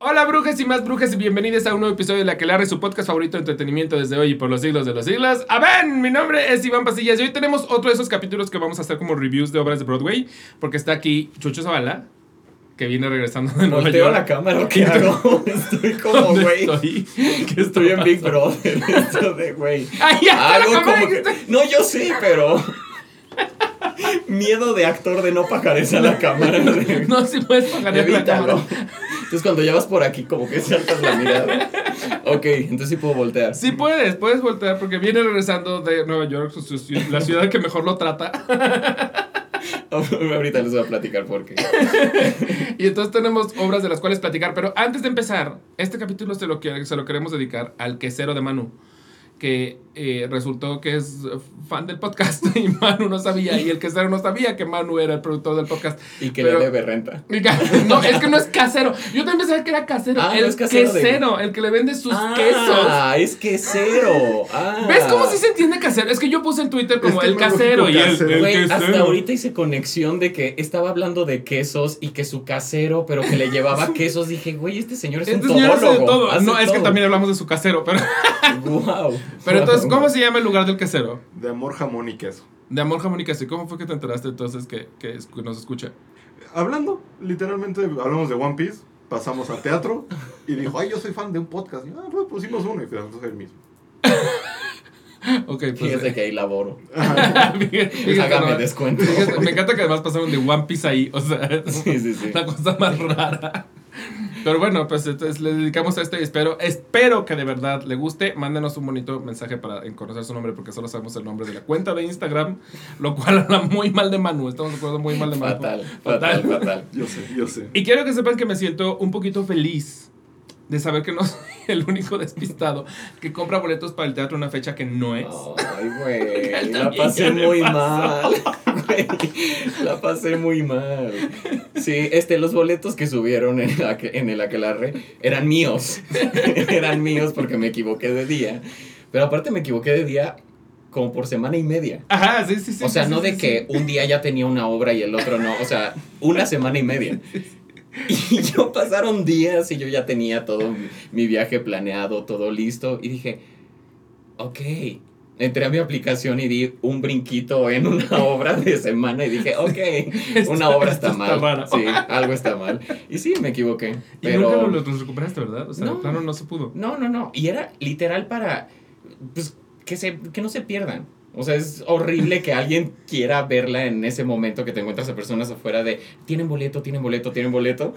Hola brujas y más brujas y bienvenidos a un nuevo episodio de La que su podcast favorito de entretenimiento desde hoy y por los siglos de los siglos. ¡Aben! Mi nombre es Iván Pasillas y hoy tenemos otro de esos capítulos que vamos a hacer como reviews de obras de Broadway porque está aquí Chucho Zavala que viene regresando de Nueva Volteo York. la cámara, ¿o ¿qué hago? Estoy como, ¿Dónde güey. estoy? Que estoy en Big Brother. Esto de, güey. ¡Ay, ya! Hago la cámara como que que. está- No, yo sé, pero. Miedo de actor de no pajareza la cámara. de- No, si puedes pagar la cámara. Entonces cuando ya vas por aquí, como que saltas la mirada. Ok, entonces sí puedo voltear. Sí puedes, puedes voltear porque viene regresando de Nueva York, la ciudad que mejor lo trata. Ahorita les voy a platicar por qué. Y entonces tenemos obras de las cuales platicar. Pero antes de empezar, este capítulo se lo, se lo queremos dedicar al quesero de Manu, que eh, resultó que es fan del podcast y Manu no sabía, y el quesero no sabía que Manu era el productor del podcast. Y que Pero- le debe renta. No, es que no es casero. Yo también pensaba que era casero. Ah, no el es casero de- quesero, el que le vende sus quesos. Ah, es quesero. Ah. ¿Ves cómo sí se entiende casero? Es que yo puse en Twitter como Es que el no casero y el, casero. el Güey, quesero. hasta ahorita hice conexión de que estaba hablando de quesos y que su casero, pero que le llevaba quesos. Dije, güey, este señor es Este un señor hace de todólogo. todo. hace No, es que también hablamos de su casero, pero, Wow. Pero entonces, ¿cómo se llama el lugar del quesero? De amor, jamón y queso. De amor, jamón y queso. ¿Y cómo fue que te enteraste entonces que, que nos escucha? Hablando, literalmente, hablamos de One Piece, pasamos al teatro y dijo, ay, yo soy fan de un podcast. Y, ah, pues pusimos uno y fíjate, es el mismo. Ok, pues. Fíjese que ahí laboro. fíjate- fíjate Hágame descuento. Fíjate, me encanta que además pasaron de One Piece ahí. O sea, sí, sí. la cosa más rara. Pero bueno, pues entonces le dedicamos a esto y espero, espero que de verdad le guste. Mándenos un bonito mensaje para conocer su nombre porque solo sabemos el nombre de la cuenta de Instagram, lo cual habla muy mal de Manu. Estamos de acuerdo muy mal de Manu. Fatal, fatal, fatal. Yo sé, yo sé. Y quiero que sepan que me siento un poquito feliz de saber que no el único despistado que compra boletos para el teatro en una fecha que no es. Ay, güey. La pasé muy mal. La pasé muy mal. Sí, este, los boletos que subieron en, la, en el aquelarre eran míos. eran míos porque me equivoqué de día. Pero aparte me equivoqué de día como por semana y media. Ajá, sí, sí, sí. O sea, sí, no sí, de sí, que un día ya tenía una obra y el otro no. O sea, una semana y media. Y yo pasaron días y yo ya tenía todo mi, mi viaje planeado, todo listo. Y dije, ok. Entré a mi aplicación y di un brinquito en una obra de semana y dije, ok, una obra está, mal. Sí, algo está mal. Y sí, me equivoqué. Y nunca Pero... lo- los recuperaste, ¿verdad? O sea, No. claro, no se pudo. No, no, no. Y era literal para pues, que, se, que no se pierdan. O sea, es horrible que alguien quiera verla en ese momento que te encuentras a personas afuera de tienen boleto, tienen boleto, tienen boleto.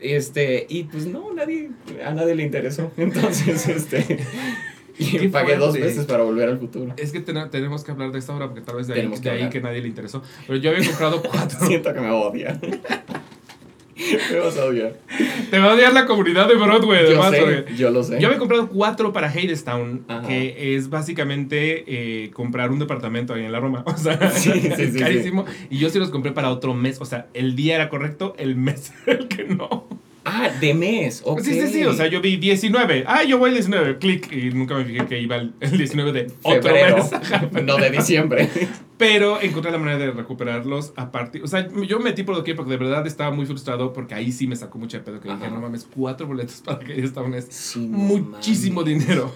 Este, y pues no, nadie, a nadie le interesó. Entonces, este. Y pagué dos veces para volver al futuro. Es que ten- tenemos que hablar de esta obra porque tal vez de ahí, que de ahí que nadie le interesó. Pero yo había comprado cuatro. Siento que me odia. me vas a odiar. Te va a odiar la comunidad de Broadway, Yo además. sé, porque- yo lo sé. Yo había comprado cuatro para Hadestown, Ajá. que es básicamente eh, comprar un departamento ahí en la Roma. O sea, Sí, sí, es sí, carísimo. Y yo sí los compré para otro mes. O sea, el día era correcto, el mes el que no. Ah, de mes. ok. Sí, sí, sí. O sea, yo vi 19. Ah, yo voy el 19. Clic. Y nunca me fijé que iba el, el 19 de otro Febrero, mes. No de diciembre. Pero encontré la manera de recuperarlos a partir. O sea, yo me metí por doquier porque de verdad estaba muy frustrado porque ahí sí me sacó mucha pedo. Que dije, Ajá. no mames, cuatro boletos para que Hadestown es Sí, no muchísimo mames. dinero.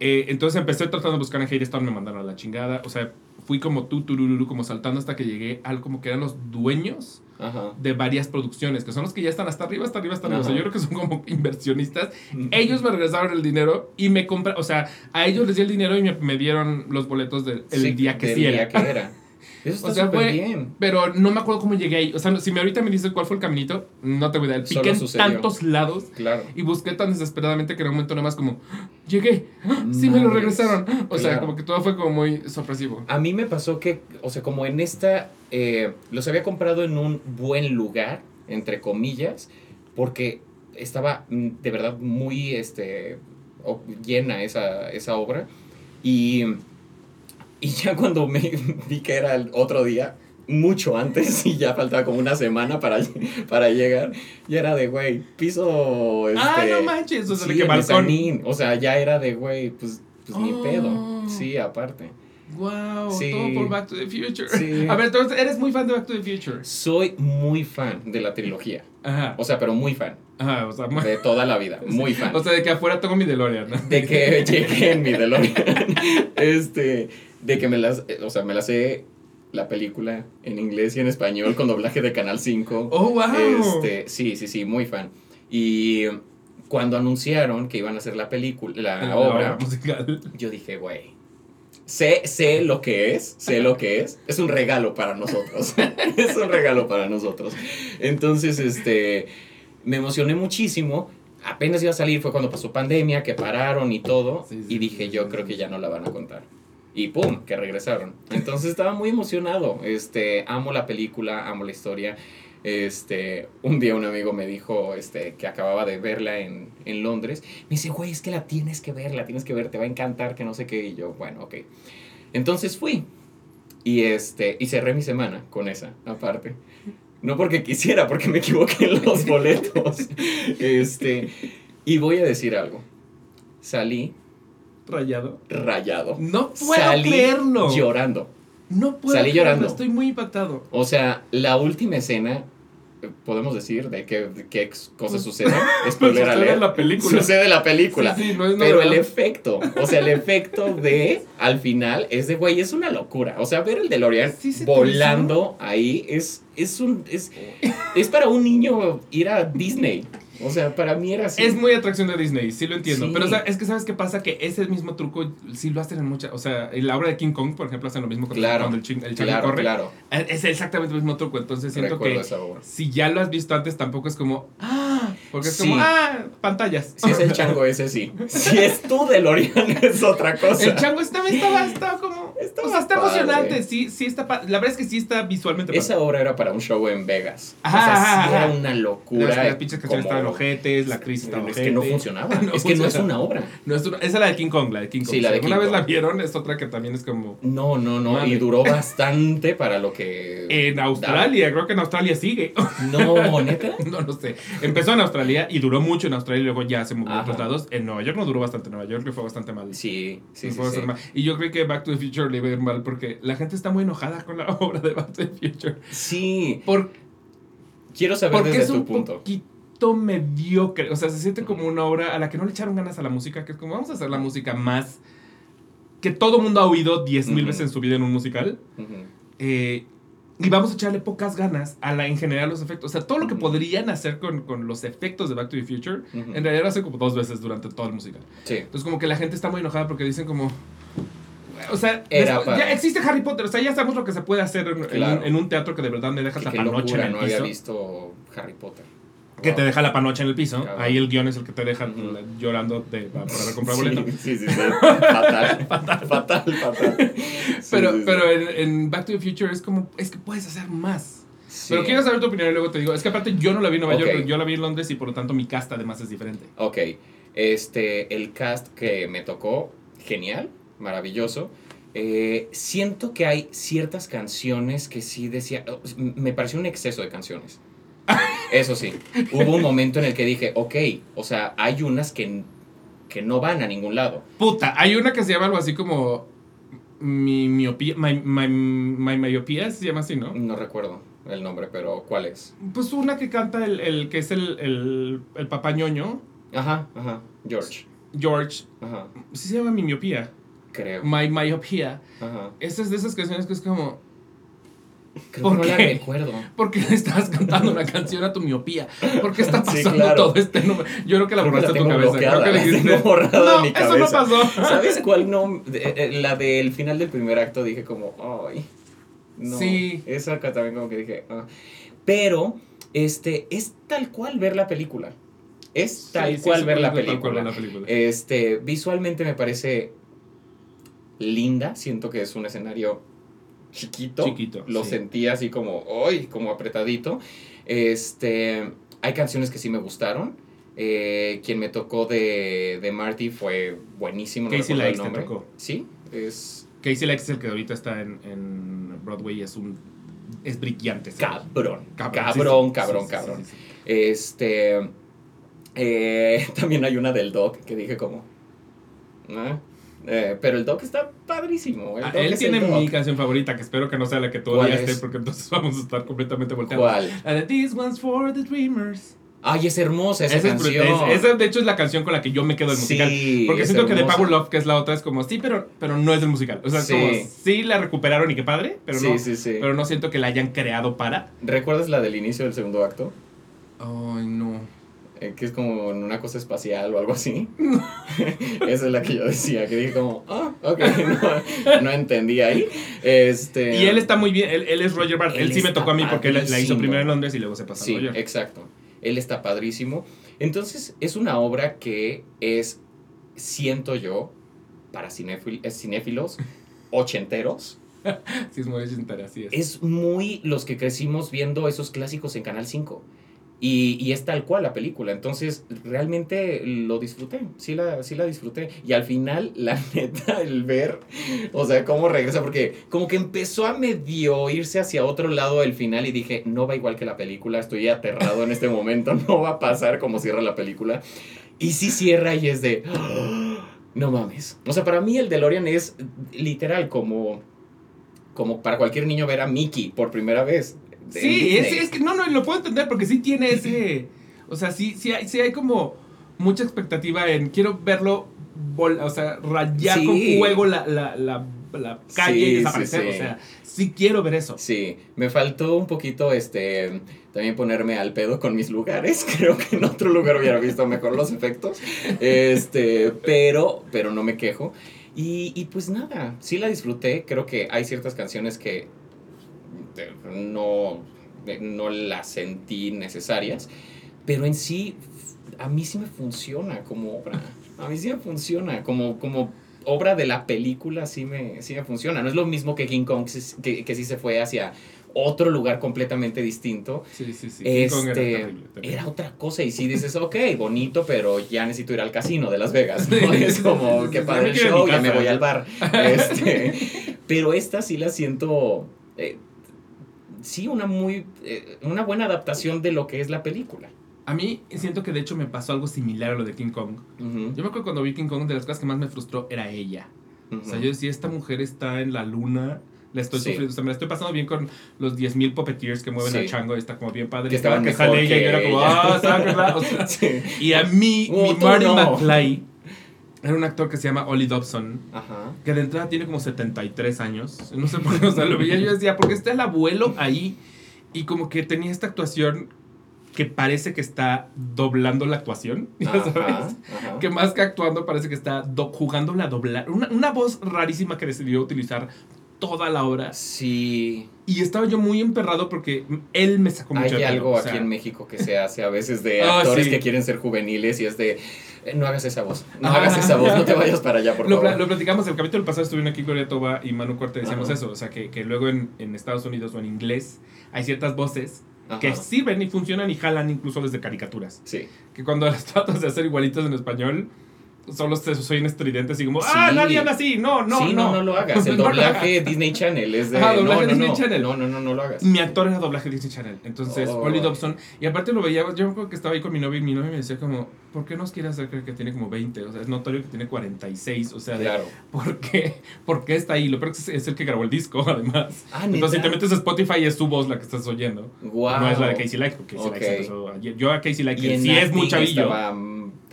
Eh, entonces empecé tratando de buscar en Hadestown, me mandaron a la chingada. O sea, fui como tú, turururu, como saltando hasta que llegué al como que eran los dueños Ajá. de varias producciones, que son los que ya están hasta arriba, hasta arriba, hasta arriba. O sea, yo creo que son como inversionistas. Ellos me regresaron el dinero y me compraron, o sea, a ellos les di el dinero y me, me dieron los boletos del el Sí, día que del sí día era. que era. Eso está O sea, súper fue- bien. Pero no me acuerdo cómo llegué ahí. O sea, si me ahorita me dices cuál fue el caminito, no te voy a dar. Piqué en tantos lados Claro. y busqué tan desesperadamente que en un momento nada más como, ¡Ah! llegué, ¡Ah! sí me lo regresaron. O sea, como que todo fue como muy sorpresivo. A mí me pasó que, o sea, como en esta, eh, los había comprado en un buen lugar, entre comillas, porque estaba mm, de verdad muy este, llena esa, esa obra. Y, y ya cuando me vi que era el otro día, mucho antes, y ya faltaba como una semana para, para llegar, ya era de, güey, piso... Este, ah, no manches, o sea, sí, que. O sea, ya era de, güey, pues, pues ni Oh. pedo. Sí, aparte. Wow, Sí. todo por Back to the Future. Sí. A ver, entonces, ¿eres muy fan de Back to the Future? Soy muy fan de la trilogía. Ajá. O sea, pero muy fan. Ajá, o sea, muy- De toda la vida. Muy fan. o sea, de que afuera tengo mi DeLorean. ¿no? de que llegué en mi DeLorean. Este, de que me las, o sea, me las sé la película en inglés y en español con doblaje de Canal 5. Oh, wow. Este, sí, sí, sí, muy fan. Y cuando anunciaron que iban a hacer la película, la, La obra, musical. yo dije, güey, sé, sé lo que es, sé lo que es. Es un regalo para nosotros. es un regalo para nosotros. Entonces, este, me emocioné muchísimo. Apenas iba a salir, fue cuando pasó pandemia, que pararon y todo. Sí, sí, y dije, sí, yo creo que ya no la van a contar. Y pum, que regresaron. Entonces estaba muy emocionado. Este, amo la película, amo la historia. Este, un día un amigo me dijo este, que acababa de verla en, en Londres. Me dice, güey, es que la tienes que ver, la tienes que ver, te va a encantar, que no sé qué. Y yo, bueno, ok. Entonces fui. Y, este, y cerré mi semana con esa, aparte. No porque quisiera, porque me equivoqué en los boletos. Este, y voy a decir algo. Salí Rayado. rayado. No puedo Salí creerlo. llorando. No puedo Salí creerlo, llorando. Estoy muy impactado. O sea, la última escena, eh, podemos decir de qué, de qué cosas suceden. Pues Spoiler sucede en la película. Sucede en la película. Sí, sí, no es Pero el efecto, o sea, el efecto de al final es de, güey, es una locura. O sea, ver el DeLorean ¿Sí volando ahí es, es un, es, es para un niño ir a Disney. O sea, para mí era así. Es muy atracción de Disney, sí lo entiendo. Sí. Pero o sea, es que sabes qué pasa, que ese mismo truco sí lo hacen en muchas. O sea, en la obra de King Kong, por ejemplo, hacen lo mismo Claro, cuando el, chin- el claro, corre. claro. Es exactamente el mismo truco. Entonces siento Recuerdo que si ya lo has visto antes, tampoco es como. ¡Ah! Porque es Sí. como. ¡Ah! Pantallas. Si es el chango ese, sí. Si es tu DeLorean, es otra cosa. El chango esta vez estaba, estaba como. Estaba o sea, está padre. emocionante. Sí, sí está. La verdad es que sí está visualmente. Esa obra era para un show en Vegas. Ajá, o sea, sí ajá, era una Las, locura. las pinches canciones como- estaban ojetes, la actriz estaba Es que no funcionaba. No es que no es una obra. No es una- esa es la de King Kong, la de King Kong. Sí, la de King vez Kong. la vieron, es otra que también es como. No, no, no. Madre. Y duró bastante para lo que. En Australia, creo que en Australia sigue. No, neta. no, no sé. Empezó en Australia y duró mucho en Australia y luego ya se movió a otros lados. En Nueva York no duró bastante. En Nueva York le fue bastante mal. Sí, sí, sí. mal. Y yo creo que Back to the Future le iba a ir mal porque la gente está muy enojada con la obra de Back to the Future. Sí. Por, Quiero saber porque desde es tu un punto. poquito mediocre. O sea, se siente como una obra a la que no le echaron ganas a la música, que es como vamos a hacer la música más que todo mundo ha oído 10.000 Ujú. veces en su vida en un musical. Eh, y vamos a echarle pocas ganas a la, en general los efectos. O sea, todo lo que podrían hacer con, con los efectos de Back to the Future, en realidad lo hacen como dos veces durante todo el musical. Sí. Entonces como que la gente está muy enojada porque dicen como... O sea, Era después- para- ya existe Harry Potter, o sea, ya sabemos lo que se puede hacer en, Claro. un, en un teatro que de verdad me deja la en el no había visto Harry Potter. Que Wow. te deja la panocha en el piso. Ahí el guion es el que te deja llorando de, por haber comprado Sí, boleto. Sí, sí, sí. Fatal. fatal, fatal, fatal. Sí, Pero, sí, sí. pero en, en Back to the Future es como, es que puedes hacer más. Sí. Pero quiero saber tu opinión y luego te digo. Es que aparte yo no la vi en Nueva Ok. York, yo la vi en Londres y por lo tanto mi cast además es diferente. Ok, este, el cast que me tocó, genial, maravilloso. Eh, siento que hay ciertas canciones que sí decía, me pareció un exceso de canciones. Eso sí, hubo un momento en el que dije, ok, o sea, hay unas que, que no van a ningún lado. Puta, hay una que se llama algo así como mi miopía, my, my, my myopía, se llama así, ¿no? No recuerdo el nombre, pero ¿cuál es? Pues una que canta el, el que es el, el, el papá ñoño, Ajá, ajá, George. George, Ajá, sí se llama mi miopía, creo. my myopía. Ajá. Esa es de esas canciones que es como, Creo ¿Por que no la recuerdo. ¿por qué le estás cantando una canción a tu miopía? ¿Por qué está Sí, pasando claro. todo este número? Yo creo que la borraste la en tu cabeza. Creo que le la dijiste, borrada no, de mi eso no cabeza". pasó. ¿Sabes cuál no? Eh, eh, La del final del primer acto dije como, ay. No. Sí. Esa acá también como que dije, ah. Pero, este, es tal cual ver la película. Es tal Sí, sí, cual sí, ver la cual película. ver la película. Este, visualmente me parece linda. Siento que es un escenario chiquito. Chiquito, Lo sí. sentí así como, ¡ay! Como apretadito. Este, hay canciones que sí me gustaron. Eh, quien me tocó de, de Marty fue buenísimo. No Casey el Likes te nombre. tocó. Sí, es Casey Lex es el que ahorita está en, en Broadway y es un... es brillante. ¿sabes? cabrón. Cabrón, cabrón, sí, cabrón, sí, cabrón. Este. eh, también hay una del Doc que dije como. "Ah, Eh, pero el Doc está padrísimo. El Ah, Doc él tiene mi canción favorita, que espero que no sea la que tú ¿Cuál odiaste, porque entonces vamos a estar completamente volteados. ¿Cuál? La de This one's for the dreamers. Ay, es hermosa esa, Esa, canción. es- esa, de hecho, es la canción con la que yo me quedo del musical. Sí, Porque es siento que The hermosa. Power Love, que es la otra, es como, sí, pero, pero no es del musical. O sea, Sí. como, sí la recuperaron y qué padre, pero, sí, no, sí, sí. pero no siento que la hayan creado para. ¿Recuerdas la del inicio del segundo acto? Ay, no. Eh, que es como en una cosa espacial o algo así. Esa es la que yo decía, que dije como, ah, ok, no, no entendí ahí. Este, Y él está muy bien, él, él es Roger Bart. Él, Él sí me tocó a mí porque él la hizo primero en Londres y luego se pasó Sí, a Nueva York. exacto. Él está padrísimo. Entonces, es una obra que es, siento yo, para cinéfil- cinéfilos ochenteros. Sí, es muy ochentera, así es. Es muy los que crecimos viendo esos clásicos en Canal 5. Y, es tal cual la película. Entonces, realmente lo disfruté. Sí la, sí la disfruté. Y al final, la neta, el ver, o sea, cómo regresa, porque como que empezó a medio irse hacia otro lado el final y dije, no va igual que la película. Estoy aterrado en este momento. No va a pasar como cierra la película. Y sí cierra y es de, "Ah, no mames. O sea, para mí el DeLorean es literal como, como para cualquier niño ver a Mickey por primera vez. Sí, es, es que no, no, lo puedo entender porque sí tiene ese. O sea, sí, sí, hay, sí hay como mucha expectativa en. Quiero verlo, vol- o sea, rayar Sí. con fuego la, la, la, la calle Sí, y desaparecer. O sea, sí quiero ver eso. Sí, me faltó un poquito este también ponerme al pedo con mis lugares. Creo que en otro lugar hubiera visto mejor los efectos. Este, pero, pero no me quejo. Y, y pues nada, sí la disfruté. Creo que hay ciertas canciones que no, no las sentí necesarias. Pero en sí, a mí sí me funciona como obra. A mí sí me funciona como, como obra de la película, sí me, sí me funciona. No es lo mismo que King Kong, que, que sí se fue hacia otro lugar completamente distinto. Sí, sí, sí. King Kong Este, era terrible, terrible. era otra cosa y sí dices, ok, bonito, pero ya necesito ir al casino de Las Vegas, ¿no? Es como, padre sí, el show, ya me voy al bar. Este, pero esta sí la siento, eh, sí, una muy, eh, una buena adaptación de lo que es la película. A mí siento que de hecho me pasó algo similar a lo de King Kong. Ujú, Yo me acuerdo cuando vi King Kong, de las cosas que más me frustró era ella. ujú. O sea, yo decía, esta mujer está en la luna, la estoy Sí. sufriendo, o sea, me la estoy pasando bien con los 10.000 puppeteers que mueven Sí. al chango, y está como bien padre. Que estaban que sale ella y yo era como, ah, sáquenla", o sea, Sí. Y a mí, Oh, mi Marty no. McFly era un actor que se llama Ollie Dobson, Ajá. que de entrada tiene como 73 años. No sé por qué, o sea, lo veía yo decía, porque está el abuelo ahí y como que tenía esta actuación que parece que está doblando la actuación, ya Ajá, sabes. ajá. Que más que actuando parece que está do- jugando la doblar. Una, una voz rarísima que decidió utilizar toda la obra. Sí, Y estaba yo muy emperrado porque él me sacó mucho hay algo o aquí en México que se hace a veces de Ah, actores sí. que quieren ser juveniles y es de, eh, no hagas esa voz, no Ah. hagas esa voz, no te vayas para allá, por Lo, favor. lo platicamos, el capítulo pasado estuvieron aquí Gloria Toba y Manu Corte, decíamos Ajá. eso, o sea, que, que luego en, en Estados Unidos o en inglés hay ciertas voces que Ajá. sirven y funcionan y jalan incluso desde caricaturas. Sí. Que cuando las tratas de hacer igualitos en español, solo soy estridentes y como, Sí. ¡ah, nadie habla así! No, no, sí, no, no, lo hagas. El doblaje Disney Channel es de. Ajá, doblaje no, Disney no, Channel. No, no, no, no lo hagas. Mi actor era doblaje Disney Channel. Entonces, Oh. Ollie Dobson. Y aparte lo veía, yo me acuerdo que estaba ahí con mi novia y mi novia me decía como, ¿por qué nos quiere hacer creer que tiene como 20? O sea, es notorio que tiene 46. O sea, Claro. ¿por qué? ¿Por qué está ahí? Lo peor es que es el que grabó el disco, además. Ah, Entonces, si te metes a Spotify, es su voz la que estás oyendo. Guau. No es la de Casey Like, porque Casey Like Ok. se empezó ayer. Yo a Casey Like, sí es muy chavillo. Estaba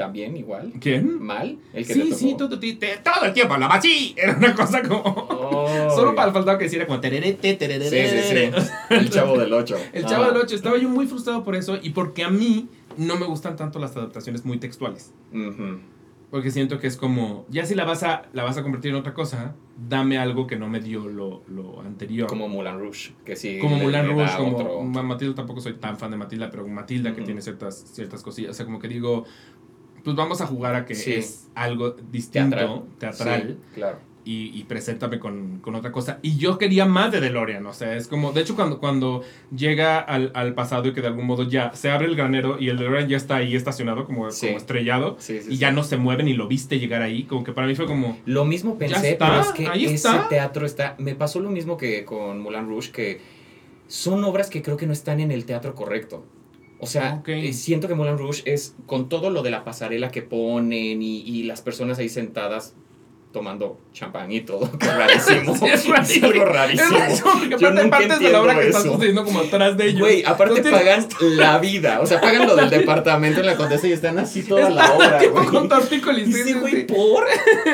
también igual. ¿Quién? ¿Mal? El que Sí, te tocó. sí, todo, ti- te- todo el tiempo hablaba así. Era una cosa como... Oh. Solo para faltaba que hiciera como... tererete, tererere. Sí, sí, sí. El chavo del 8. El Chavo del 8. Estaba yo muy frustrado por eso y porque a mí no me gustan tanto las adaptaciones muy textuales. Porque siento que es como, ya si la vas a, la vas a convertir en otra cosa, dame algo que no me dio lo, lo anterior. Como Mulan Rouge, que sí. Como le- Mulan le Rouge, como otro- Ma- Matilda tampoco soy tan fan de Matilda, pero Matilda que Ujú. tiene ciertas, ciertas cosillas. O sea, como que digo, pues vamos a jugar a que Sí. es algo distinto, Teatral. teatral, Sí, claro. y, y preséntame con, con otra cosa. Y yo quería más de DeLorean, o sea, es como, de hecho, cuando, cuando llega al, al pasado y que de algún modo ya se abre el granero y el DeLorean ya está ahí estacionado, como, Sí. como estrellado, y ya no se mueve ni lo viste llegar ahí, como que para mí fue como, Lo mismo pensé, está, pero es que ahí ese está. teatro está. Me pasó lo mismo que con Mulan Rouge, que son obras que creo que no están en el teatro correcto. O sea, eh, siento que Mulan Rouge es con todo lo de la pasarela que ponen y, y las personas ahí sentadas tomando champán y todo, que es rarísimo. Sí, es rarísimo. algo rarísimo. Es porque Yo aparte partes de la obra que entiendo están eso. sucediendo como atrás de ellos. Güey, aparte No pagan la vida. O sea, pagan lo del departamento en la condesa y están así toda la obra, tipo güey. con tortícolis. Y sí, güey, por.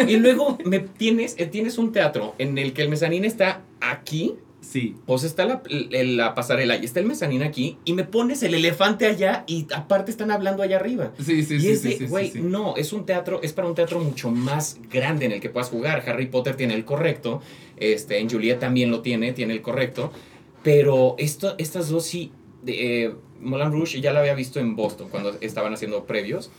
Y luego me tienes, eh, tienes un teatro en el que el mezanín está aquí. Sí. Sea, está la, la pasarela y está el mezanín aquí. Y me pones el elefante allá y aparte están hablando allá arriba. Sí, sí, y sí, ese, sí, sí, güey, sí. no, es un teatro, es para un teatro mucho más grande en el que puedas jugar. Harry Potter tiene el correcto, este, en Juliet también lo tiene, tiene el correcto. Pero esto, estas dos sí, de, eh, Moulin Rouge ya la había visto en Boston cuando estaban haciendo previos.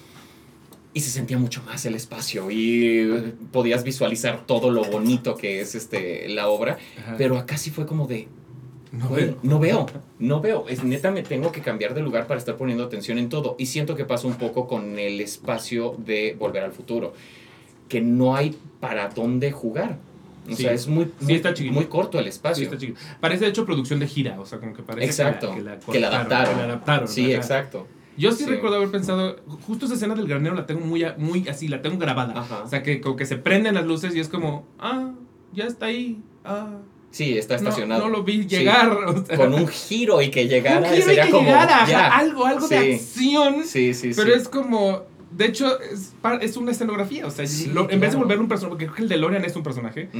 Y se sentía mucho más el espacio y podías visualizar todo lo bonito que es este, la obra. Ajá. Pero acá sí fue como de, no Güey, veo. no veo, no veo. Es neta, me tengo que cambiar de lugar para estar poniendo atención en todo. Y siento que pasa un poco con el espacio de Volver al Futuro. Que no hay para dónde jugar. O Sí. sea, es muy, Sí, muy, está muy corto el Sí, espacio. está chiquito. Parece de hecho producción de gira, o sea, como que parece exacto. que la, que la cortaron, adaptaron. que la adaptaron. Sí, exacto. Yo sí, Sí. recuerdo haber pensado, justo esa escena del granero la tengo muy, muy así, la tengo grabada. Ajá. O sea, que como que se prenden las luces y es como, ah, ya está ahí. Ah, Sí, está estacionado. no lo vi Sí. llegar. o sea, Con un giro y que llegara. un giro y que como. llegara, ya. algo, algo de acción. Sí, sí, pero sí. es como, de hecho, es, es una escenografía. O sea, Sí, lo- en vez de volverlo un personaje, porque creo que el DeLorean es un personaje,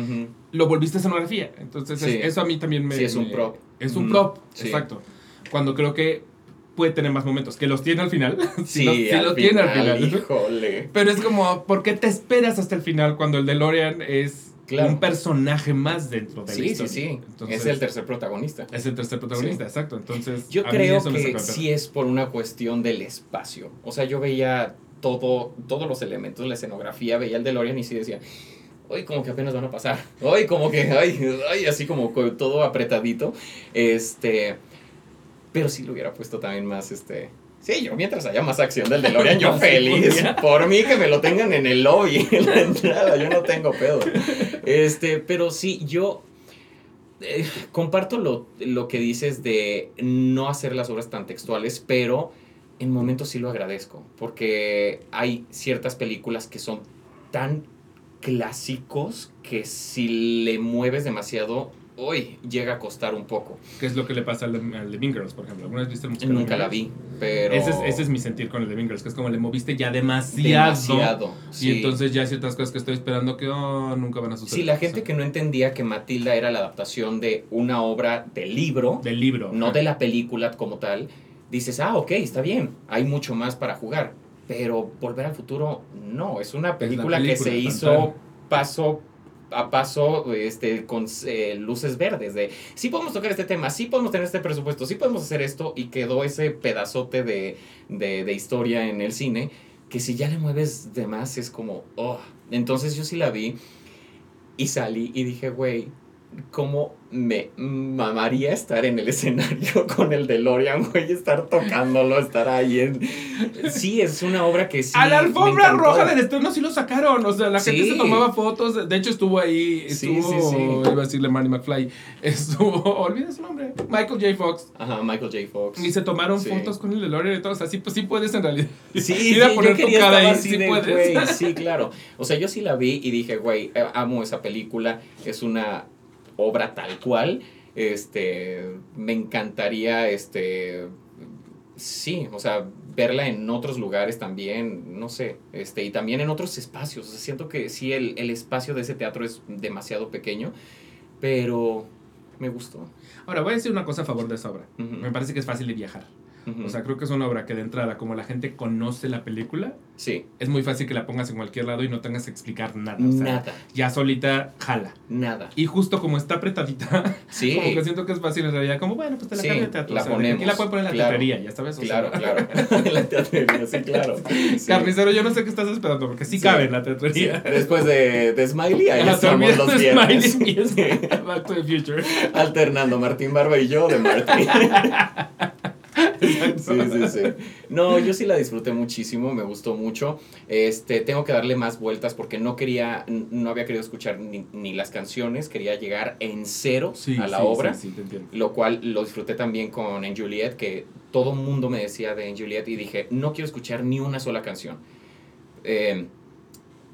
lo volviste escenografía. Entonces, es- eso a mí también me. Sí, es un me- prop. Es un prop, exacto. Cuando creo que puede tener más momentos, que los tiene al final. Sí, los, sí al lo tiene al final, final. Híjole. Pero es como, ¿por qué te esperas hasta el final cuando el DeLorean es Claro. un personaje más dentro de la Sí, sí, sí. Entonces, es el tercer protagonista. es el tercer protagonista, Sí. exacto. Entonces, Yo creo que sí es por una cuestión del espacio. O sea, yo veía todo, todos los elementos la escenografía, veía el DeLorean y sí decía, hoy como que apenas van a pasar. Hoy como que, ay, ay, así como co- todo apretadito. Este, pero sí lo hubiera puesto también más, este... Sí, yo mientras haya más acción del DeLorean, yo feliz. Por mí que me lo tengan en el lobby, en la entrada, yo no tengo pedo. Este, pero sí, yo eh, comparto lo, lo que dices de no hacer las obras tan textuales, pero en momentos sí lo agradezco, porque hay ciertas películas que son tan clásicos que si le mueves demasiado, hoy llega a costar un poco. ¿Qué es lo que le pasa al de, al de Mean Girls, por ejemplo? ¿Alguna vez viste el musical de Nunca la vi, pero... Ese es, ese es mi sentir con el de Mean Girls, que es como le moviste ya demasiado. demasiado. Y sí. entonces ya hay ciertas cosas que estoy esperando que oh, nunca van a suceder. Sí, la gente O sea, que no entendía que Matilda era la adaptación de una obra de libro, Del libro. no ajá. de la película como tal, dices, ah, ok, está bien, hay mucho más para jugar. Pero Volver al Futuro, no, es una película, que película, se tan, hizo paso a paso este, con eh, luces verdes de sí podemos tocar este tema, sí podemos tener este presupuesto, sí podemos hacer esto y quedó ese pedazote de, de, de historia en el cine que si ya le mueves de más es como, oh. Entonces yo sí la vi y salí y dije, güey, ¿cómo me mamaría estar en el escenario con el DeLorean, güey? Estar tocándolo, estar ahí en... Sí, es una obra que sí... a la alfombra roja del estreno sí lo sacaron. O sea, la gente se tomaba fotos. De hecho, estuvo ahí. Sí, Estuvo, sí, sí. iba a decirle Marty McFly. Estuvo, olvida su nombre. Michael J. Fox. Ajá, Michael J. Fox. Y se tomaron fotos con el DeLorean y todo. O sea, sí, pues sí puedes en realidad. Sí, Ir a sí, poner yo tu cara ahí, sí de, puedes. güey, sí, claro. O sea, yo sí la vi y dije, güey, eh, amo esa película, es una obra tal cual. Este, me encantaría, este, sí, o sea, verla en otros lugares también, no sé, este, y también en otros espacios. O sea, siento que sí, el, el espacio de ese teatro es demasiado pequeño, pero me gustó. Ahora, voy a decir una cosa a favor de esa obra. Me parece que es fácil de viajar. O sea, creo que es una obra que de entrada, como la gente conoce la película, sí, es muy fácil que la pongas en cualquier lado y no tengas que explicar nada. O sea, nada, ya solita jala. nada. Y justo como está apretadita, Sí. como que siento que es fácil en realidad. Como, bueno, pues te la Sí, cambio teatro. la o sea, ponemos, Aquí la pueden poner en la claro. teatrería, ya sabes. O sea, Claro, claro. la teatrería, sí, claro. Sí. Carnicero, yo no sé qué estás esperando, porque sí, cabe en la teatrería. Después de, de Smiley, ahí estamos los viernes. Smiley. Back to the Future. Alternando Martín Barba y yo de Martín. Sí, sí, sí. No, yo sí la disfruté muchísimo, me gustó mucho. Este, tengo que darle más vueltas porque no quería, no había querido escuchar ni, ni las canciones, quería llegar en cero Sí, a la sí, obra. Sí, sí, te entiendo. lo cual lo disfruté también con En Juliet, que todo mundo me decía de En Juliet y dije, no quiero escuchar ni una sola canción. Eh,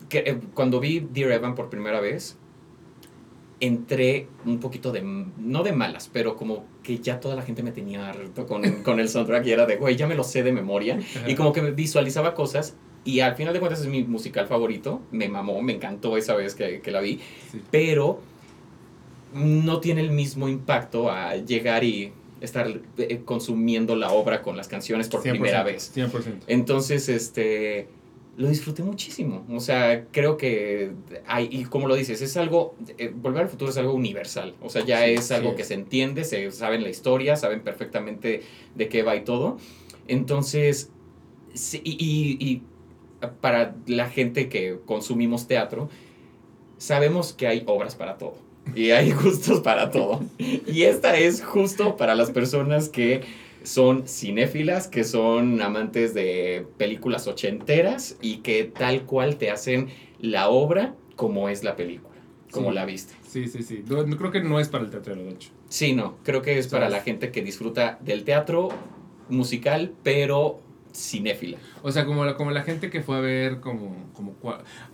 que, eh, cuando vi Dear Evan por primera vez, entré un poquito de, no de malas, pero como que ya toda la gente me tenía harto con, con el soundtrack y era de, güey, ya me lo sé de memoria. Y como que me visualizaba cosas y al final de cuentas es mi musical favorito. Me mamó, me encantó esa vez que, que la vi. Sí. Pero no tiene el mismo impacto a llegar y estar eh, consumiendo la obra con las canciones por 100%, primera vez. 100%. Entonces, este, lo disfruté muchísimo. O sea, creo que hay, y como lo dices, es algo, eh, Volver al Futuro es algo universal. O sea, ya Sí, es algo sí que se entiende, se saben la historia, saben perfectamente de qué va y todo. Entonces, sí, y, y- y para la gente que consumimos teatro, sabemos que hay obras para todo. Y hay gustos para todo. Y esta es justo para las personas que son cinéfilas, que son amantes de películas ochenteras y que tal cual te hacen la obra como es la película, como Sí. la viste. Sí, sí, sí. No, creo que no es para el teatro, de hecho. Sí, no, creo que es para la gente que disfruta del teatro musical, pero cinéfila. O sea, como la, como la gente que fue a ver como, como,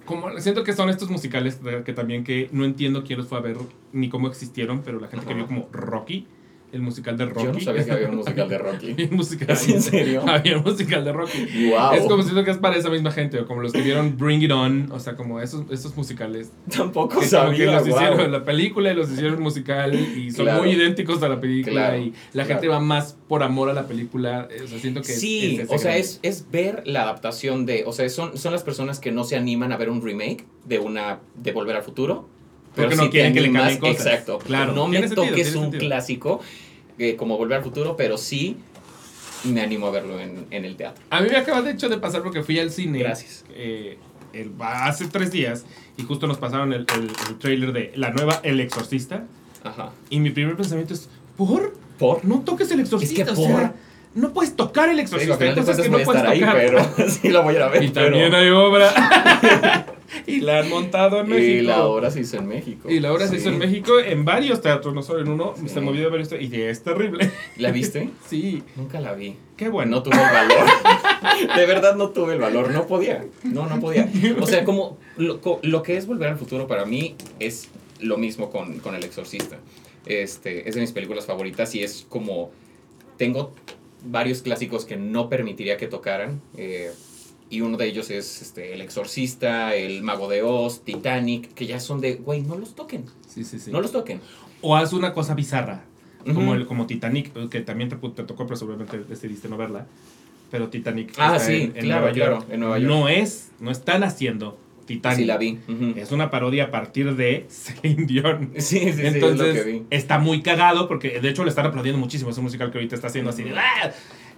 como siento que son estos musicales que también que no entiendo quién los fue a ver ni cómo existieron, pero la gente que vio como Rocky, el musical de Rocky. Yo no sabía que había un musical de Rocky. Había un musical, ¿Es en serio? Había un musical de Rocky. Wow. Es como siento que es para esa misma gente, o como los que vieron Bring It On, o sea, como esos, esos musicales. Tampoco como que sabía. los hicieron guau. la película y los hicieron musical y son Claro. muy idénticos a la película Claro, y la claro. gente va más por amor a la película. O sea, siento que es- Sí, es ese o sea, es, es ver la adaptación de, o sea, son, son las personas que no se animan a ver un remake de una de Volver al Futuro. Porque no sí te quieren que le cambien cosas. Exacto. Claro, No me sentido, toques un sentido. clásico eh, como Volver al Futuro, pero sí me animo a verlo en, en el teatro. A mí me acaba de hecho de pasar porque fui al cine. Gracias. eh, el- hace tres días y justo nos pasaron el, el, el trailer de la nueva El Exorcista. Ajá. Y mi primer pensamiento es: ¿por? ¿Por? No toques el Exorcista. Es que o sea, por- no puedes tocar el Exorcista. cosas cuentas que no puedes estar ahí, tocar. pero sí lo voy a ver. Y también pero- hay obra. y la han montado en México. Y la obra se hizo en México. Y la obra se hizo en México en varios teatros, no solo en uno. Sí. Se movió de varios teatros y es terrible. ¿La viste? Sí, Nunca la vi. qué bueno. No tuve el valor. De verdad no tuve el valor. No podía. No, no podía. O sea, como lo, lo que es Volver al Futuro para mí es lo mismo con, con El Exorcista. Este, es de mis películas favoritas y es como... Tengo varios clásicos que no permitiría que tocaran. eh, y uno de ellos es este, El Exorcista, El Mago de Oz, Titanic, que ya son de, güey, no los toquen. Sí, sí, sí. No los toquen. O haz una cosa bizarra. Como, Ujú. el, como Titanic, que también te, te tocó, pero seguramente decidiste no verla. Pero Titanic Ah, está sí, claro, Nueva claro, York. en Nueva York. No es, no están haciendo Titanic. Sí, la vi. Ujú. Es una parodia a partir de Celine Dion. Sí, sí, sí, Entonces, es lo que vi. está muy cagado porque de hecho le están aplaudiendo muchísimo. Es un musical que ahorita está haciendo así de. "Ah".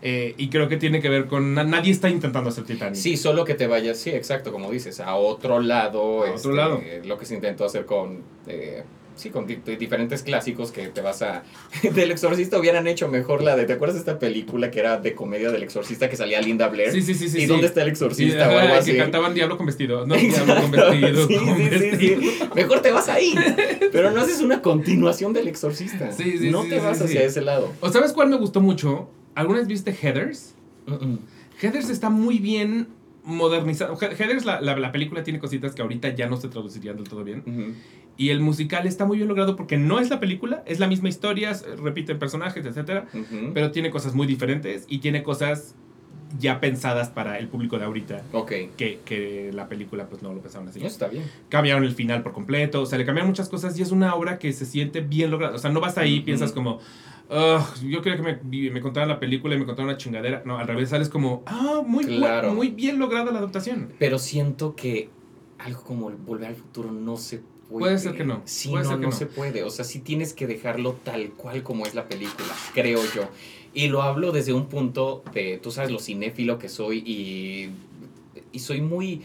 Eh, y creo que tiene que ver con. na- nadie está intentando hacer Titanic. Sí, solo que te vayas, sí, exacto, como dices, a otro lado. A otro este, lado. Lo que se intentó hacer con, eh, sí, con di- diferentes clásicos que te vas a... Del Exorcista hubieran hecho mejor la de, ¿te acuerdas de esta película que era de comedia del Exorcista que salía Linda Blair? Sí, sí, sí. sí ¿Y sí. dónde está el Exorcista o algo que así? cantaban Diablo con vestido. No, Diablo con vestido. sí, con sí, sí, vestido. sí. Mejor te vas ahí. Pero no haces una continuación del Exorcista. Sí, sí, no te vas hacia ese lado. ¿O sabes cuál me gustó mucho? ¿Alguna vez viste Heathers? Mm-mm. Heathers está muy bien modernizado. He- Heathers, la, la, la película tiene cositas que ahorita ya no se traducirían del todo bien. Ujú. Y el musical está muy bien logrado porque no es la película, es la misma historia, repiten personajes, etc. Ujú. Pero tiene cosas muy diferentes y tiene cosas ya pensadas para el público de ahorita. Ok. Que, que la película pues no lo pensaron así. Está bien. Cambiaron el final por completo, o sea, le cambiaron muchas cosas y es una obra que se siente bien lograda. O sea, no vas ahí y Ujú. piensas como, "Ugh, yo quería que me, me contaran la película y me contaran una chingadera. No, al revés, sales como, ah, muy, Claro. muy bien lograda la adaptación. Pero siento que algo como el volver al futuro no se puede. Puede ser que no, Sí, puede no, ser que no no. se puede. O sea, sí tienes que dejarlo tal cual como es la película, creo yo. Y lo hablo desde un punto de, tú sabes, lo cinéfilo que soy y, y soy muy...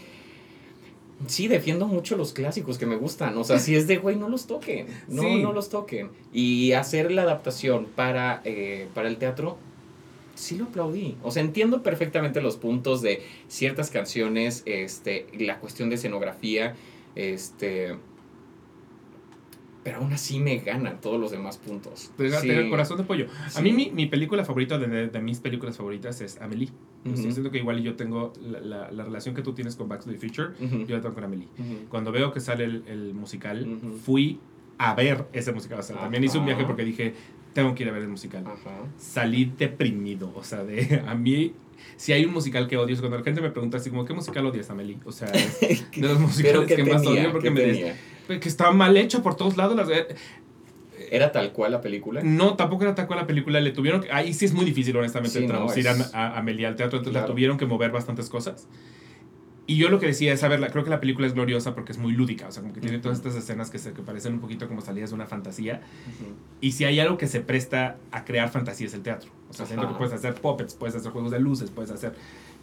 Sí, defiendo mucho los clásicos que me gustan. O sea, si es de, güey, no los toquen. No, Sí. no los toquen. Y hacer la adaptación para, eh, para el teatro, sí lo aplaudí. O sea, entiendo perfectamente los puntos de ciertas canciones, este, la cuestión de escenografía, este... pero aún así me ganan todos los demás puntos. Te Sí. te corazón de pollo. A Sí. mí mi, mi película favorita de, de- de mis películas favoritas es Amelie. Ujú. Estoy diciendo que igual yo tengo la, la- la relación que tú tienes con Back to the Future, Ujú. yo la tengo con Amelie. Ujú. Cuando veo que sale el, el musical, fui a ver ese musical. O sea, también hice un viaje porque dije, tengo que ir a ver el musical. Salí deprimido. O sea, de a mí, si hay un musical que odio, es cuando la gente me pregunta así como, ¿qué musical odias, Amelie? O sea, es de los musicales ¿qué que más odio porque ¿Qué me des-? Que estaba mal hecho por todos lados. Las, ¿Era tal cual la película? No, tampoco era tal cual la película. Le tuvieron que- Ahí sí es muy difícil, honestamente, Sí, no, traducir es- a, a Amelie al teatro. Entonces la Claro. tuvieron que mover bastantes cosas. Y yo lo que decía es, a ver, la- creo que la película es gloriosa porque es muy lúdica. O sea, como que tiene Ujú. todas estas escenas que, se, que parecen un poquito como salidas de una fantasía. Ujú. Y si hay algo que se presta a crear fantasía es el teatro. O sea, siento que puedes hacer puppets, puedes hacer juegos de luces, puedes hacer...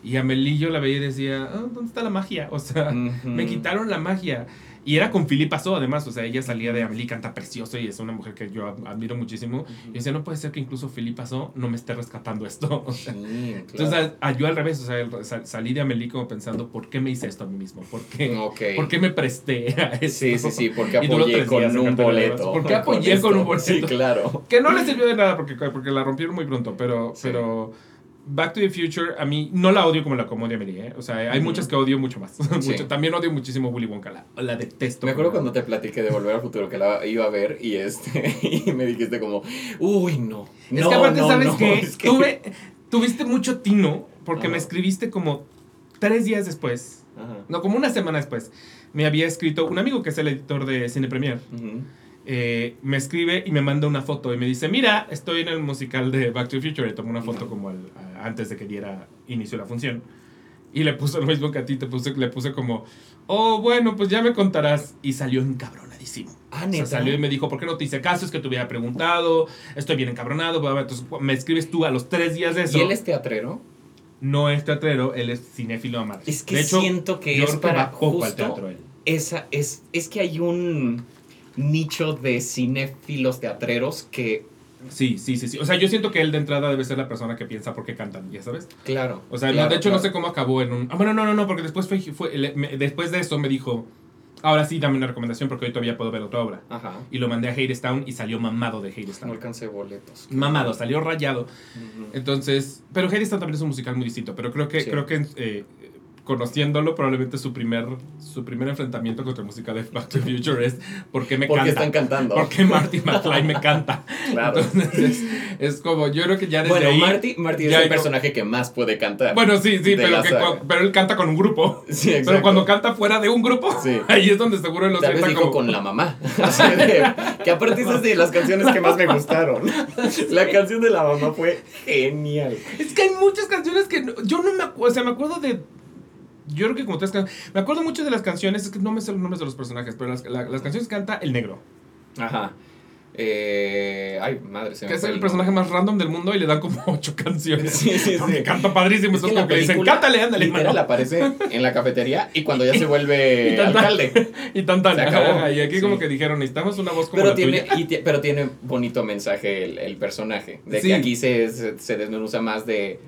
Y Amelie yo la veía y decía, ah, ¿dónde está la magia? O sea, Ujú. me quitaron la magia. Y era con Philip Pasó, además. O sea, ella salía de Amelie, canta precioso y es una mujer que yo ad- admiro muchísimo. Y decía, no puede ser que incluso Philip Pasó no me esté rescatando esto. O sea, Sí, Entonces, a- a- yo al revés, o sea, sal- salí de Amelie como pensando, ¿por qué me hice esto a mí mismo? ¿Por qué. ¿por qué me presté a esto? Sí, sí, sí, porque apoyé con un boleto. ¿Por qué apoyé esto. con un boleto? Sí, claro. Que no le sirvió de nada porque, porque la rompieron muy pronto, pero, Sí. pero Back to the Future, a mí no la odio como la comedia Amelie, ¿eh? O sea, hay muchas que odio mucho más. Sí. Mucho- también odio muchísimo Willy Wonka, la, la detesto. Me acuerdo cuando te platiqué de Volver al Futuro que la iba a ver y este y me dijiste como, uy, no. Es no, que aparte, no, ¿sabes no, qué? es que- Tuve, tuviste mucho tino porque Ajá. me escribiste como tres días después, Ajá. no, como una semana después, me había escrito un amigo que es el editor de Cine Premier. Ujú. Eh, me escribe y me manda una foto y me dice, mira, estoy en el musical de Back to the Future. Y tomó una foto como a- antes de que diera inicio la función. Y le puso lo mismo que a ti, te puse, le puse como, oh, bueno, pues ya me contarás. Y salió encabronadísimo. Ah, O sea, salió y me dijo, ¿por qué no te hice caso? Es que te hubiera preguntado, estoy bien encabronado. bla, bla. Entonces me escribes tú a los tres días de eso. ¿Y él es teatrero? No es teatrero, él es cinéfilo a madre. Es que de hecho, siento que yo es para poco al justo teatro él. esa es es que hay un nicho de cinéfilos teatreros que Sí, sí, sí, sí. O sea, yo siento que él de entrada debe ser la persona que piensa por qué cantan, ¿ya sabes? claro O sea, no, claro, de hecho no sé cómo acabó en un... Ah, bueno, no, no, no, porque después fue, fue le- me- después de eso me dijo, ahora sí, dame una recomendación porque hoy todavía puedo ver otra obra. ajá Y lo mandé a Hadestown y salió mamado de no Hadestown. alcancé boletos Mamado, salió rayado. Entonces, pero Hadestown también es un musical muy distinto, pero creo que, Sí. creo que eh, conociéndolo, probablemente su primer, su primer enfrentamiento contra el musical de Back to the Future es ¿por qué me porque canta? están cantando ¿Por qué Marty McFly me canta? claro Entonces, es, es como, yo creo que ya desde bueno ahí... Marty Marty es el personaje que más puede cantar Bueno, sí, sí, pero, que pero él canta con un grupo. sí Pero exacto. cuando canta fuera de un grupo, Sí. ahí es donde seguro lo Tal vez sienta dijo como... con la mamá. Así de- que aparte esas de las canciones que más me gustaron. La canción de la mamá fue genial. Es que hay muchas canciones que no- yo no me acuerdo, o sea, me acuerdo de... Yo creo que como tres can- Me acuerdo mucho de las canciones, es que no me sé los nombres de los personajes, pero las, la- las canciones que canta el negro, Ajá. Eh, ay, madre, se me que es el el personaje más random del mundo y le dan como ocho canciones. Sí, sí, sí. canta padrísimo, Es que como que le dicen, cántale, ándale, literal mano". aparece en la cafetería y cuando ya se vuelve Y tanta- alcalde. Y tan tan. Ajá, Y aquí Sí. como que dijeron, necesitamos una voz como Pero la tiene, tuya. y pero tiene bonito mensaje el, el personaje. De Sí. que aquí se, se, se desmenuza más de.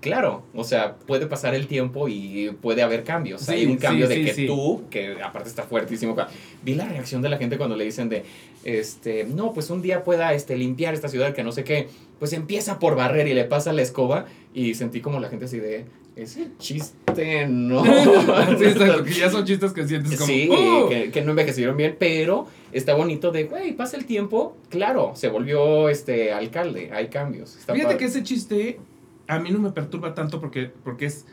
Claro, o sea, puede pasar el tiempo y puede haber cambios. Sí, Hay un cambio sí, de sí, que tú, que aparte está fuertísimo. Vi la reacción de la gente cuando le dicen de, este, no, pues un día pueda este, limpiar esta ciudad que no sé qué. Pues empieza por barrer y le pasa la escoba y sentí como la gente así de, ese chiste no. sí, exacto, que ya son chistes que sientes como... Sí, "Oh". que, que no envejecieron bien, pero está bonito de, güey, pasa el tiempo, claro, se volvió este alcalde, hay cambios. Está Fíjate padre. que ese chiste a mí no me perturba tanto porque, porque es...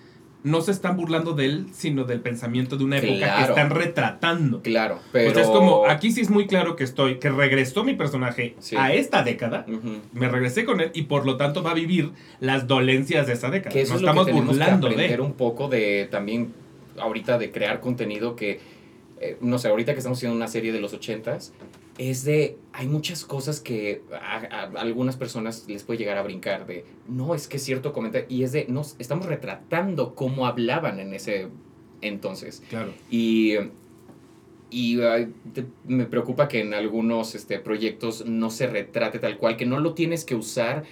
No se están burlando de él, sino del pensamiento de una época que están retratando. Claro, pero... O sea, es como, aquí sí es muy claro que estoy, que regresó mi personaje Sí. a esta década, me regresé con él y por lo tanto va a vivir las dolencias de esa década. Que eso Nos es lo que estamos que burlando aprender de. un poco de también ahorita de crear contenido que, eh, no sé, ahorita que estamos haciendo una serie de los ochentas, es de, hay muchas cosas que a, a algunas personas les puede llegar a brincar de, no, es que es cierto comentario, y es de, nos estamos retratando cómo hablaban en ese entonces. Claro. Y, y te- me preocupa que en algunos este, proyectos no se retrate tal cual, que no lo tienes que usar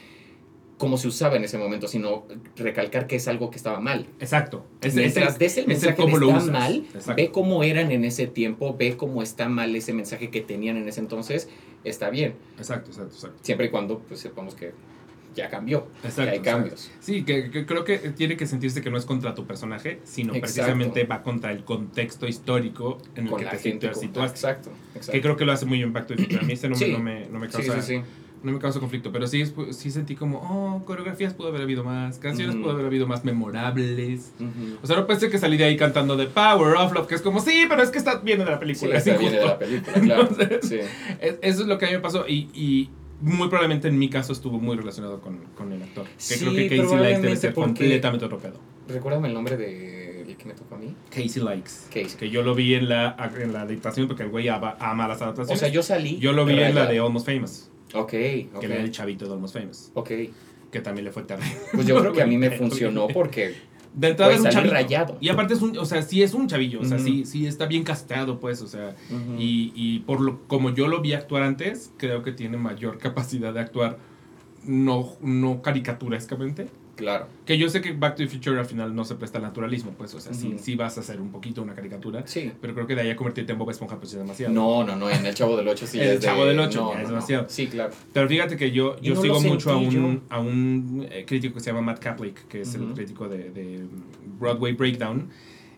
como se usaba en ese momento, sino recalcar que es algo que estaba mal. Exacto. Es, Mientras es, des el es mensaje cómo de lo está mal, Exacto. ve cómo eran en ese tiempo, ve cómo está mal ese mensaje que tenían en ese entonces, está bien. Exacto, exacto, exacto. Siempre y cuando pues sepamos que ya cambió, Exacto, que hay exacto. cambios. Sí, que, que creo que tiene que sentirse que no es contra tu personaje, sino Exacto. precisamente va contra el contexto histórico en el Con que te situaste. Exacto, exacto. Que creo que lo hace muy bien Back to the Future. A mí ese no, me- no me, no me Sí, causa, sí, sí. No me causa conflicto, pero sí, es- sí sentí como, oh, coreografías pudo haber habido más, canciones Ujú. pudo haber habido más memorables. O sea, no pensé que salí de ahí cantando de Power of Love, que es como, sí, pero es que está bien de la Sí, película. es esa viene de injusto". la película, claro. Entonces- Sí. Es- Eso es lo que a mí me pasó y, y muy probablemente en mi caso estuvo muy relacionado con, con el actor. Que Sí, creo que Casey Likes debe ser porque- completamente otro pedo. Recuérdame el nombre del que me tocó a mí. Casey Likes. Casey. Que yo lo vi en la, en la adaptación porque el güey ama, ama las O adaptaciones. sea, yo salí. Yo lo vi en la de Almost Famous, Ok, que ok. era el chavito de Almost Famous, Ok. que también le fue terrible. Pues yo creo que a mí me funcionó porque. De entrada Pues es un chavito. rayado. Y aparte es un, o sea, sí es un chavillo, o sea, sí, sí está bien casteado, pues, o sea, y, y por lo como yo lo vi actuar antes, creo que tiene mayor capacidad de actuar no, no caricaturescamente. Claro. Que yo sé que Back to the Future al final no se presta al naturalismo, pues, o sea, sí, sí vas a hacer un poquito una caricatura, Sí. pero creo que de ahí a convertirte en Bob Esponja pues es demasiado. No, no, no, en el Chavo del 8 sí El es de- Chavo del Ocho no, es no, no. demasiado. Sí, claro. Pero fíjate que yo, yo sigo mucho a un, a un eh, crítico que se llama Matt Kaplik, que es el crítico de, de Broadway Breakdown.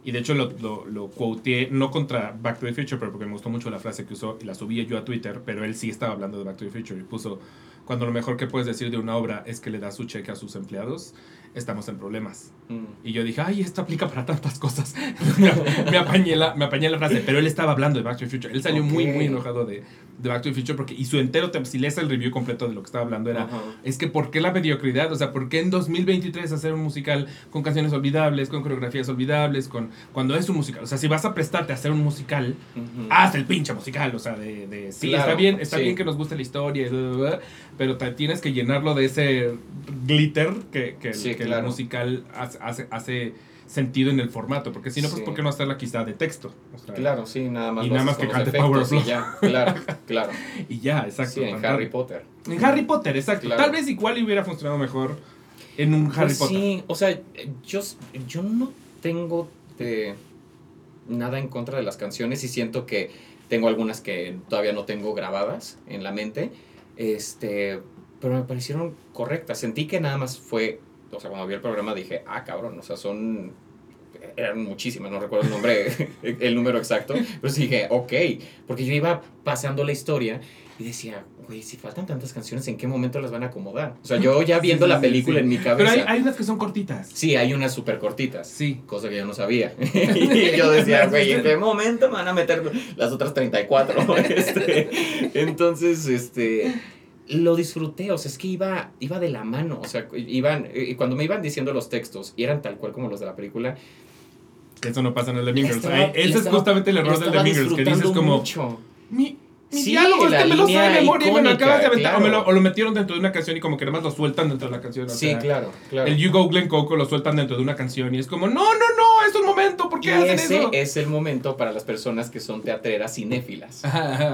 Y de hecho lo, lo, lo quoteé, no contra Back to the Future, pero porque me gustó mucho la frase que usó y la subí yo a Twitter, pero él sí estaba hablando de Back to the Future y puso, cuando lo mejor que puedes decir de una obra es que le da su cheque a sus empleados, estamos en problemas. Mm. Y yo dije, ay, esto aplica para tantas cosas. me, me apañé la, me apañé la frase, pero él estaba hablando de Back to the Future. Él salió muy, Ok. muy enojado de, de Back to the Future porque, y su entero, si lees el review completo de lo que estaba hablando, era, Ajá. es que ¿por qué la mediocridad? O sea, ¿por qué en 2023 hacer un musical con canciones olvidables, con coreografías olvidables, con cuando es un musical? O sea, si vas a prestarte a hacer un musical, Ujú. haz el pinche musical. O sea, de, de sí, Claro, está bien, está sí. bien que nos guste la historia, pero tienes que llenarlo de ese glitter que, que, Sí, que el claro. musical hace, sentido en el formato. Porque si no, pues Sí. ¿por qué no hacerla quizá de texto? O sea, Claro, sí, nada más. Y nada más que cante Power of y ya. Claro, claro. Y ya, exacto. Sí, en. Harry Potter. En Harry Potter, exacto. Claro. Tal vez igual hubiera funcionado mejor en un Harry Pues Potter. Sí, o sea, yo, yo no tengo de nada en contra de las canciones y siento que tengo algunas que todavía no tengo grabadas en la mente, este, pero me parecieron correctas. Sentí que nada más fue, o sea, cuando vi el programa dije, ah, cabrón, o sea, son eran muchísimas, no recuerdo el nombre, el número exacto, pero sí dije, ok, porque yo iba pasando la historia y decía, güey, si faltan tantas canciones, ¿en qué momento las van a acomodar? O sea, yo ya viendo Sí, sí, la sí, película sí. en mi cabeza. Pero hay, hay unas que son cortitas. Sí, hay unas súper cortitas. Sí. Cosa que yo no sabía. y yo decía, güey, ¿en qué momento me van a meter las otras 34? Este, entonces, este, lo disfruté. O sea, es que iba, iba de la mano. O sea, iban, y cuando me iban diciendo los textos y eran tal cual como los de la película. Que eso no pasa en el de Ay, Ese es justamente el error del de Girls, que dices como, mucho. mi, mi Sí, diálogo es que me lo sé de memoria y me lo icónica, acabas de aventar. O, me lo, o lo metieron dentro de una canción y como que nada más lo sueltan dentro de la canción. o Sí, sea, claro, claro. El You Go Glen Coco lo sueltan dentro de una canción y es como, no, no, no, es un momento, ¿por Y qué hacen ese eso? es el momento para las personas que son teatreras cinéfilas.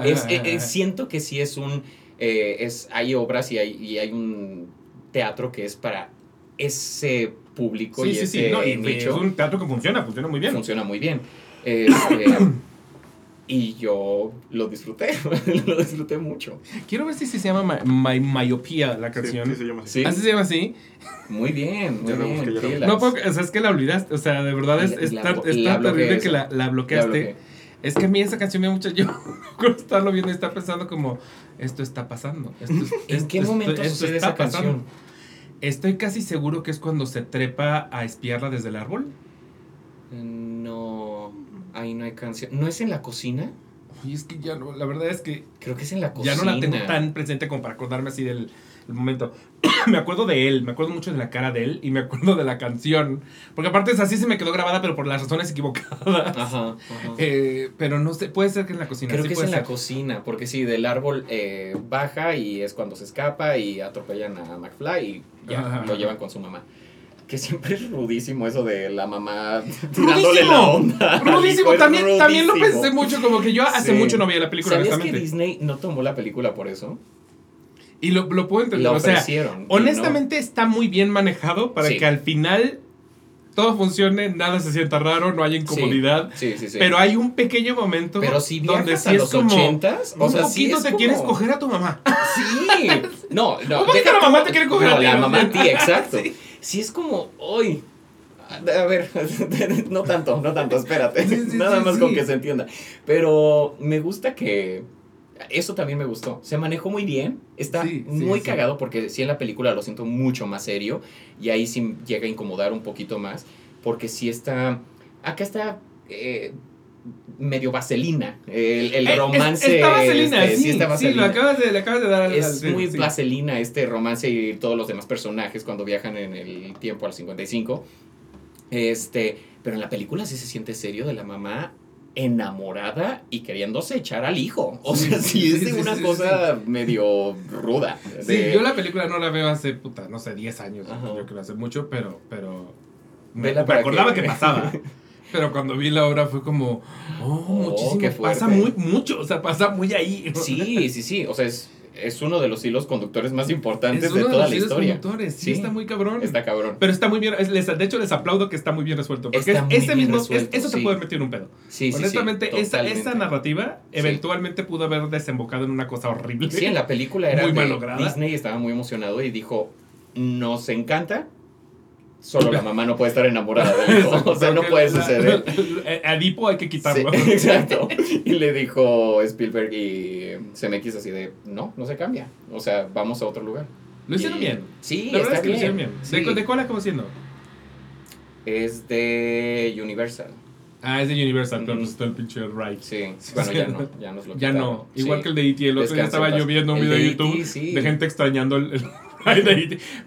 Es, eh, eh, siento que sí es un. Eh, es, hay obras y hay, y hay un teatro que es para ese público Sí, y sí, ese sí. No, y- y nicho. es un teatro que funciona, funciona muy bien. Funciona muy bien. Este, y yo lo disfruté. lo disfruté mucho. Quiero ver si se llama My, My- Myopía la canción. sí se llama así. Sí. ¿Así se llama así? Muy bien, muy bien. No, o sea, es que la olvidaste. O sea, de verdad es, La- es la tan, es terrible que la, bloqueaste. Es que a mí esa canción me da mucho. Yo recuerdo estarlo viendo y estar pensando como, esto está pasando. Esto, es- ¿En qué esto- momento sucede esa canción? Estoy casi seguro que es cuando se trepa a espiarla desde el árbol. No, ahí no hay canción. ¿No es en la cocina? Y es que ya no, la verdad es que Creo que es en la cocina. ya no la tengo tan presente como para acordarme así del, del momento. me acuerdo de él, me acuerdo mucho de la cara de él y me acuerdo de la canción. Porque aparte es así se me quedó grabada, pero por las razones equivocadas. Ajá, ajá. Eh, pero no sé, puede ser que en la cocina. Creo sí que es en la cocina, porque sí, del árbol eh, baja y es cuando se escapa y atropellan a McFly y ya Ajá. lo llevan con su mamá. Que siempre es rudísimo eso de la mamá tirándole ¡Rudísimo! la onda. al hijo, Rudísimo, también, también lo rudísimo. pensé mucho, como que yo hace Sí. mucho no veía la película, ¿Sabías que. Disney no tomó la película por eso? Y lo, lo puedo entender. Lo o sea, honestamente está muy bien manejado para Sí. que al final todo funcione, nada se sienta raro, no haya no. incomodidad. Sí, sí, sí. Pero hay un pequeño momento Pero si donde sí a es los como. ochentas, o un sea, poquito te como- quieres coger a tu mamá. Sí. No, no. Un poquito la mamá te quiere coger no, a ti, la ¿no? mamá a ti, exacto. Sí. Es como, hoy. A ver, no tanto, no tanto, espérate. Nada más con que se entienda. Pero me gusta que. Eso también me gustó. Se manejó muy bien. Está Sí, sí, muy sí. cagado porque sí en la película lo siento mucho más serio. Y ahí sí llega a incomodar un poquito más. Porque sí está. Acá está. eh, medio vaselina. El, el Eh, es- romance. Está vaselina, este, sí. está Sí, lo acabas de, le acabas de dar al- Es al- sí, muy sí. vaselina este romance y todos los demás personajes cuando viajan en el tiempo al 55. Este, pero en la película sí se siente serio de la mamá enamorada y queriéndose echar al hijo. O sea, sí, Sí, es de sí, una sí, cosa medio ruda. Sí, yo la película no la veo hace, puta, no sé, 10 años. Ajá. Yo creo que hace mucho, pero, pero me, me acordaba que- que... pasaba. Pero cuando vi la obra fue como, oh, muchísimo, qué pasa muy, mucho, o sea, pasa muy ahí. Sí, sí, sí. O sea, es, es uno de los hilos conductores más importantes es de uno toda los la hilos historia. conductores, sí, Sí. está muy cabrón. Está cabrón. Pero está muy bien, es- les- de hecho les aplaudo que está muy bien resuelto. Porque Está es- ese mismo, es- resuelto, eso te sí. puede meter en un pedo. Sí, sí, sí. Honestamente, esa, esa narrativa eventualmente pudo haber desembocado en una cosa horrible. Sí, en la película era Muy de. Disney estaba muy emocionado y dijo, nos encanta, solo la mamá no puede estar enamorada del hijo. O sea, no puede suceder. A Adipo hay que quitarlo. Sí, exacto. Y le dijo Spielberg y CMX así de, no, no se cambia. O sea, vamos a otro lugar. Lo hicieron Y- bien. Sí, La verdad está es que lo bien. hicieron bien. Sí. ¿De, cu- ¿De cuál acabó siendo? Es de Universal. Ah, es de Universal, pero Ujú. pues está el pinche Right. Sí, bueno, ya no, ya nos lo Ya quitaron. no. Igual Sí. que el de E.T. El otro día estaba en paz. yo viendo un video de de YouTube sí. de gente extrañando el.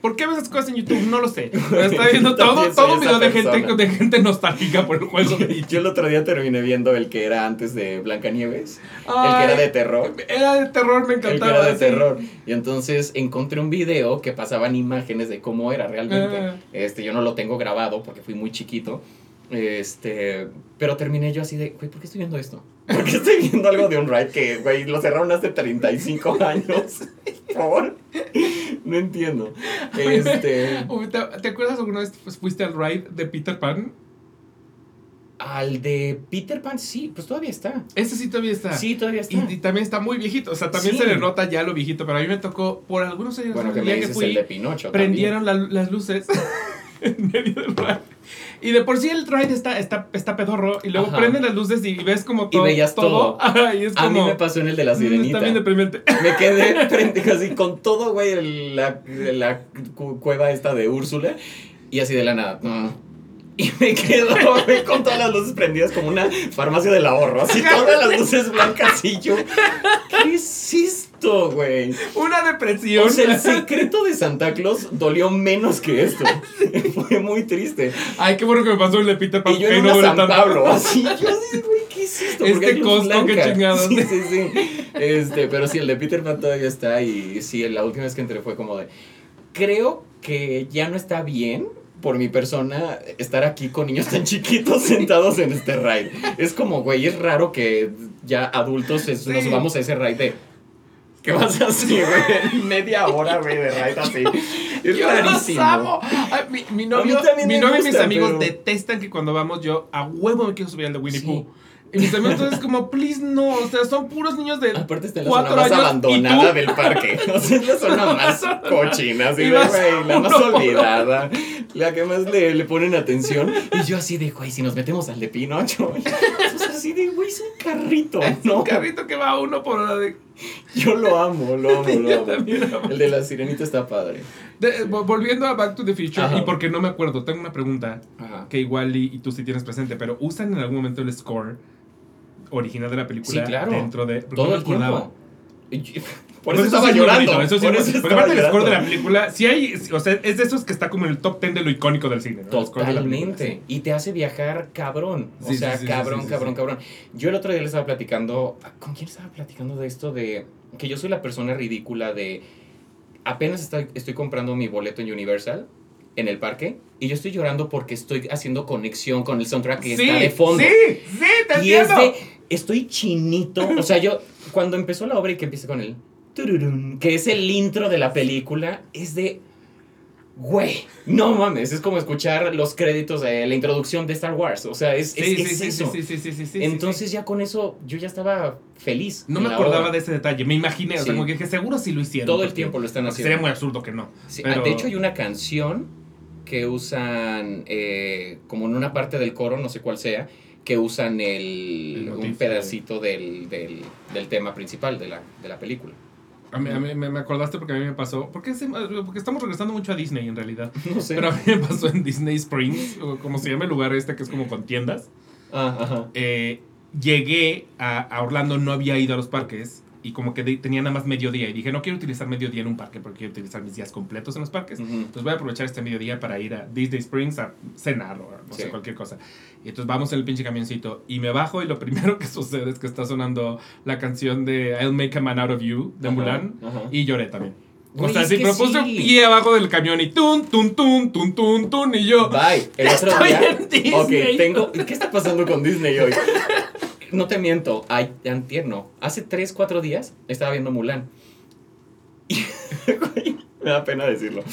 ¿Por qué ves esas cosas en YouTube? No lo sé. Pero estaba viendo todo, todo video de gente, de gente nostálgica por el juego E.T. Yo el otro día terminé viendo el que era antes de Blancanieves. el que era de terror. Era de terror, me El que encantaba. era de sí. terror. Y entonces encontré un video que pasaban imágenes de cómo era realmente. Ah. Este, yo no lo tengo grabado porque fui muy chiquito. Este, pero terminé yo así de, güey, ¿por qué estoy viendo esto? ¿Por qué estoy viendo algo de un ride que, güey, lo cerraron hace 35 años? Por. No entiendo. Este, ¿Te, te acuerdas alguna vez fuiste al ride de Peter Pan? al de Peter Pan, sí, pues todavía está. Ese sí todavía está. Sí, todavía está. Y, y también está muy viejito. O sea, también Sí. se le nota ya lo viejito. Pero a mí me tocó, por algunos años, bueno, que me que dices fui, el de Pinocho. prendieron la- las luces en medio del ride. Y de por sí el ride está, está, está pedorro. Y luego Ajá. las luces y ves como todo. veías todo. Ajá, y es A como. mí me pasó en el de la "Mm, sirenita. Está bien deprimente. Me quedé frente así con todo, güey, el- la, la cu- cueva esta de Úrsula. Y así de la nada. mm. Y me quedo, güey, con todas las luces prendidas como una farmacia del ahorro. Así todas las luces blancas y yo. ¿Qué es esto, güey? Una depresión. O sea, el secreto de Santa Claus dolió menos que esto. Fue muy triste. Ay, qué bueno que me pasó el de Peter Pan. Y yo en no San tanto. Pablo, así. Yo así, güey, ¿qué es esto? Este Costco, qué chingados. Sí, sí, sí. Este, pero sí, el de Peter Pan todavía está. Y sí, la última vez que entré fue como de. Creo que ya no está bien por mi persona estar aquí con niños tan chiquitos sentados en este ride. Es como, güey, es raro que ya adultos es- nos vamos a ese ride de. ¿Qué vas así, güey? Media hora, güey, de ride así. Es Yo rarísimo. los amo. Ay, mi, mi novio, mi novio y mis amigos pero- detestan que cuando vamos yo a huevo me quiero subir al de Winnie Sí. Pooh. Y mis amigos entonces como, please no, o sea, son puros niños de Aparte está la cuatro zona más años, abandonada del parque. O sea, es la zona más cochina, así de, güey, la más olvidada, la que más le, le ponen atención. Y yo así de, güey, si nos metemos al de Pinocho. Pues así de, güey, es un carrito, Es ¿no? un carrito que va a uno por hora de... Yo lo amo, lo amo, lo amo. también amo. El de la sirenita está padre. De- volviendo a Back to the Future, Ajá. y porque no me acuerdo, tengo una pregunta Ajá. que igual y, y tú sí tienes presente, pero ¿usan en algún momento el score original de la película Sí, claro. dentro de... no Todo me el acordaba. tiempo. Por eso estaba sí llorando. bonito, Eso sí, por es eso porque aparte el score de la película, sí hay, o sea, es de esos que está como en el top 10 de lo icónico del cine. Totalmente. Y te hace viajar cabrón. O Sí, sea, cabrón, cabrón, cabrón. Yo el otro día le estaba platicando. ¿Con quién estaba platicando de esto? De que yo soy la persona ridícula de. Apenas estoy, estoy comprando mi boleto en Universal en el parque y yo estoy llorando porque estoy haciendo conexión con el soundtrack que está de fondo. Sí, sí, te y es de. Estoy chinito. O sea, yo. Cuando empezó la obra y que empieza con el. Que es el intro de la película, es de. Güey, no mames, es como escuchar los créditos de la introducción de Star Wars. O sea, es, Sí, es- sí, es sí, eso. Entonces ya con eso yo ya estaba feliz. No me acordaba de ese detalle, me imaginé, o sea, como que dije, seguro sí lo hicieron. Todo el tiempo lo están haciendo. Sería muy absurdo que no. Sí, pero- De hecho, hay una canción que usan, eh, como en una parte del coro, no sé cuál sea, que usan el, El un pedacito del, del, del tema principal de la, de la película. A mí, a mí me, acordaste porque a mí me pasó. Porque, se- porque estamos regresando mucho a Disney en realidad. No sé. Pero a mí me pasó en Disney Springs, o como se llama el lugar este que es como con tiendas. Ah, ajá. Eh, llegué a, a Orlando, no había ido a los parques y como que de- tenía nada más mediodía. Y dije, no quiero utilizar mediodía en un parque porque quiero utilizar mis días completos en los parques. Ujú. Entonces voy a aprovechar este mediodía para ir a Disney Springs a cenar o a no sé, Sí. cualquier cosa. Y entonces vamos en el pinche camioncito y me bajo y lo primero que sucede es que está sonando la canción de I'll Make a Man Out of You de Ajá, Mulan ajá. y lloré también. O sea, sí, que pero puse un sí. pie abajo del camión y tun, tun, tun, tun, tun, tun, y yo. Bye. El otro Estoy día. en Disney. Ok, tengo. ¿Qué está pasando con Disney hoy? No te miento. Ay, antier no. Hace 3, 4 días estaba viendo Mulan. Y, güey, me da pena decirlo.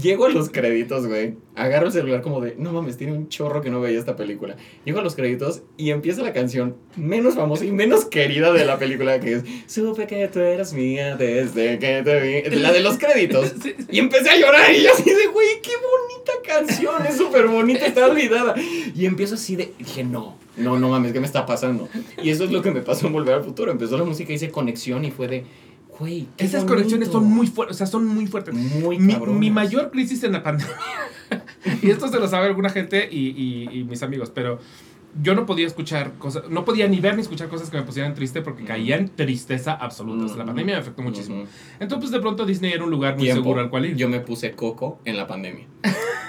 Llego a los créditos, güey. Agarro el celular como de, no mames, tiene un chorro que no veía esta película. Llego a los créditos y empieza la canción menos famosa y menos querida de la película que es Supe que tú eras mía desde que te vi. La de los créditos. Sí, sí. Y empecé a llorar y yo así de, güey, qué bonita canción, es súper bonita, está olvidada. Y empiezo así de, dije, no, no, no mames, ¿qué me está pasando? Y eso es lo que me pasó en Volver al Futuro. Empezó la música, hice conexión y fue de, güey, qué Esas bonito. conexiones son muy fuertes, o sea, son muy fuertes. Muy Mi, mi mayor crisis en la pandemia, y esto se lo sabe alguna gente y, y- y mis amigos, pero yo no podía escuchar cosas, no podía ni ver ni escuchar cosas que me pusieran triste porque Ujú. caía en tristeza absoluta. La pandemia me afectó muchísimo. Ujú. Entonces, pues de pronto Disney era un lugar muy Tiempo. seguro al cual ir. Yo me puse coco en la pandemia.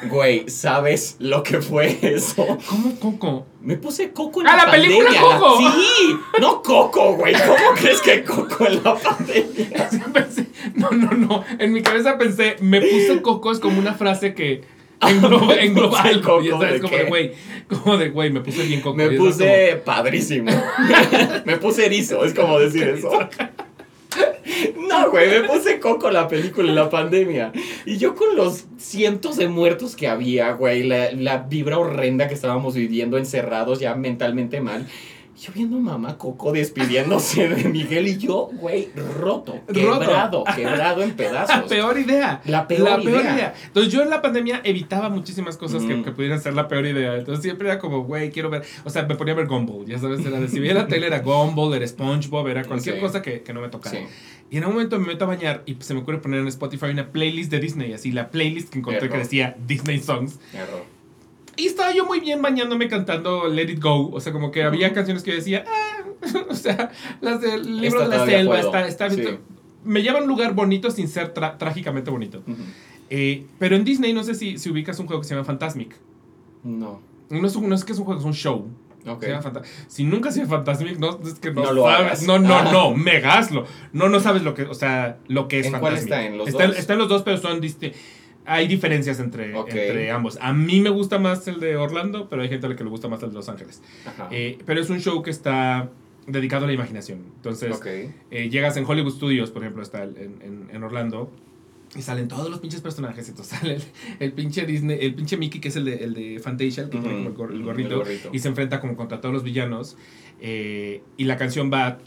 Güey, ¿sabes lo que fue eso? ¿Cómo, Coco? Me puse coco en ¡Ah, la, la película pandemia. la- Coco! Sí, no coco, güey. ¿Cómo crees que coco en la pandemia? No, no, no. En mi cabeza pensé, me puse Coco es como una frase que puse algo. Y Coco, esa ¿de es como de, güey, como de, güey, me puse bien Coco. Me puse padrísimo. me puse erizo, es como decir eso. No, güey, me puse coco la película en la pandemia. Y yo con los cientos de muertos que había, güey, la, la vibra horrenda que estábamos viviendo encerrados ya mentalmente mal. Yo viendo a mamá Coco despidiéndose de Miguel y yo, güey, roto, Roto. quebrado, quebrado en La pedazos. peor idea. La peor idea. Entonces yo en la pandemia evitaba muchísimas cosas que, Mm. que pudieran ser la peor idea. Entonces siempre era como, güey, quiero ver. O sea, me ponía a ver Gumball. Ya sabes, era de si veía la tele era Gumball, era SpongeBob, era cualquier Sí. cosa que, que no me tocara. Sí. Y en un momento me meto a bañar y se me ocurre poner en Spotify una playlist de Disney. Así, la playlist que encontré que Error. decía Disney Songs. Error. Y estaba yo muy bien bañándome cantando Let It Go. O sea, como que había canciones que yo decía, ah, o sea, las del libro Esta de la selva, está, está. Sí. Me lleva a un lugar bonito sin ser trágicamente bonito. Eh, pero en Disney, no sé si, si ubicas un juego que se llama Fantasmic. No. No es, un- no es que es un juego, es un show. Si nunca se llama Fantasmic, no, es que no, No lo sabes. hagas. No, no, Ah. no, mega hazlo. No, no sabes lo que, o sea, lo que es ¿En cuál Fantasmic. está? ¿En los está, dos? está en los dos, pero son disti- Hay diferencias entre, entre ambos. A mí me gusta más el de Orlando, pero hay gente a la que le gusta más el de Los Ángeles. Eh, pero es un show que está dedicado a la imaginación. Entonces, eh, llegas en Hollywood Studios, por ejemplo, está en- en Orlando, y salen todos los pinches personajes. Entonces sale el, el pinche Disney, el pinche Mickey, que es el de, el de Fantasia, el que tiene como el, gor- el gorrito, el gorrito. y se enfrenta como contra todos los villanos. eh, y la canción va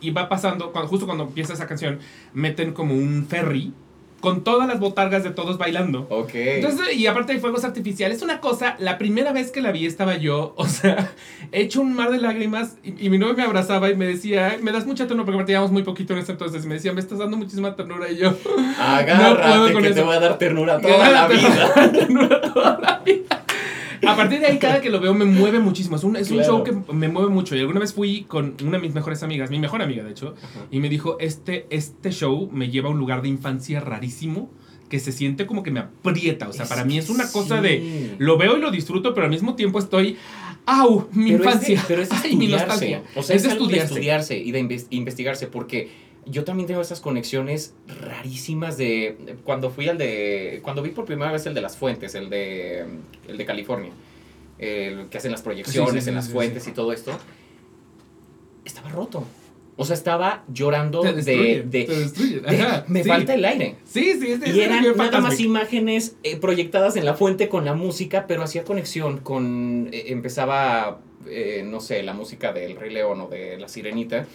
y va pasando, cuando, justo cuando empieza esa canción, meten como un ferry con todas las botargas de todos bailando. Ok. Entonces, y aparte de fuegos artificiales, una cosa, la primera vez que la vi estaba yo, o sea, hecho un mar de lágrimas y, y mi novio me abrazaba y me decía, me das mucha ternura porque aparte llevamos muy poquito en ese entonces, me decía, me estás dando muchísima ternura y yo, Agárrate No puedo con que eso. te voy a dar ternura toda la vida. Ternura toda la vida. A partir de ahí, cada que lo veo me mueve muchísimo. Es un, es un Claro. show que me mueve mucho. Y alguna vez fui con una de mis mejores amigas, mi mejor amiga, de hecho, Ajá. y me dijo, este, este show me lleva a un lugar de infancia rarísimo que se siente como que me aprieta. O sea, para mí es una cosa de... Sí. Lo veo y lo disfruto, pero al mismo tiempo estoy... ¡Au! Mi Pero infancia. Es de, pero es de Ay, mi estudiarse. nostalgia. O sea, es, es de algo de estudiarse. estudiarse y de inves- investigarse. Porque yo también tengo esas conexiones rarísimas de. de Cuando fui al de. Cuando vi por primera vez el de las fuentes, el de. El de California. El que hacen las proyecciones Sí, sí, sí, en las sí, fuentes y todo esto. estaba roto. O sea, estaba llorando Te de, de- te me sí. falta el aire. Sí, sí, sí. Y eran nada más imágenes eh, proyectadas en la fuente con la música, pero hacía conexión con. eh, empezaba, eh, no sé, la música del Rey León o de La Sirenita.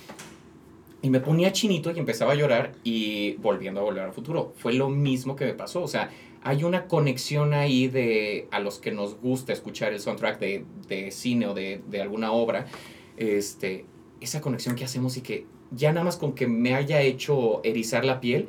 Y me ponía chinito y empezaba a llorar y volviendo a volver al futuro. Fue lo mismo que me pasó. O sea, hay una conexión ahí de a los que nos gusta escuchar el soundtrack de, de cine o de, de alguna obra. Este, esa conexión que hacemos y que ya nada más con que me haya hecho erizar la piel,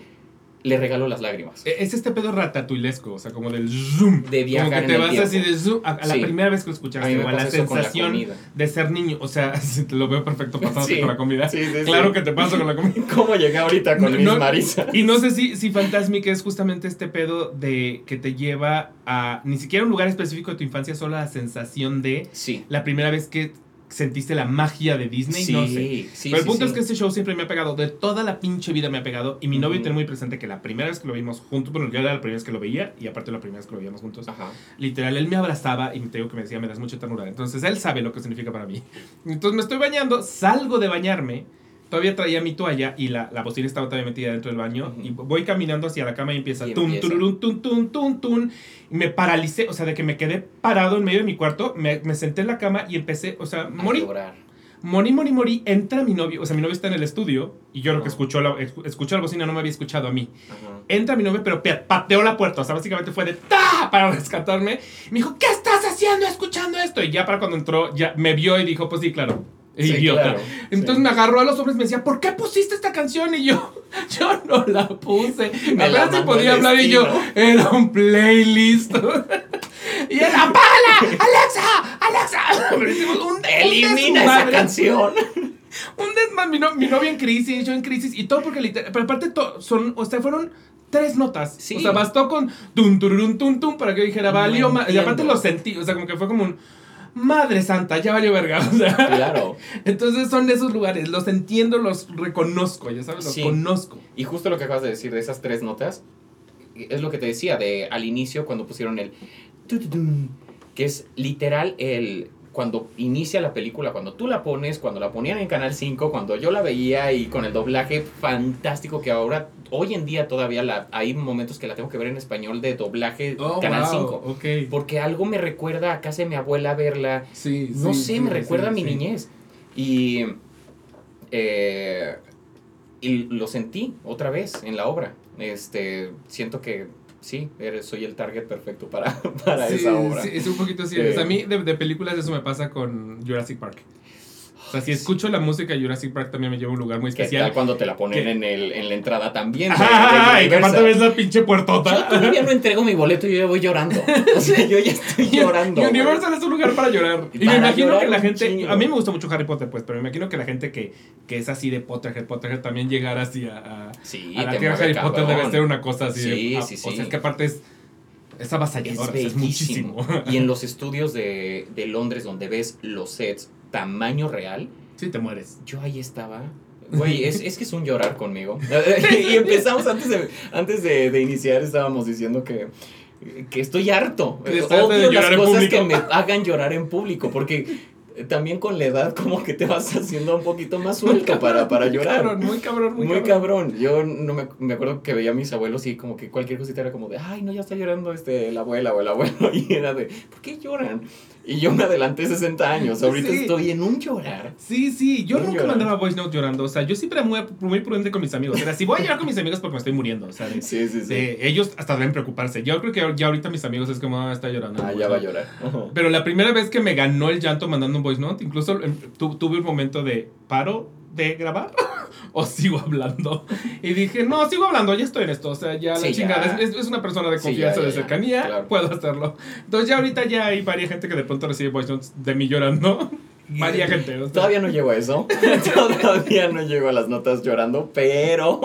le regalo las lágrimas. E, Es este pedo ratatuilesco, o sea, como del zoom. De viajar Como que en te el vas tiempo. así de zoom a, a la Sí. primera vez que lo A escuchaste, mí me o a la pasa eso con la sensación comida. de ser niño. O sea, si te lo veo perfecto pasándote Sí. con la comida. Sí, sí, Claro sí. que te pasa con la comida. ¿Cómo llegué ahorita con No, mis no, marisas? Y no sé si, si Fantasmic es justamente este pedo de que te lleva a ni siquiera un lugar específico de tu infancia, solo la sensación de Sí. la primera vez que sentiste la magia de Disney, Sí, no sé. sí, Pero el punto sí. es que este show siempre me ha pegado, de toda la pinche vida me ha pegado, y mi novio tiene muy presente que la primera vez que lo vimos juntos, bueno, yo era la primera vez que lo veía, y aparte la primera vez que lo veíamos juntos, Ajá. literal, él me abrazaba y te digo que me decía, me das mucha ternura. Entonces él sabe lo que significa para mí. Entonces me estoy bañando, salgo de bañarme, todavía traía mi toalla y la, la bocina estaba todavía metida dentro del baño. Ujú. Y voy caminando hacia la cama y empieza Y tun, tun, tun, tun. Y me paralicé, o sea, de que me quedé parado en medio de mi cuarto, me, me senté en la cama y empecé, o sea, morí. Morí, morí, morí. Entra mi novio, o sea, mi novio está en el estudio y yo creo que escuchó la, escuchó la bocina, no me había escuchado a mí. Entra mi novio, pero pe- pateó la puerta. O sea, básicamente fue de ¡ta! para rescatarme. Me dijo, ¿qué estás haciendo escuchando esto? Y ya para cuando entró, ya me vio y dijo, pues sí, claro. Sí, Idiota. claro, Entonces sí. me agarró a los hombres y me decía, ¿por qué pusiste esta canción? Y yo, yo no la puse. Me Apenas podía hablar y yo, era un playlist. y él, ¡apágala! ¡Alexa! ¡Alexa! Un, un Elimina esa desmadre. canción. Un desmadre, mi, no- mi novio en crisis, yo en crisis, y todo porque literal, pero aparte to- son, o sea, fueron tres notas. Sí. O sea, bastó con tum, tururún, tum, tum, para que yo dijera, No valió, ma-". y aparte lo sentí, o sea, como que fue como un, madre santa, ya valió verga, o sea. Claro. Entonces son esos lugares, los entiendo, los reconozco, ya sabes, los Sí. conozco. Y justo lo que acabas de decir de esas tres notas, es lo que te decía de al inicio cuando pusieron el que es literal el cuando inicia la película, cuando tú la pones, cuando la ponían en Canal 5, cuando yo la veía y con el doblaje fantástico que ahora, hoy en día todavía la, hay momentos que la tengo que ver en español de doblaje Oh, Canal wow, 5. Ok. Porque algo me recuerda a casa de mi abuela verla, Sí, no sí, sé, sí, me recuerda a mi niñez. Y, eh, y lo sentí otra vez en la obra. Este, siento que sí, eres, soy el target perfecto para, para Sí, esa obra. sí, es un poquito así. Eh. A mí de, de películas eso me pasa con Jurassic Park. O sea, si escucho la música de Jurassic Park también me lleva a un lugar muy ¿Qué especial. tal cuando te la ponen en, el, en la entrada también? ¡Ah! Y aparte ves la pinche Yo puertota. todavía no entrego mi boleto y yo ya voy llorando. O sea, yo ya estoy llorando. Universal es un lugar para llorar. Y me imagino llorar que la gente. chingo. A mí me gusta mucho Harry Potter, pues, pero me imagino que la gente que, que es así de Potterhead, Potterhead también llegar así a, a, Sí, a la tierra Harry Potter debe ser una cosa así. Sí, de, ah, sí, O sí. sea, es que aparte es. Es avasalladora, Es es bellísimo. muchísimo. Y en los estudios de, de Londres donde ves los sets tamaño real, Sí, te mueres. yo ahí estaba. Güey, es, es que es un llorar conmigo. y empezamos antes de, antes de, de iniciar, estábamos diciendo que, que estoy harto. De Odio las cosas que me hagan llorar en público, porque también con la edad como que te vas haciendo un poquito más suelto para, para Muy llorar. cabrón, muy cabrón, muy, Muy cabrón. cabrón. Yo no me, me acuerdo que veía a mis abuelos y como que cualquier cosita era como de, ay, no, ya está llorando este, la abuela o el abuelo. Y era de, ¿por qué lloran? Y yo me adelanté 60 años. Ahorita Sí. estoy en un llorar. Sí, sí, yo nunca mandaba voice note llorando. O sea, yo siempre era muy, muy prudente con mis amigos. Era, si voy a llorar con mis amigos porque me estoy muriendo. O sea, de- Sí, sí, sí. de- ellos hasta deben preocuparse. Yo creo que ya ahorita mis amigos es como, ah, está llorando. Ah, ya voice va a note. llorar. Pero la primera vez que me ganó el llanto mandando un voice note, incluso em, tu- tuve un momento de paro de grabar o sigo hablando. Y dije, no, sigo hablando, ya estoy en esto. O sea, ya Sí, la chingada. ya. Es, es una persona de Sí, confianza, ya, ya, de cercanía, Claro. puedo hacerlo. Entonces ya ahorita ya hay varias gente que de pronto recibe voice notes de mí llorando. Varia gente. Todavía no llego a eso. Todavía no llego a las notas llorando, pero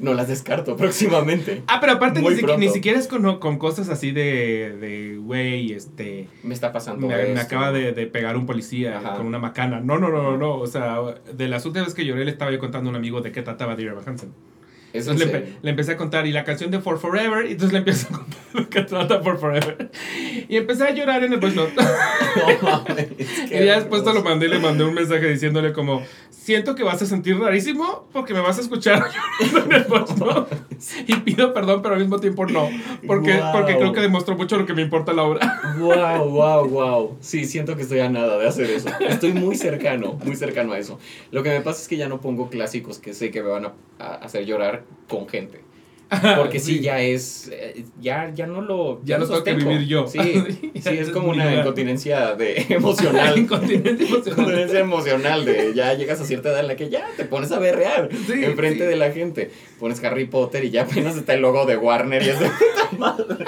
no las descarto próximamente. Ah, pero aparte ni, siquiera es con, con cosas así de, de, güey, este, Me está pasando me, acaba de, de pegar un policía Ajá. con una macana. No, no, no, no, no. O sea, de las últimas que lloré le estaba yo contando a un amigo de qué trataba Dear Evan Hansen. ¿Es en Entonces le, empe- le empecé a contar y la canción de For Forever, y entonces le empecé a contar lo que trata For Forever. Y empecé a llorar en el voice note. No mames. Y ya después te lo mandé y le mandé un mensaje diciéndole como, siento que vas a sentir rarísimo porque me vas a escuchar llorando en el voice note. Y pido perdón, pero al mismo tiempo no. Porque, Wow. porque creo que demostró mucho lo que me importa la obra. Wow, wow, wow. Sí, siento que estoy a nada de hacer eso. Estoy muy cercano, muy cercano a eso. Lo que me pasa es que ya no pongo clásicos que sé que me van a, a hacer llorar con gente. Porque sí, ya es. eh, Ya, ya no lo. Ya lo tengo que vivir yo. Sí, Sí, es como una incontinencia de, emocional. Incontinencia emocional. Incontinencia emocional de ya llegas a cierta edad en la que ya te pones a berrear Sí, enfrente de la gente. Pones Harry Potter y ya apenas está el logo de Warner y es de puta madre.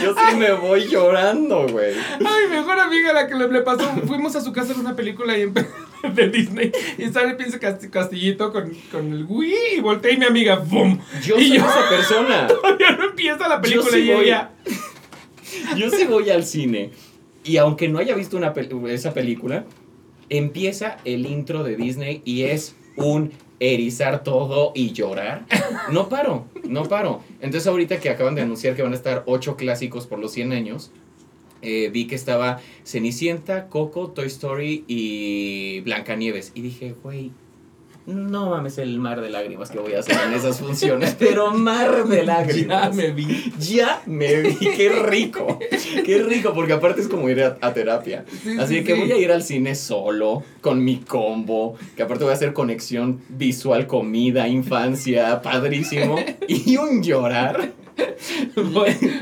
Yo sí me voy llorando, güey. Ay, mejor amiga la que le, pasó. Fuimos a su casa en una película y empe- de Disney. Y sale piensa cast- Castillito con, con el Wii. Y volteé y mi amiga, ¡bum! Yo y soy yo, esa persona. todavía no empieza la película sí y voy. ella. Yo sí voy al cine. Y aunque no haya visto una pel- esa película, empieza el intro de Disney y es un erizar todo y llorar. No paro, no paro. Entonces ahorita que acaban de anunciar que van a estar ocho clásicos por los 100 años, eh, vi que estaba Cenicienta, Coco, Toy Story y Blancanieves. Y dije, güey, no mames el mar de lágrimas que voy a hacer en esas funciones, pero mar de lágrimas. Ya me vi. Ya me vi, qué rico, qué rico, porque aparte es como ir a, a terapia. Sí, Así sí, que sí. voy a ir al cine solo, con mi combo, que aparte voy a hacer conexión visual, comida, infancia, padrísimo, y un llorar. Voy,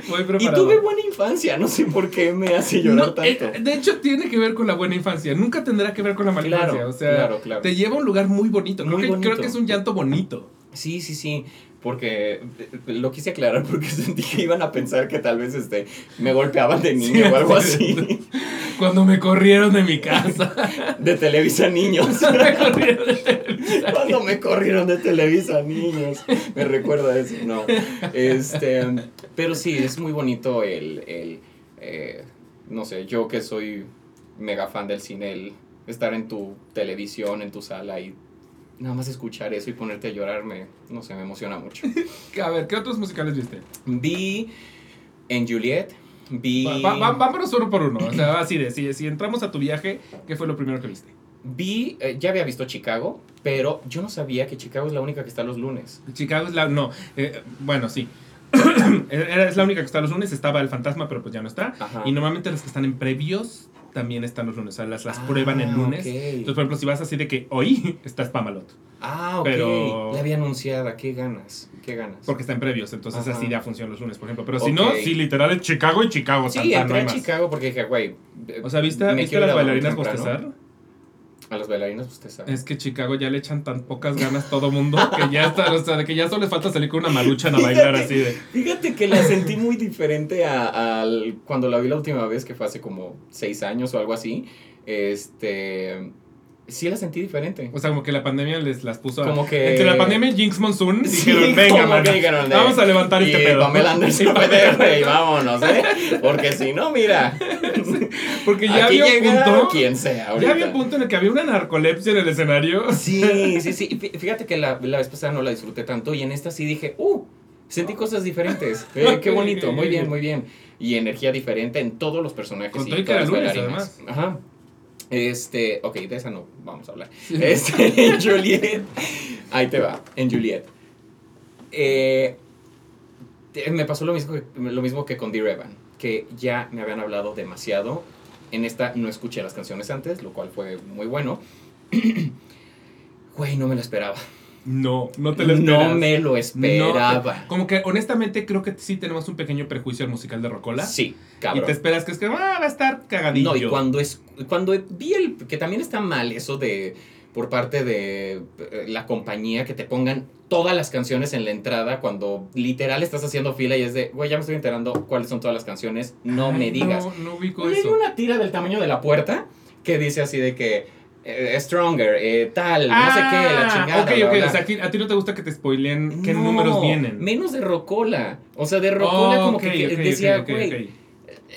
voy Y preparado. tuve buena infancia, no sé por qué me hace llorar No, tanto. eh, de hecho, tiene que ver con la buena infancia. Nunca tendrá que ver con la mala Claro, infancia. O sea, claro, claro. te lleva a un lugar muy bonito. Creo, Muy que, bonito. creo que es un llanto bonito. Sí, sí, sí. Porque eh, lo quise aclarar porque sentí que iban a pensar que tal vez este me golpeaban de niño Sí, o algo sí. así. Cuando me corrieron de mi casa. De Televisa Niños. me corrieron de Televisa. Cuando me corrieron de Televisa, niños. Me recuerda a eso, no. Este, pero sí, es muy bonito el, el eh, no sé, yo que soy mega fan del cine, el estar en tu televisión, en tu sala y nada más escuchar eso y ponerte a llorar, me, no sé, me emociona mucho. A ver, ¿qué otros musicales viste? Vi en Juliet, vi... Va- va- vámonos uno por uno. O sea, así de, si, si entramos a tu viaje, ¿qué fue lo primero que viste? Vi, eh, ya había visto Chicago, pero yo no sabía que Chicago es la única que está los lunes. Chicago es la. No, eh, bueno, sí. Era- es la única que está los lunes. Estaba el fantasma, pero pues ya no está. Ajá. Y normalmente las que están en previos también están los lunes. O sea, las, las Ah, prueban el lunes. ok. Entonces, por ejemplo, si vas así de que hoy está Spamalot. Ah, ok. Pero- La había anunciada. Qué ganas. Qué ganas. Porque está en previos. Entonces Ajá. así ya funciona los lunes, por ejemplo. Pero si Ok. no, sí, literal es Chicago y Chicago. sí, no entré a. Chicago porque dije, güey. O sea, ¿viste, ¿viste las bailarinas bostezar? A las bailarinas bostezar. Es que Chicago ya le echan tan pocas ganas todo mundo que ya está, o sea, de que ya solo les falta salir con una maruchan a bailar así de. Fíjate que la sentí muy diferente a, al- cuando la vi la última vez, que fue hace como seis años o algo así. Este. Sí la sentí diferente. O sea, como que la pandemia les las puso a- Como que- Entre la pandemia y Jinx Monsoon Sí, dijeron, venga, dijeron de- vamos a levantar y este pedo. Pamela Anderson güey, vámonos, ¿eh? Porque si no, mira. Porque ya aquí había un punto. quien sea Ya ahorita. había un punto en el que había una narcolepsia en el escenario. Sí, sí, sí. Fí- Fíjate que la, la vez pasada no la disfruté tanto y en esta sí dije, uh, sentí cosas diferentes. Eh, qué bonito, muy bien, muy bien. Y energía diferente en todos los personajes. Con y todas las bailarinas. Ajá. Este, ok, de esa no vamos a hablar. Este, en Juliet. Ahí te va, en Juliet. Eh, me pasó lo mismo, que, lo mismo que con Dear Evan, que ya me habían hablado demasiado. En esta no escuché las canciones antes, lo cual fue muy bueno. Güey, no me lo esperaba. No, no te lo esperas. No me lo No, esperaba. como que honestamente creo que sí tenemos un pequeño prejuicio al musical de Rocola. Sí, Y cabrón. te esperas que es que ah, va a estar cagadillo. No, y cuando es cuando vi el que también está mal eso de por parte de eh, la compañía que te pongan todas las canciones en la entrada cuando literal estás haciendo fila y es de, güey, ya me estoy enterando cuáles son todas las canciones, no Ay, me digas. No, no ubico hay eso. una tira del tamaño de la puerta que dice así de que eh, stronger, eh, tal, no sé qué, la chingada. Ah, Ok, bla, ok. bla. O sea, a ti, a ti no te gusta que te spoilen qué No, números vienen. Menos de Rocola. O sea, de Rocola Oh, como ok, que ok, decía, ok, ok, güey, ok.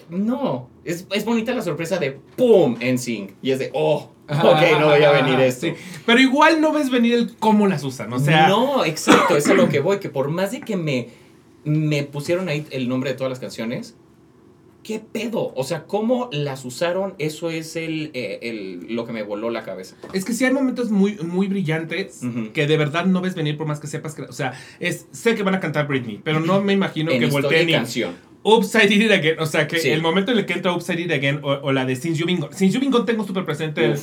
no, es, es bonita la sorpresa de ¡pum! en Sync. Y es de, oh, ok, no voy a venir esto. Sí, Pero igual no ves venir el cómo las usan, o sea... no, exacto, es a lo que voy, que por más de que me, me pusieron ahí el nombre de todas las canciones, ¿qué pedo? O sea, ¿cómo las usaron? Eso es el, eh, el- lo que me voló la cabeza. Es que sí hay momentos muy, muy brillantes que de verdad no ves venir por más que sepas que... O sea, es, sé que van a cantar Britney, pero no me imagino en que volteen canción. Upside It Again, o sea, que Sí. el momento en el que entra Upside It Again o, o la de Since You Been Gone. Since You Been Gone tengo súper presente el,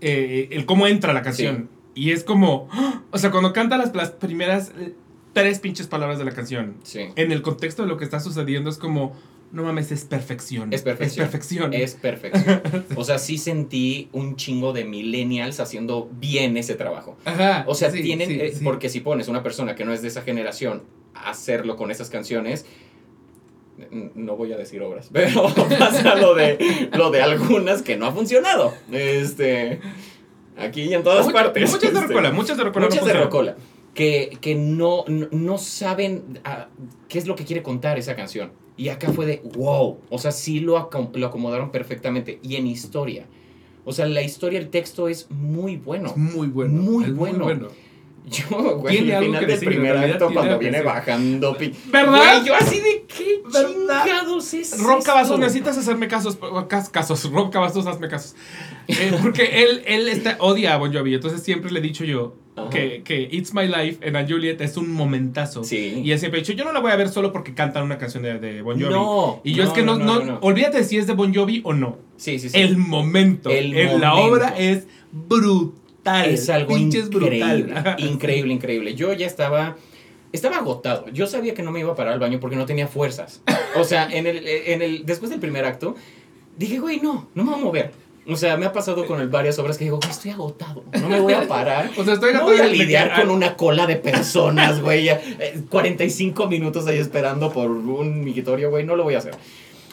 eh, el cómo entra la canción. Y es como... ¡ah! O sea, cuando canta las, las primeras eh, tres pinches palabras de la canción, Sí. en el contexto de lo que está sucediendo es como... No mames, es perfección. Es perfección. Es perfección. Es perfección. O sea, sí sentí un chingo de millennials haciendo bien ese trabajo. Ajá. O sea, sí, tienen, sí, eh, sí. porque si pones una persona que no es de esa generación a hacerlo con esas canciones, no voy a decir obras, pero pasa lo de, lo de algunas que no ha funcionado. Este, aquí y en todas Mucha- partes. Muchas de Este, Rocola, muchas de Rocola. no Muchas de. Rocola. Que, que no, no, no saben ah, qué es lo que quiere contar esa canción. Y acá fue de wow. O sea, sí lo, acom- lo acomodaron perfectamente. Y en historia. O sea, la historia, el texto es muy bueno. Es muy bueno. Muy es bueno. Yo, güey, Tiene algo que decir, primer acto cuando viene decir. bajando. ¿Verdad? Güey, yo así de qué ¿Verdad? chingados es Rob Cavazos, necesitas hacerme casos, cas- casos, Rob Cavazos, hazme casos. Eh, porque él, él está, odia a Bon Jovi, entonces siempre le he dicho yo que, que It's My Life en A Juliet es un momentazo. Sí. Y él siempre ha dicho, yo no la voy a ver solo porque cantan una canción de, de Bon Jovi. No. Y yo es que no, no, no. olvídate si es de Bon Jovi o no. Sí, sí, sí. El momento El en la momento. obra es brutal. Es algo Pinches increíble, brutal. increíble, increíble. Yo ya estaba, estaba agotado. Yo sabía que no me iba a parar al baño porque no tenía fuerzas. O sea, en el, en el, después del primer acto, dije, güey, no, no me voy a mover. O sea, me ha pasado con el varias obras que digo, güey, estoy agotado, no me voy a parar. O sea, estoy No voy a lidiar con una cola de personas, güey. ya, eh, 45 minutos ahí esperando por un migitorio, güey. No lo voy a hacer.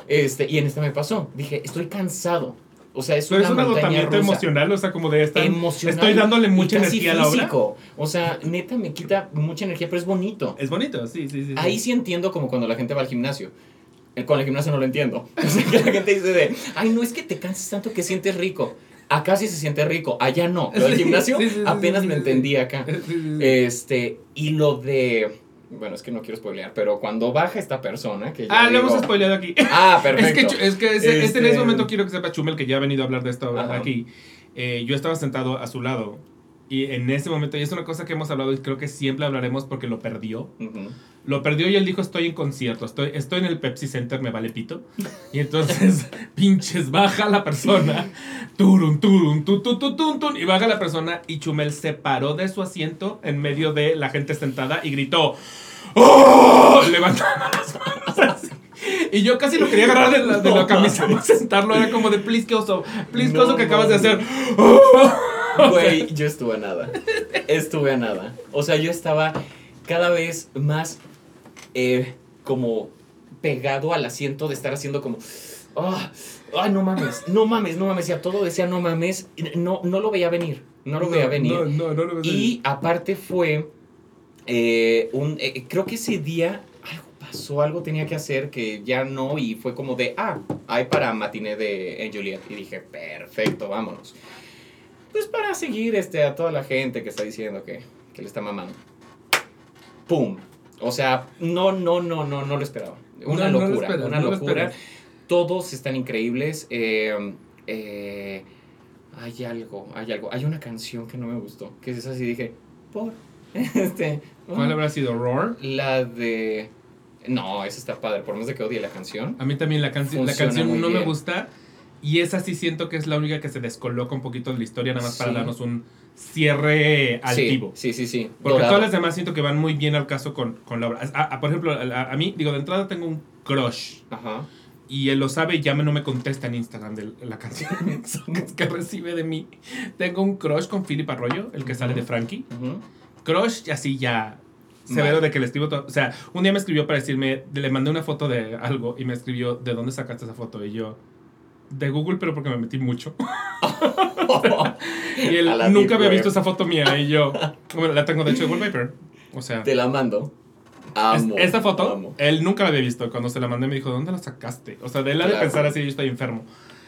Este, y en este me pasó. Dije, estoy cansado. O sea, es Pero una es un agotamiento rusa emocional, o sea, como de esta. Estoy dándole mucha energía a la obra. O sea, neta me quita mucha energía, pero es bonito. Es bonito, sí, sí, sí. Ahí sí entiendo como cuando la gente va al gimnasio. Eh, Con el gimnasio no lo entiendo. O sea, que la gente dice de, ay, no es que te canses tanto que sientes rico. Acá sí se siente rico, allá no. Pero el Sí, gimnasio sí, sí, sí, apenas me entendí acá. Este, y lo de, bueno, es que no quiero spoilear, pero cuando baja esta persona que ya Ah, lo digo- hemos spoileado aquí. Ah, Es que, perfecto. Es que ese- este en Este- ese momento quiero que sepa Chumel que ya ha venido a hablar de esto Ajá. aquí. Eh, yo estaba sentado a su lado y en ese momento, y es una cosa que hemos hablado y creo que siempre hablaremos porque lo perdió. Lo perdió y él dijo, estoy en concierto, estoy, estoy en el Pepsi Center, me vale pito. Y entonces, pinches, baja la persona, turun, turun, tu, tu, tu, tun, tun, y baja la persona y Chumel se paró de su asiento en medio de la gente sentada y gritó, ¡Oh! Levantando las manos así. Y yo casi lo quería agarrar de la, de la camisa para sentarlo, era como de, please, qué oso, please, qué oso que acabas de hacer. ¡Oh! Güey, yo estuve a nada. Estuve a nada. O sea, yo estaba cada vez más eh, como pegado al asiento de estar haciendo como. "Ah, Ay, no mames, no mames, no mames. Y a todo decía no mames. No, no lo veía venir. No lo veía venir. No, no, no lo venir. Y aparte fue eh, un. eh, creo que ese día pasó, algo tenía que hacer que ya no. Y fue como de. Ah, hay para matiné de en Juliet. Y dije, perfecto, vámonos. Pues para seguir este, a toda la gente que está diciendo que, que le está mamando. ¡Pum! O sea, no, no, no, no, no lo esperaba. Una No, no lo locura, esperas, una no locura. Todos están increíbles. eh, eh, hay algo, hay algo. Hay una canción que no me gustó, que es así, dije, por. Este, ¿Cuál habrá sido? ¿Roar? La de... No, esa está padre, por más de que odie la canción. A mí también la, canción la canción no me gusta. Y esa sí siento que es la única que se descoloca un poquito de la historia, nada más para darnos un cierre altivo. Sí, sí, sí. sí. Porque Dorado. todas las demás siento que van muy bien al caso con, con la obra. A- a- por ejemplo, a, a mí, digo, de entrada tengo un crush. Ajá. Y él lo sabe y ya me, no me contesta en Instagram de la canción que recibe de mí. Tengo un crush con Philip Arroyo, el que sale de Frankie. ujú. Crush, así ya severo de que le escribo todo. O sea, un día me escribió para decirme, le mandé una foto de algo y me escribió, ¿de dónde sacaste esa foto? Y yo, de Google, pero porque me metí mucho. Y él nunca había visto esa foto mía. Y yo, bueno, la tengo de hecho de wallpaper. O sea, Te la mando. es- Amo. esta foto, amo. él nunca la había visto. Cuando se la mandé me dijo, ¿de dónde la sacaste? O sea, de él ha de Claro. pensar así, yo estoy enfermo.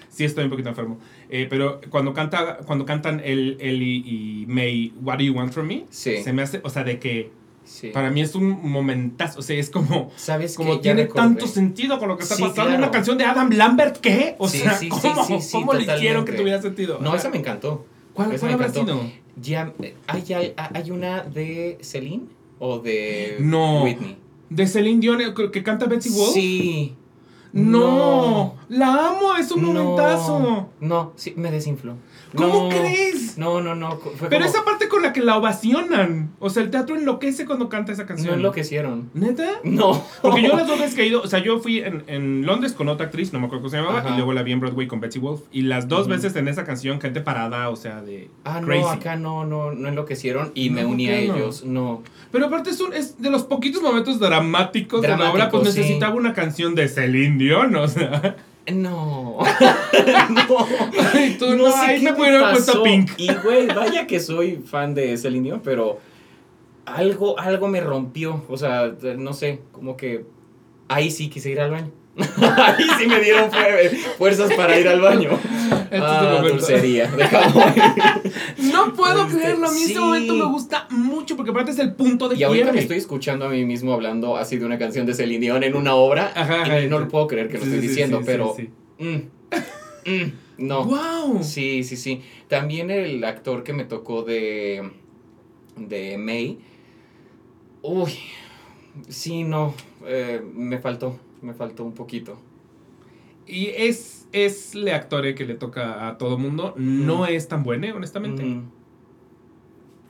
sí estoy un poquito enfermo. Eh, pero cuando, canta, cuando cantan el, Ellie y May, What Do You Want From Me? Sí. Se me hace, o sea, de que Sí. para mí es un momentazo, o sea, es como... ¿Sabes Como tiene tanto sentido con lo que está Sí, pasando. claro. Una canción de Adam Lambert, ¿qué? O Sí, sea, ¿cómo, sí, sí, cómo le hicieron que tuviera sentido? No, esa me encantó. ¿Cuál, esa cuál habrá sido? Ya, eh, ¿hay, hay, hay una de Celine o de No. Whitney? De Celine Dion, eh, que canta Betsy Wolf. Sí. No, la amo, es un No. momentazo. No, sí, me desinfló. ¿Cómo No. crees? No, no, no. Fue Pero como- esa parte con la que la ovacionan. O sea, el teatro enloquece cuando canta esa canción. No enloquecieron. ¿Neta? No. Porque yo las dos veces que he ido, o sea, yo fui en, en Londres con otra actriz, no me acuerdo cómo se llamaba, Ajá. y luego la vi en Broadway con Betsy Wolf. Y las dos veces en esa canción, gente parada, o sea, de Ah, crazy. no, acá no, no, no enloquecieron y me uní a ellos. No. Pero aparte es, un- es de los poquitos momentos dramáticos de la obra, pues sí. necesitaba una canción de Celine Dion, o sea. No. no. Ay, tú no, ahí qué me pudieron pasó. Pink. Y güey, vaya que soy fan de Celine Dion, pero algo, algo me rompió. O sea, no sé, como que ahí sí quise ir al baño. ahí sí me dieron fue- fuerzas para ir al baño. Este es ah, dulcería. Dejamos. No puedo Este, creerlo, a mí sí. este momento me gusta mucho porque aparte es el punto de Y ahorita me estoy escuchando a mí mismo hablando así de una canción de Celine Dion en una obra. Ajá, y no lo puedo creer que lo Sí, estoy sí, diciendo, pero. mm, mm, no. ¡Wow! Sí, sí, sí. También el actor que me tocó de. de May. Uy. Sí, no. eh, me faltó. Me faltó un poquito. Y es, es le actore que le toca a todo mundo. No es tan buena, honestamente. Mm,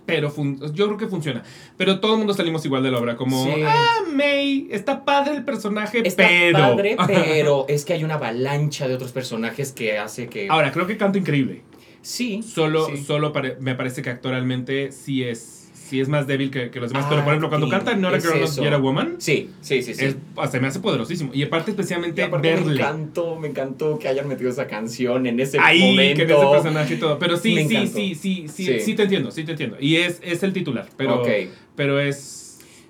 Pero fun- yo creo que funciona. Pero todo el mundo salimos igual de la obra. Como, Sí. ah, May, está padre el personaje, Está pero. padre, pero es que hay una avalancha de otros personajes que hace que. Ahora, creo que canta increíble. sí. Solo, sí. solo pare- me parece que actualmente sí es, sí es más débil que, que los demás. Ah, pero por ejemplo, cuando sí, canta Not a es Girl, Not eso. Yet a Woman, Sí, sí, sí, sí. es, o sea, me hace poderosísimo. Y aparte, Y especialmente aparte me encantó, me encantó que hayan metido esa canción en ese ahí, momento. que en ese personaje y todo. Pero sí, sí, sí, sí, sí, Sí. sí, te entiendo, sí te entiendo. Y es, es el titular, pero, ok. pero es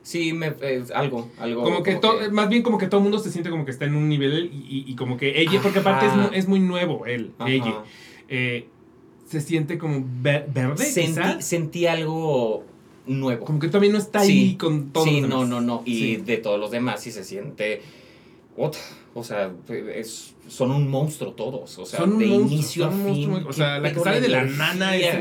Sí, me, eh, algo, algo. como que, to- más bien como que todo el mundo se siente como que está en un nivel y, y- y como que ella, porque aparte es es muy nuevo él, Ajá. ella, eh, se siente como ve- verde, sentí algo nuevo. Como que todavía no está ahí Sí. con todos sí, los no, demás. no, no. Y Sí. de todos los demás sí se siente. ot- o sea, es, son un monstruo todos. O sea, Son un de monstruo, inicio a fin. monstruo. O sea, la que sale de la nana es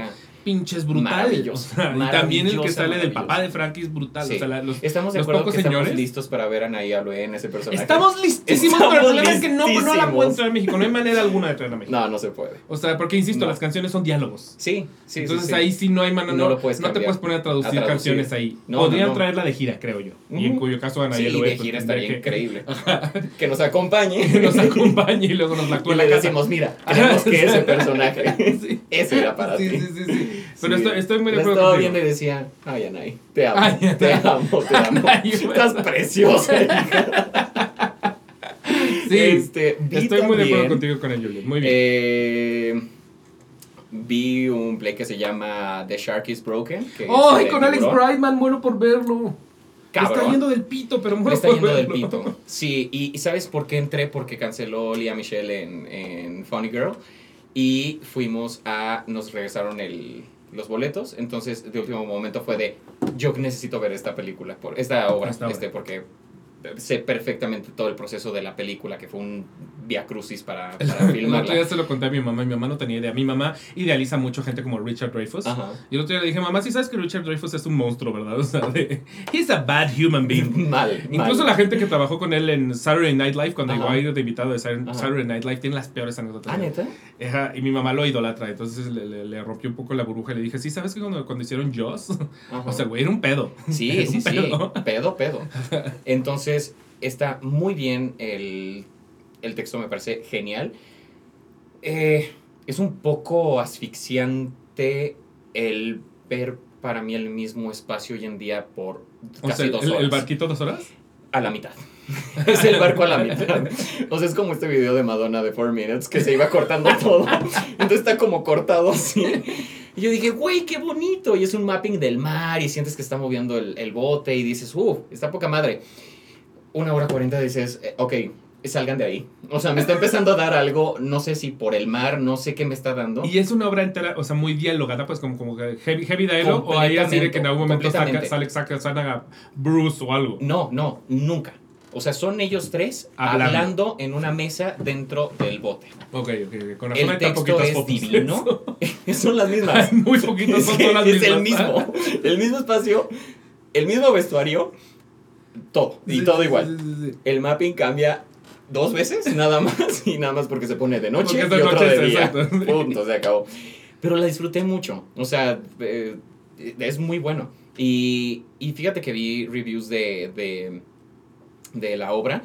pinches brutal. Maravilloso, O sea, y también el que sale del papá de Frankie es brutal. Sí. O sea, la- los, Estamos de los acuerdo que estamos señores. listos para ver a Nayalo en ese personaje. Estamos listísimos, Estamos pero el problema es que no, no la pueden traer a México. No hay manera alguna de traerla a México. No, no se puede. O sea, porque insisto, No. las canciones son diálogos. Sí, sí. Entonces sí, sí. ahí sí no hay manera. No No, lo puedes no te puedes poner a traducir, A traducir. canciones ahí. Podrían traerla de gira, creo yo. Y en cuyo caso Ana Sí, Hielo de pues, gira estaría que- increíble. que nos acompañe. Que nos acompañe y luego nos la Y cuela le a casa. decimos, mira, queremos que ese personaje, ese era para ti. Sí, sí, sí. Pero Sí. estoy, estoy muy de acuerdo estaba viendo y decía, ay, Anay, te amo, Ay, te amo, te amo. Anay, Estás preciosa, hija. Sí, Este, estoy muy de acuerdo contigo con el. Muy bien. eh, vi un play que se llama The Shark is Broken. ¡Ay, con Alex. Brightman! Muero por verlo. Está yendo del pito, pero muero está por yendo del pito. Sí, y, y ¿sabes por qué entré? Porque canceló Lea Michelle en, en Funny Girl. Y fuimos a. Nos regresaron el, los boletos. Entonces, de último momento fue de. Yo necesito ver esta película, por, esta obra, Esta obra. este, porque sé perfectamente todo el proceso de la película, que fue un via crucis para, para El otro filmarla. día se lo conté a mi mamá y mi mamá no tenía idea. Mi mamá idealiza mucho gente como Richard Dreyfuss. Ajá. Y el otro día le dije, mamá, sí sabes que Richard Dreyfuss es un monstruo, ¿verdad? O sea, de, he's a bad human being. Mal. Incluso mal. la gente que trabajó con él en Saturday Night Live, cuando llegó a ir de invitado de Saturday Night Live, tiene las peores anécdotas. Ah, neta. Ajá, y mi mamá lo idolatra, entonces le, le- le rompió un poco la burbuja y le dije, sí, ¿sabes que cuando, cuando hicieron Joss? Ajá. O sea, güey, era un pedo. Sí, Era sí, un sí. pedo. Pedo, pedo. Entonces, está muy bien el, el texto, me parece genial. Eh, es un poco asfixiante el ver para mí el mismo espacio hoy en día por O casi sea, dos el, horas. el barquito dos horas? A la mitad. es el barco a la mitad. O sea, es como este video de Madonna de 4 Minutes que se iba cortando todo. Entonces está como cortado así. Y yo dije, güey, qué bonito. Y es un mapping del mar y sientes que está moviendo el, el bote y dices, uh, está poca madre. Una hora cuarenta dices, eh, ok, salgan de ahí. O sea, me está empezando a dar algo, no sé si por el mar, no sé qué me está dando. Y es una obra entera, o sea, muy dialogada, pues como, como heavy, heavy dialogue, o ahí así de que en algún momento saca, sale, saca, saca Bruce o algo. No, no, nunca. O sea, son ellos tres Hablando. hablando, en una mesa dentro del bote. Ok, ok, ok. Con razón El hay texto es divino. son las mismas. Hay muy poquitos, son las es el mismas. mismo. El mismo espacio, el mismo vestuario, todo. Y Sí, todo igual. sí, sí, sí. El mapping cambia dos veces, nada más, y nada más porque se pone de noche Porque y de otro noche, de día. exacto. Punto, se acabó. Pero la disfruté mucho. O sea, eh, es muy bueno. Y, y fíjate que vi reviews de, de, de la obra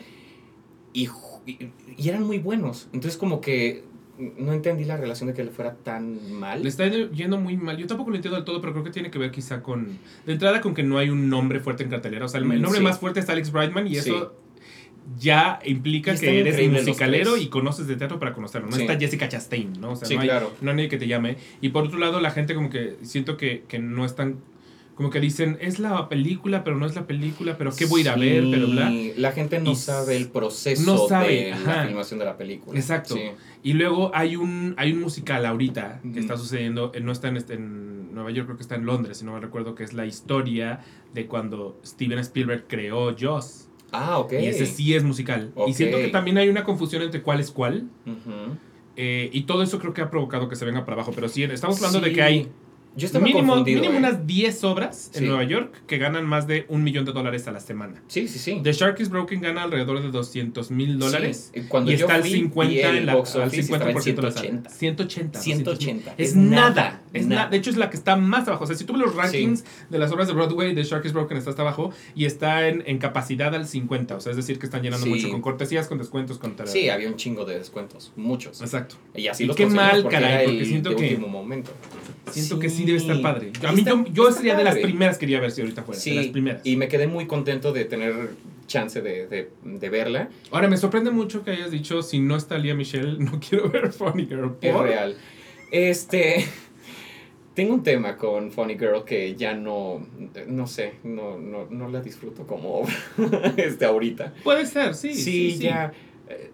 y, y eran muy buenos. Entonces, como que no entendí la relación de que le fuera tan mal. Le está yendo muy mal. Yo tampoco lo entiendo del todo, pero creo que tiene que ver quizá con. De entrada, con que no hay un nombre fuerte en cartelera. O sea, el, el nombre Sí. más fuerte es Alex Brightman y eso ya implica que eres musicalero y conoces de teatro para conocerlo. No Sí. está Jessica Chastain, ¿no? O sea, Sí, no, hay, claro. no hay nadie que te llame. Y por otro lado, la gente como que siento que, que no están. Como que dicen, es la película, pero no es la película, pero qué voy a ir a ver, Sí, pero bla. La gente no Y sabe el proceso no sabe, de ajá. la filmación de la película. Exacto. Sí. Y luego hay un, hay un musical ahorita que está sucediendo, eh, no está en, este- en Nueva York, creo que está en Londres, si no me recuerdo, que es la historia de cuando Steven Spielberg creó Jaws. Ah, ok. Y ese sí es musical. Y siento que también hay una confusión entre cuál es cuál. Eh, y todo eso creo que ha provocado que se venga para abajo. Pero sí, estamos hablando de que hay Yo estaba mínimo, mínimo eh. unas 10 obras en Sí. Nueva York que ganan más de un millón de dólares a la semana. Sí, sí, sí. The Shark is Broken gana alrededor de 200 mil dólares. Sí, Cuando y yo está al fui, 50 vi el en la, box al office y estaba en 50% de la sala. 180. 180. 180. Es, nada. nada, Es nada. nada. De hecho, es la que está más abajo. O sea, si tú ves los rankings de las obras de Broadway, The Shark is Broken está hasta abajo y está en, en capacidad al 50. O sea, es decir, que están llenando Sí. mucho con cortesías, con descuentos, con tal- Sí, había un chingo de descuentos. Muchos. Exacto. Y así Y los qué mal, caray, porque siento que- último momento. Siento que sí debe estar padre. A mí, Está- yo, yo sería de las primeras que iría a ver si ahorita fuera. Sí, de las primeras. y me quedé muy contento de tener chance de, de, de verla. Ahora, me sorprende mucho que hayas dicho, si no está Lía Michelle, no quiero ver Funny Girl. Es real. Este. Tengo un tema con Funny Girl que ya no. No sé, no, no, no la disfruto como obra. este, ahorita. Puede ser, sí. Sí, sí, sí. ya. eh,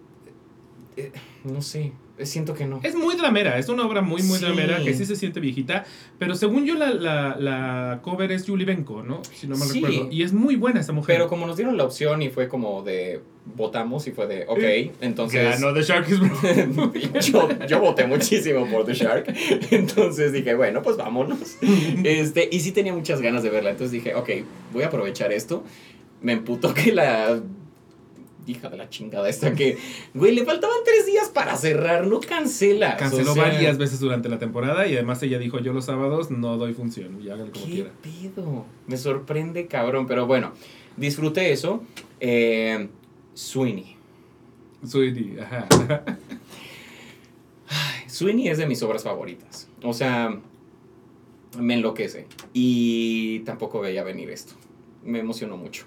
eh, no sé, siento que no. Es muy dramera, es una obra muy, muy Sí. dramera que sí se siente viejita, pero según yo la, la, la cover es Julie Benko, ¿no? Si no mal Sí. recuerdo. Y es muy buena esa mujer. Pero como nos dieron la opción y fue como de. Votamos y fue de. Ok, Eh, entonces. Ganó The Shark is yo, yo voté muchísimo por The Shark. Entonces dije, bueno, pues vámonos. Este, y sí tenía muchas ganas de verla. Entonces dije, ok, voy a aprovechar esto. Me emputó que la hija de la chingada esta que, güey, le faltaban tres días para cerrar, no cancela. Canceló varias veces durante la temporada y además ella dijo, yo los sábados no doy función, y háganlo como ¿Qué quiera. pedo? Me sorprende, cabrón. Pero bueno, disfruté eso. Eh, Sweeney. Soy, ajá. Sweeney es de mis obras favoritas. O sea, me enloquece. Y tampoco veía venir esto. Me emocionó mucho.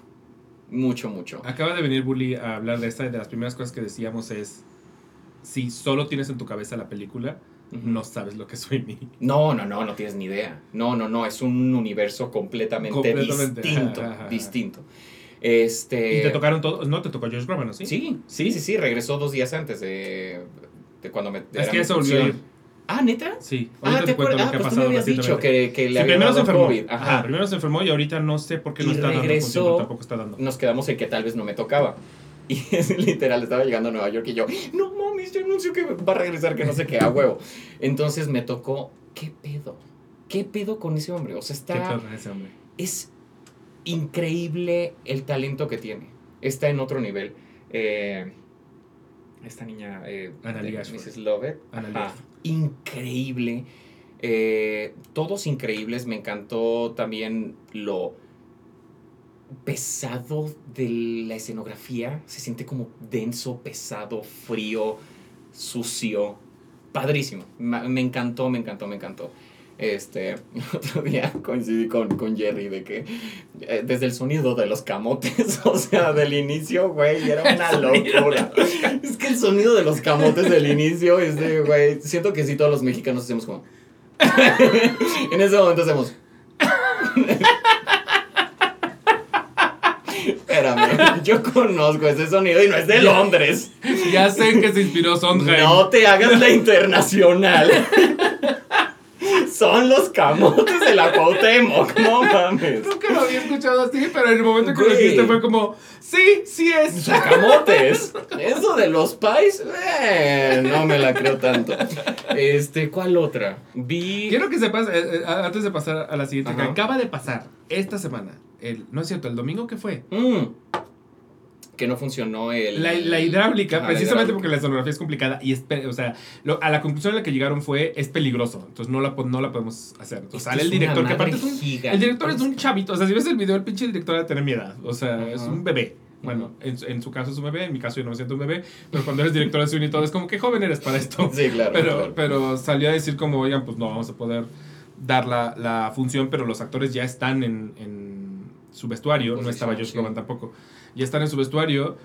Mucho, mucho. Acaba de venir Bully a hablar de esta de las primeras cosas que decíamos es, si solo tienes en tu cabeza la película, no sabes lo que es Sweeney. No, no, no, no tienes ni idea. No, no, no, es un universo completamente, Completamente, distinto. ajá, ajá. Distinto. Este. ¿Y te tocaron todos? No, te tocó Josh Groban, ¿no? Sí. Sí, sí, sí, sí, regresó dos días antes de, de cuando me. Es que mi ya Ah, neta. Sí. Ah, Ahorita te te cuento lo Ah, que ha pues tú me pasado habías dicho que, que le Sí, había primero se enfermó. COVID. Ajá. Primero se enfermó y ahorita no sé por qué no Y está dando regresó. función, pero tampoco está dando. Nos quedamos en que tal vez no me tocaba. Y es literal, estaba llegando a Nueva York y yo, no mames, yo anuncio que va a regresar, que no sé qué, a huevo. Entonces me tocó, ¿qué pedo? ¿Qué pedo con ese hombre? O sea, ¿Qué está. tal ese hombre? es increíble el talento que tiene. Está en otro nivel. Eh, esta niña, eh. Mrs. Lovett, increíble. Eh, todos increíbles. Me encantó también lo pesado de la escenografía. Se siente como denso, pesado, frío, sucio. Padrísimo. Me encantó, me encantó, me encantó. Este, otro día coincidí con, con Jerry de que eh, desde el sonido de los camotes, o sea, del inicio, güey, era una locura. Es que el sonido de los camotes del inicio es de, güey, siento que sí todos los mexicanos hacemos como... en ese momento hacemos... Espérame, Yo conozco ese sonido y no es de Londres. Ya sé que se inspiró Sondheim. No te hagas la internacional. Son los camotes de la Cuauhtémoc, no mames. Nunca lo había escuchado así, pero en el momento que lo dijiste fue como, sí, sí es. Son camotes. Eso de los pais, eh, no me la creo tanto. Este, ¿cuál otra? Vi. Quiero que sepas, eh, eh, antes de pasar a la siguiente, que acaba de pasar esta semana, el, no es cierto, el domingo que fue. Mm, que no funcionó el. La, la hidráulica, Ajá, la precisamente hidráulica. porque la sonografía es complicada y es, o sea, lo- a la conclusión a la que llegaron fue, es peligroso, entonces no la, no la podemos hacer. Entonces Es sale que el director, que aparte es un, gigante. el director es un chavito, o sea, si ves el video, el pinche director debe tener mi edad, o sea, es un bebé. Bueno, en, su- en su caso es un bebé, en mi caso yo no me siento un bebé, pero cuando eres director de cine y todo, es como, qué joven eres para esto. Sí, claro. Pero, claro. pero salió a decir como, oigan, pues no vamos a poder dar la, la función, pero los actores ya están en, en su vestuario, no estaba Josh. Groban tampoco, ya están en su vestuario,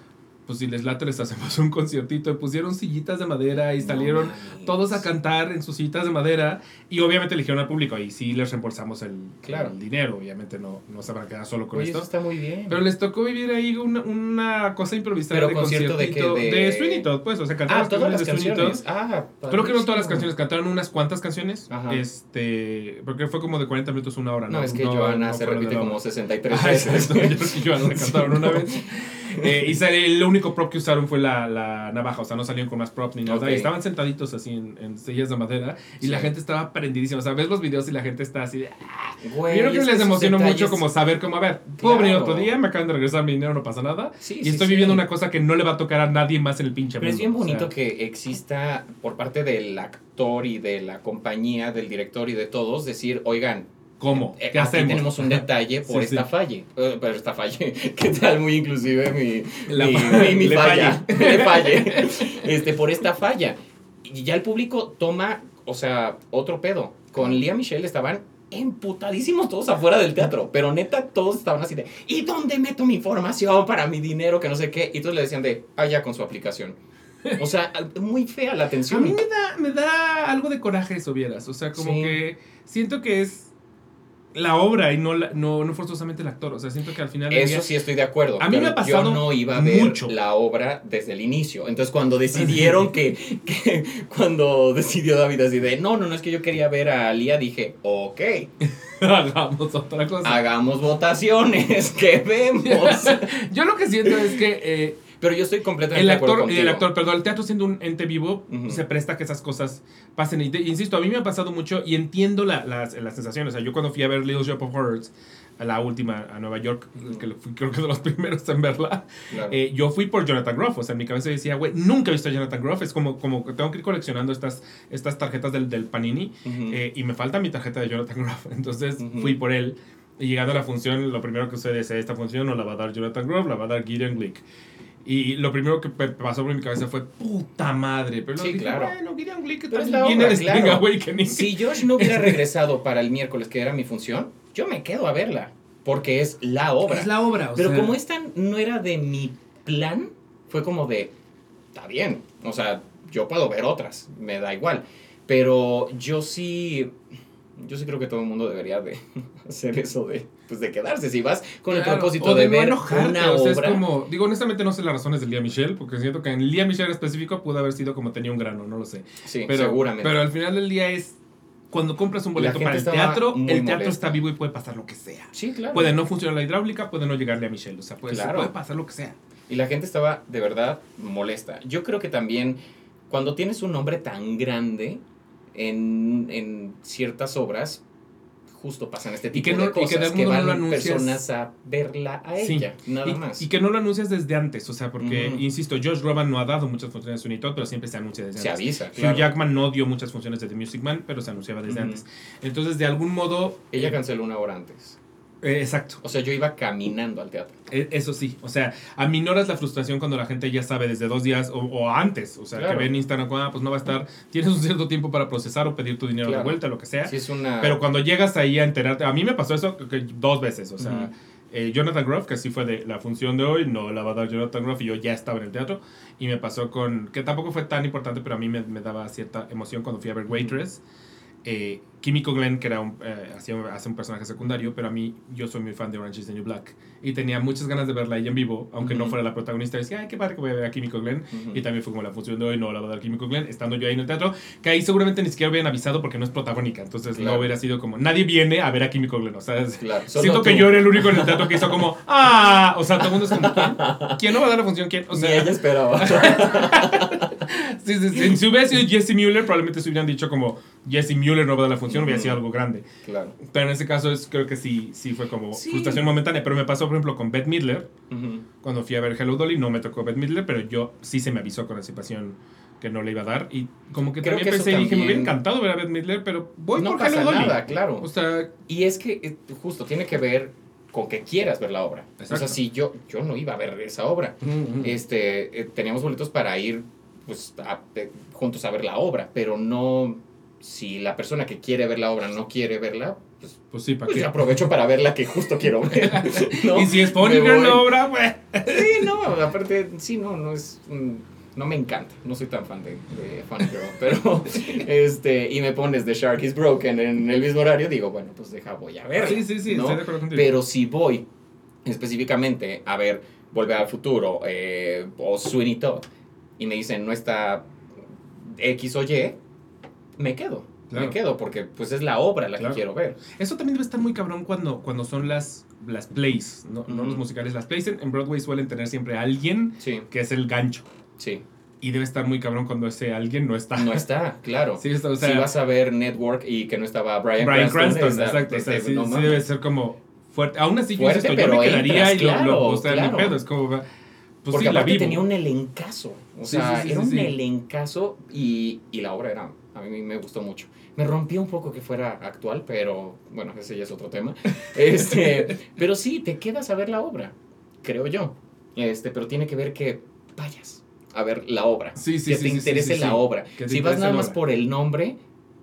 pues si les late les hacemos un conciertito, y pusieron sillitas de madera y No salieron todos a cantar en sus sillitas de madera y obviamente eligieron al público y sí les reembolsamos el, Claro. el dinero, obviamente no, no se van a quedar solo con Oye, esto. eso está muy bien. Pero les tocó vivir ahí una, una cosa improvisada de concierto de qué, de, de- Sweeney Todd, pues, o sea, cantaron ah, todas las canciones. Ah, Creo que no todas las canciones, cantaron unas cuantas canciones. Ajá. Este, porque fue como de 40 minutos, una hora. No, No, es que Joana se repite como hora. 63 Ah, veces. exacto, yo Joana la cantaron una vez. Eh, y sale- el único prop que usaron fue la, la navaja, o sea, no salieron con más prop ni nada. Y estaban sentaditos así en, en sillas de madera y la gente estaba prendidísima. O sea, ves los videos y la gente está así de. Güey, Yo creo que es les emocionó mucho como saber cómo, a ver, puedo venir Claro. otro día, me acaban de regresar mi dinero, no pasa nada. Sí, y sí, estoy viviendo una cosa que no le va a tocar a nadie más en el pinche Pero es bien O sea, bonito que exista por parte del actor y de la compañía, del director y de todos, decir, oigan, ¿Cómo? eh, ¿Qué aquí hacemos? tenemos un detalle por Sí, esta sí. falle. Eh, pero esta falle, ¿qué tal? Muy inclusive mi, La mi, mi- mi le falla. Le falle. Este, por esta falla. Y ya el público toma, o sea, otro pedo. Con Lía Michelle estaban emputadísimos todos afuera del teatro, pero neta todos estaban así de, ¿y dónde meto mi información para mi dinero? Que no sé qué. Y todos le decían de, ah, ya con su aplicación. O sea, muy fea la A atención. mí me da, me da algo de coraje eso, vieras. O sea, como Sí. que siento que es la obra y no, la- no, no forzosamente el actor. O sea, siento que al final. Eso día- sí estoy de acuerdo. A mí me ha pasado Yo no iba a ver mucho. la obra desde el inicio. Entonces, cuando decidieron que, que- Cuando decidió David así de. No, no, no es que yo quería ver a Lía, dije, ok, hagamos otra cosa. hagamos votaciones, que vemos. Yo lo que siento es que eh, Pero yo estoy completamente el de acuerdo actor, contigo. el actor, perdón, el teatro siendo un ente vivo Ujú. se presta a que esas cosas pasen. Y te- insisto, a mí me ha pasado mucho y entiendo la, las, las sensaciones. O sea, yo cuando fui a ver Little Shop of Horrors, a la última a Nueva York, que fui creo que de los primeros en verla, Claro. Eh, yo fui por Jonathan Groff, o sea, en mi cabeza decía, güey, nunca he visto a Jonathan Groff, es como, como que tengo que ir coleccionando estas, estas tarjetas del, del Panini Ujú. eh, y me falta mi tarjeta de Jonathan Groff, entonces Ujú. fui por él y llegando a la función, lo primero que sucede es, esta función no la va a dar Jonathan Groff, la va a dar Gideon Glick. Y lo primero que pasó por mi cabeza fue, puta madre, pero Sí, dije, claro. bueno, Gideon Glick también la viene obra, de Spring claro. Awakening. Si Josh no hubiera regresado para el miércoles, que era mi función, yo me quedo a verla. Porque es la obra. Es la obra, o Pero sea, como esta no era de mi plan, fue como de, está bien, o sea, yo puedo ver otras, me da igual. Pero yo sí, yo sí creo que todo el mundo debería de hacer eso de, pues de quedarse. Si vas con el propósito o de, no ver enojarte, una o sea, obra, Es como, digo, honestamente no sé las razones de Lía Michelle, porque siento que en Lía Michelle en específico pudo haber sido como tenía un grano, no lo sé. sí, Pero, seguramente. pero al final del día es cuando compras un boleto para el teatro, el teatro molesta. está vivo y puede pasar lo que sea. sí, claro. Puede no funcionar la hidráulica, puede no llegarle a Michelle, o sea, puede, Claro. puede pasar lo que sea. Y la gente estaba de verdad molesta. Yo creo que también cuando tienes un nombre tan grande en, en ciertas obras, justo pasan este Y tipo que no- de y que de cosas algún que, modo no van lo personas a verla a Sí. ella, nada y, más. y que no lo anuncias desde antes, o sea, porque, insisto, Josh Groban no ha dado muchas funciones de Sweeney Todd, pero siempre se anuncia desde se antes. avisa, Hugh claro. Jackman no dio muchas funciones de The Music Man, pero se anunciaba desde antes. Entonces, de algún modo... Ella canceló una hora antes. Eh, exacto. O sea, yo iba caminando al teatro. E- Eso sí, o sea, aminoras la frustración cuando la gente ya sabe desde dos días o, o antes, o sea, Claro. que ve en Instagram, ah, pues no va a estar, tienes un cierto tiempo para procesar o pedir tu dinero Claro. de vuelta, lo que sea. Sí, es una... Pero cuando llegas ahí a enterarte, a mí me pasó eso dos veces, o sea, eh, Jonathan Groff, que sí fue de la función de hoy, no la va a dar Jonathan Groff y yo ya estaba en el teatro, y me pasó con, que tampoco fue tan importante, pero a mí me, me daba cierta emoción cuando fui a ver Waitress, eh, Químico Glenn, que era un, eh, hacía, hace un personaje secundario, pero a mí, yo soy muy fan de Orange is the New Black. Y tenía muchas ganas de verla ella en vivo, aunque no fuera la protagonista. Decía, ay, qué padre que voy a ver a Químico Glenn. Y también fue como la función de hoy, no la va a dar Químico Glenn, estando yo ahí en el teatro, que ahí seguramente ni siquiera hubieran avisado porque no es protagónica. Entonces no hubiera sido como, nadie viene a ver a Químico Glenn. O sea, es- Claro, solo siento que yo era el único en el teatro que hizo como, ah, o sea, todo el mundo es como, ¿quién? ¿Quién no va a dar la función? ¿Quién? O Ni sea, ella esperaba. Sí, sí, sí. Si hubiera sido Jesse Mueller, probablemente se hubieran dicho como Jesse Mueller no va a dar la función, hubiera sido algo grande. claro. Pero en ese caso es, creo que sí, sí fue como Sí. frustración momentánea. Pero me pasó, por ejemplo, con Beth Midler. Cuando fui a ver Hello Dolly, no me tocó Beth Midler, pero yo sí se me avisó con anticipación que no le iba a dar. Y como que Creo también que pensé y dije, me hubiera encantado ver a Beth Midler, pero voy no por pasa Hello Dolly. nada, claro. O sea, Y es que eh, justo tiene que ver con que quieras ver la obra. O Exacto. sea, si yo, yo no iba a ver esa obra. Este, eh, teníamos boletos para ir pues, a- eh, juntos a ver la obra, pero no, si la persona que quiere ver la obra no quiere verla, pues, pues sí, ¿para pues qué? aprovecho para ver la que justo quiero ver. ¿no? Y si es voy. la obra, pues. Sí, no, aparte, sí, no, no es. No me encanta, no soy tan fan de, de Funny Girl, pero este, y me pones The Shark is Broken en el mismo horario, digo, bueno, pues deja, voy a ver. Sí, sí, sí, ¿no? estoy de acuerdo contigo. Pero si voy específicamente a ver Volver al Futuro eh, o Sweeney Todd y me dicen no está X o Y, me quedo. Claro. Me quedo porque pues es la obra la Claro. que quiero ver. Eso también debe estar muy cabrón cuando, cuando son las, las plays, no, los musicales. Las plays en, en Broadway suelen tener siempre a alguien Sí, que es el gancho. sí. Y debe estar muy cabrón cuando ese alguien no está. No está, claro. Sí, está, o sea, si vas a ver Network y que no estaba Brian, Brian Cranston, exacto. O sea, sí, no sí mames. debe ser como fuerte. Aún así, yo, Fuerte, yo pero me quedaría entras, y lo, lo- o sea, claro. mi pedo es como, pues Porque sí, la aparte vivo. tenía un elencazo. O Sí, sea, sí, sí, era un elencazo y, y la obra era. A mí me gustó mucho. Me rompió un poco que fuera actual, pero bueno, ese ya es otro tema. Este, pero sí, te quedas a ver la obra, creo yo. Este, pero tiene que ver que vayas a ver la obra. Sí, sí, que sí, te interese la obra. Que Si vas nada más por el nombre,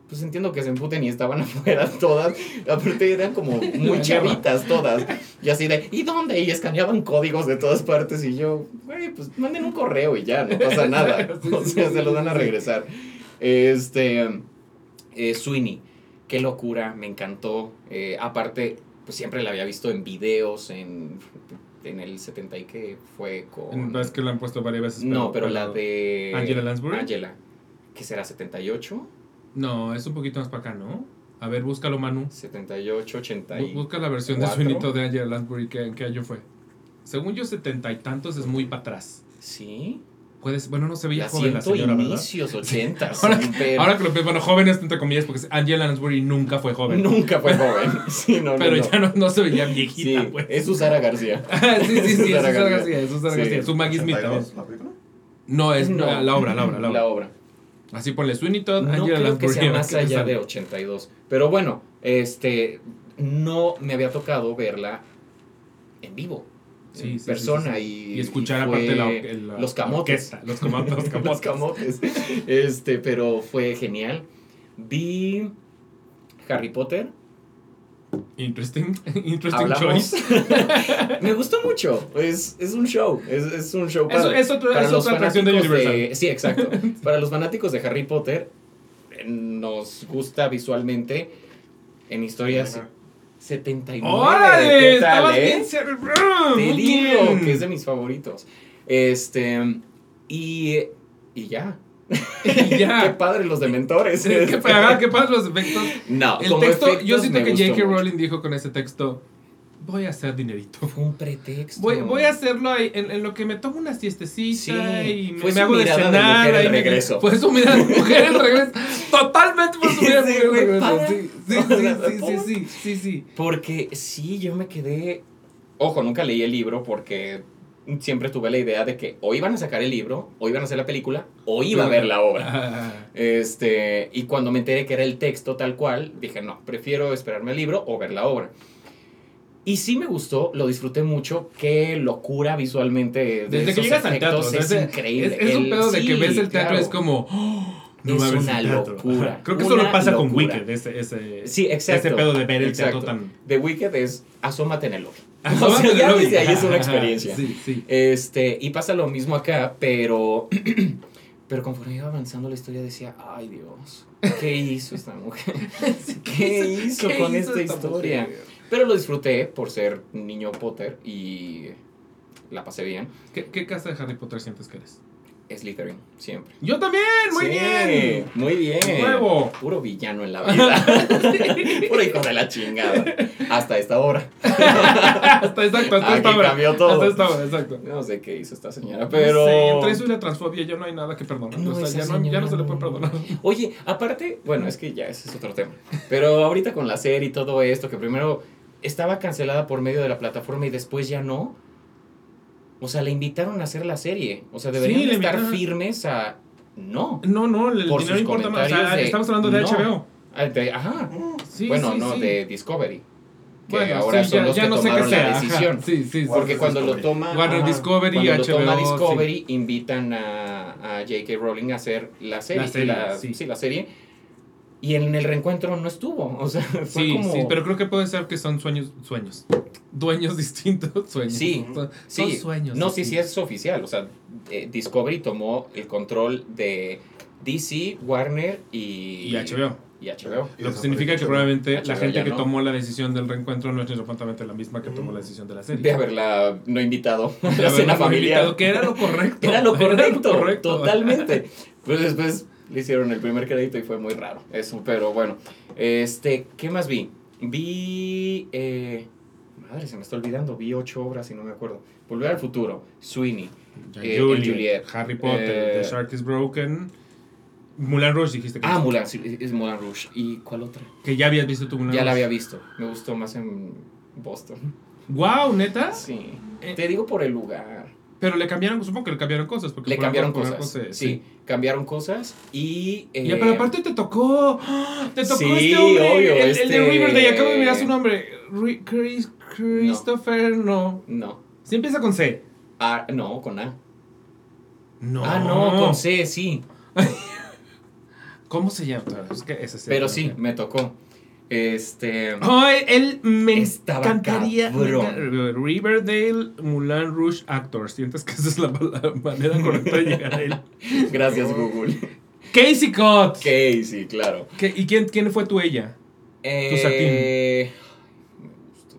pues entiendo que se emputen y estaban afuera todas. Aparte eran como muy chavitas todas. Y así de, ¿y dónde? Y escaneaban códigos de todas partes. Y yo, güey, pues manden un correo y ya, no pasa nada. O sea, se los sí, van a regresar. Este, eh, Sweeney, qué locura, me encantó. Eh, aparte, pues siempre la había visto en videos, en, en el 70 y que fue con... Es que lo han puesto varias veces. no, pero la de... Angela Lansbury. Angela. ¿Qué será? ¿78? No, es un poquito más para acá, ¿no? A ver, búscalo, Manu. 78, 80 y... Bu- Busca la versión de Todd de Angela Lansbury, ¿qué- ¿en qué año fue? Según yo, setenta y tantos es muy para atrás. Sí. Puedes, bueno, no se veía La joven la siento señora, ¿verdad? inicios 80. Ahora, pero ahora que lo bueno, jóvenes entre comillas, porque Angela Lansbury nunca fue joven. nunca fue joven. Sí, no, pero no. ya no, no se veía Sí, viejita, pues. es Susana García. sí, sí, sí, es Susana García. Es Susana Sí. García. Su Maggie Smith también. 82, ¿La película? No, es No. la, la obra, la obra, la obra. La obra. Así ponle Sweeney Todd, No Angela creo Lansbury. que sea más allá de 82. Pero bueno, este no me había tocado verla en vivo. Sí, en sí, persona sí, sí. y, Y escuchar y aparte la, la- los la camotes. orquesta, Los camotes. Los camotes. los camotes. Este, pero fue genial. Vi Harry Potter. Interesting, interesting Hablamos. choice. me gustó mucho. Es, es un show. Es, es un show Eso- padre. es otro- Para es los otra atracción de fanáticos Universal. Sí, exacto. Para los fanáticos de Harry Potter, eh, nos gusta visualmente en historias Ajá. 79. ¡Órale! ¿Qué tal, Estabas eh? bien cerebro. Te Muy digo bien. que es de mis favoritos. Este. Y. Y ya. Y ya. Qué padre los dementores. Qué qué padre los efectos. No, El como texto, yo siento que J.K. Rowling dijo con ese texto, voy a hacer dinerito. Fue un pretexto. Voy, voy a hacerlo ahí, en, en lo que me tomo una siestecita Sí, y me, me hago de de cenar. ahí me- regreso. Fue su mirada de mujer al regreso. Totalmente fue su mirada de mujer güey, regreso. Sí, sí, sí, sí, sí, sí. Porque sí, yo me quedé. Ojo, nunca leí el libro porque siempre tuve la idea de que o iban a sacar el libro, o iban a hacer la película, o iba a ver la obra. Este, y cuando me enteré que era el texto tal cual, dije, no, prefiero esperarme al libro o ver la obra. Y sí me gustó, lo disfruté mucho, qué locura visualmente. de Desde que llegas al teatro, es increíble. Es, es un pedo de que ves el teatro claro. es como. "Oh, no Es una ese teatro". locura. Creo que eso lo una pasa con. Wicked, ese, ese, Sí, exacto. ese pedo de ver el exacto. teatro tan. The Wicked es asómate en el lobby. O sea, ya desde ahí es una Ajá, experiencia. Sí, sí. Este, y pasa lo mismo acá, pero Pero conforme iba avanzando la historia decía, ay Dios, ¿qué hizo esta mujer? ¿Qué hizo ¿Qué con hizo esta esta historia? mujer? Pero lo disfruté por ser niño Potter y la pasé bien. ¿Qué, ¿Qué casa de Harry Potter sientes que eres? Slytherin, siempre. Yo también, muy Sí, bien. Muy bien. Nuevo. Puro villano en la vida. Puro hijo de la chingada. Hasta esta hora. hasta exacto, hasta Aquí esta hora. cambió todo. Hasta esta hora, exacto. No sé qué hizo esta señora, Pero... pero. entre eso y la transfobia ya no hay nada que perdonar. No, o sea, ya no, ya no se le puede perdonar. Oye, aparte, bueno, es que ya ese es otro tema. Pero ahorita con la serie y todo esto, que primero estaba cancelada por medio de la plataforma y después ya no. O sea, le invitaron a hacer la serie. O sea, deberían Sí, de le estar invitaron. firmes a. No. No, no, el Por dinero importa más. O sea, comentarios de- estamos hablando de no. HBO. Ah, de- ajá. Sí, bueno, sí, no, de Discovery. Que Bueno, ahora son ya- los ya que no sé qué tomaron sea, la decisión. Sí, sí, sí. Porque cuando lo toma. Warner Discovery cuando lo toma Discovery, invitan a, a J.K. Rowling a hacer la serie. La serie, sí. sí. la serie. Y en el reencuentro no estuvo. O sea, fue Sí, como. sí, pero creo que puede ser que son sueños, sueños. Dueños distintos, sueños. Sí, son, son Sí, sueños. No, sí, sí, es oficial. O sea, eh, Discovery tomó el control de DC, Warner y. Y HBO. Y HBO. Y Lo que significa que HBO. probablemente la gente que no. tomó la decisión del reencuentro no es exactamente la misma que tomó la decisión de la serie. De haberla no invitado a la cena no familiar. invitado, que era lo correcto. Era lo correcto, correcto. totalmente. Pues después le hicieron el primer crédito y fue muy raro eso, pero bueno. Este, ¿qué más vi? Vi, eh, madre, se me está olvidando, vi ocho obras y no me acuerdo. Volver al futuro, Sweeney, Eh, Juliet, Juliet. Harry Potter, Eh, The Shark is Broken. Mulan Rush dijiste que, ah, Mulan, sí, es Mulan Rouge. ¿Y cuál otra? que ya habías visto tu Mulan Ya la había visto, me gustó más en Boston. Wow, neta. Sí, Eh. te digo por el lugar. Pero le cambiaron, supongo que le cambiaron cosas. Porque Le por cambiaron cosas, se- sí, cambiaron cosas y... Ya, eh, pero aparte te tocó. Te tocó Sí, este hombre. obvio, el, el este- de Riverdale. Acabo de mirar su nombre. Ri- Chris, No. Christopher, no. No. Sí empieza con C. Ah, no, con A. No. Ah, no, con C, sí. ¿Cómo se llama? Es que ese Pero no sí, me tocó. Este. Ay, él me encantaría. me cabrón. Riverdale Mulan Rouge Actor. ¿Sientes que esa es la, la manera correcta de llegar a él? Gracias, Google. Casey Cott. Casey, claro. ¿Qué- ¿Y quién, quién fue tu ella? Eh, Me gustó.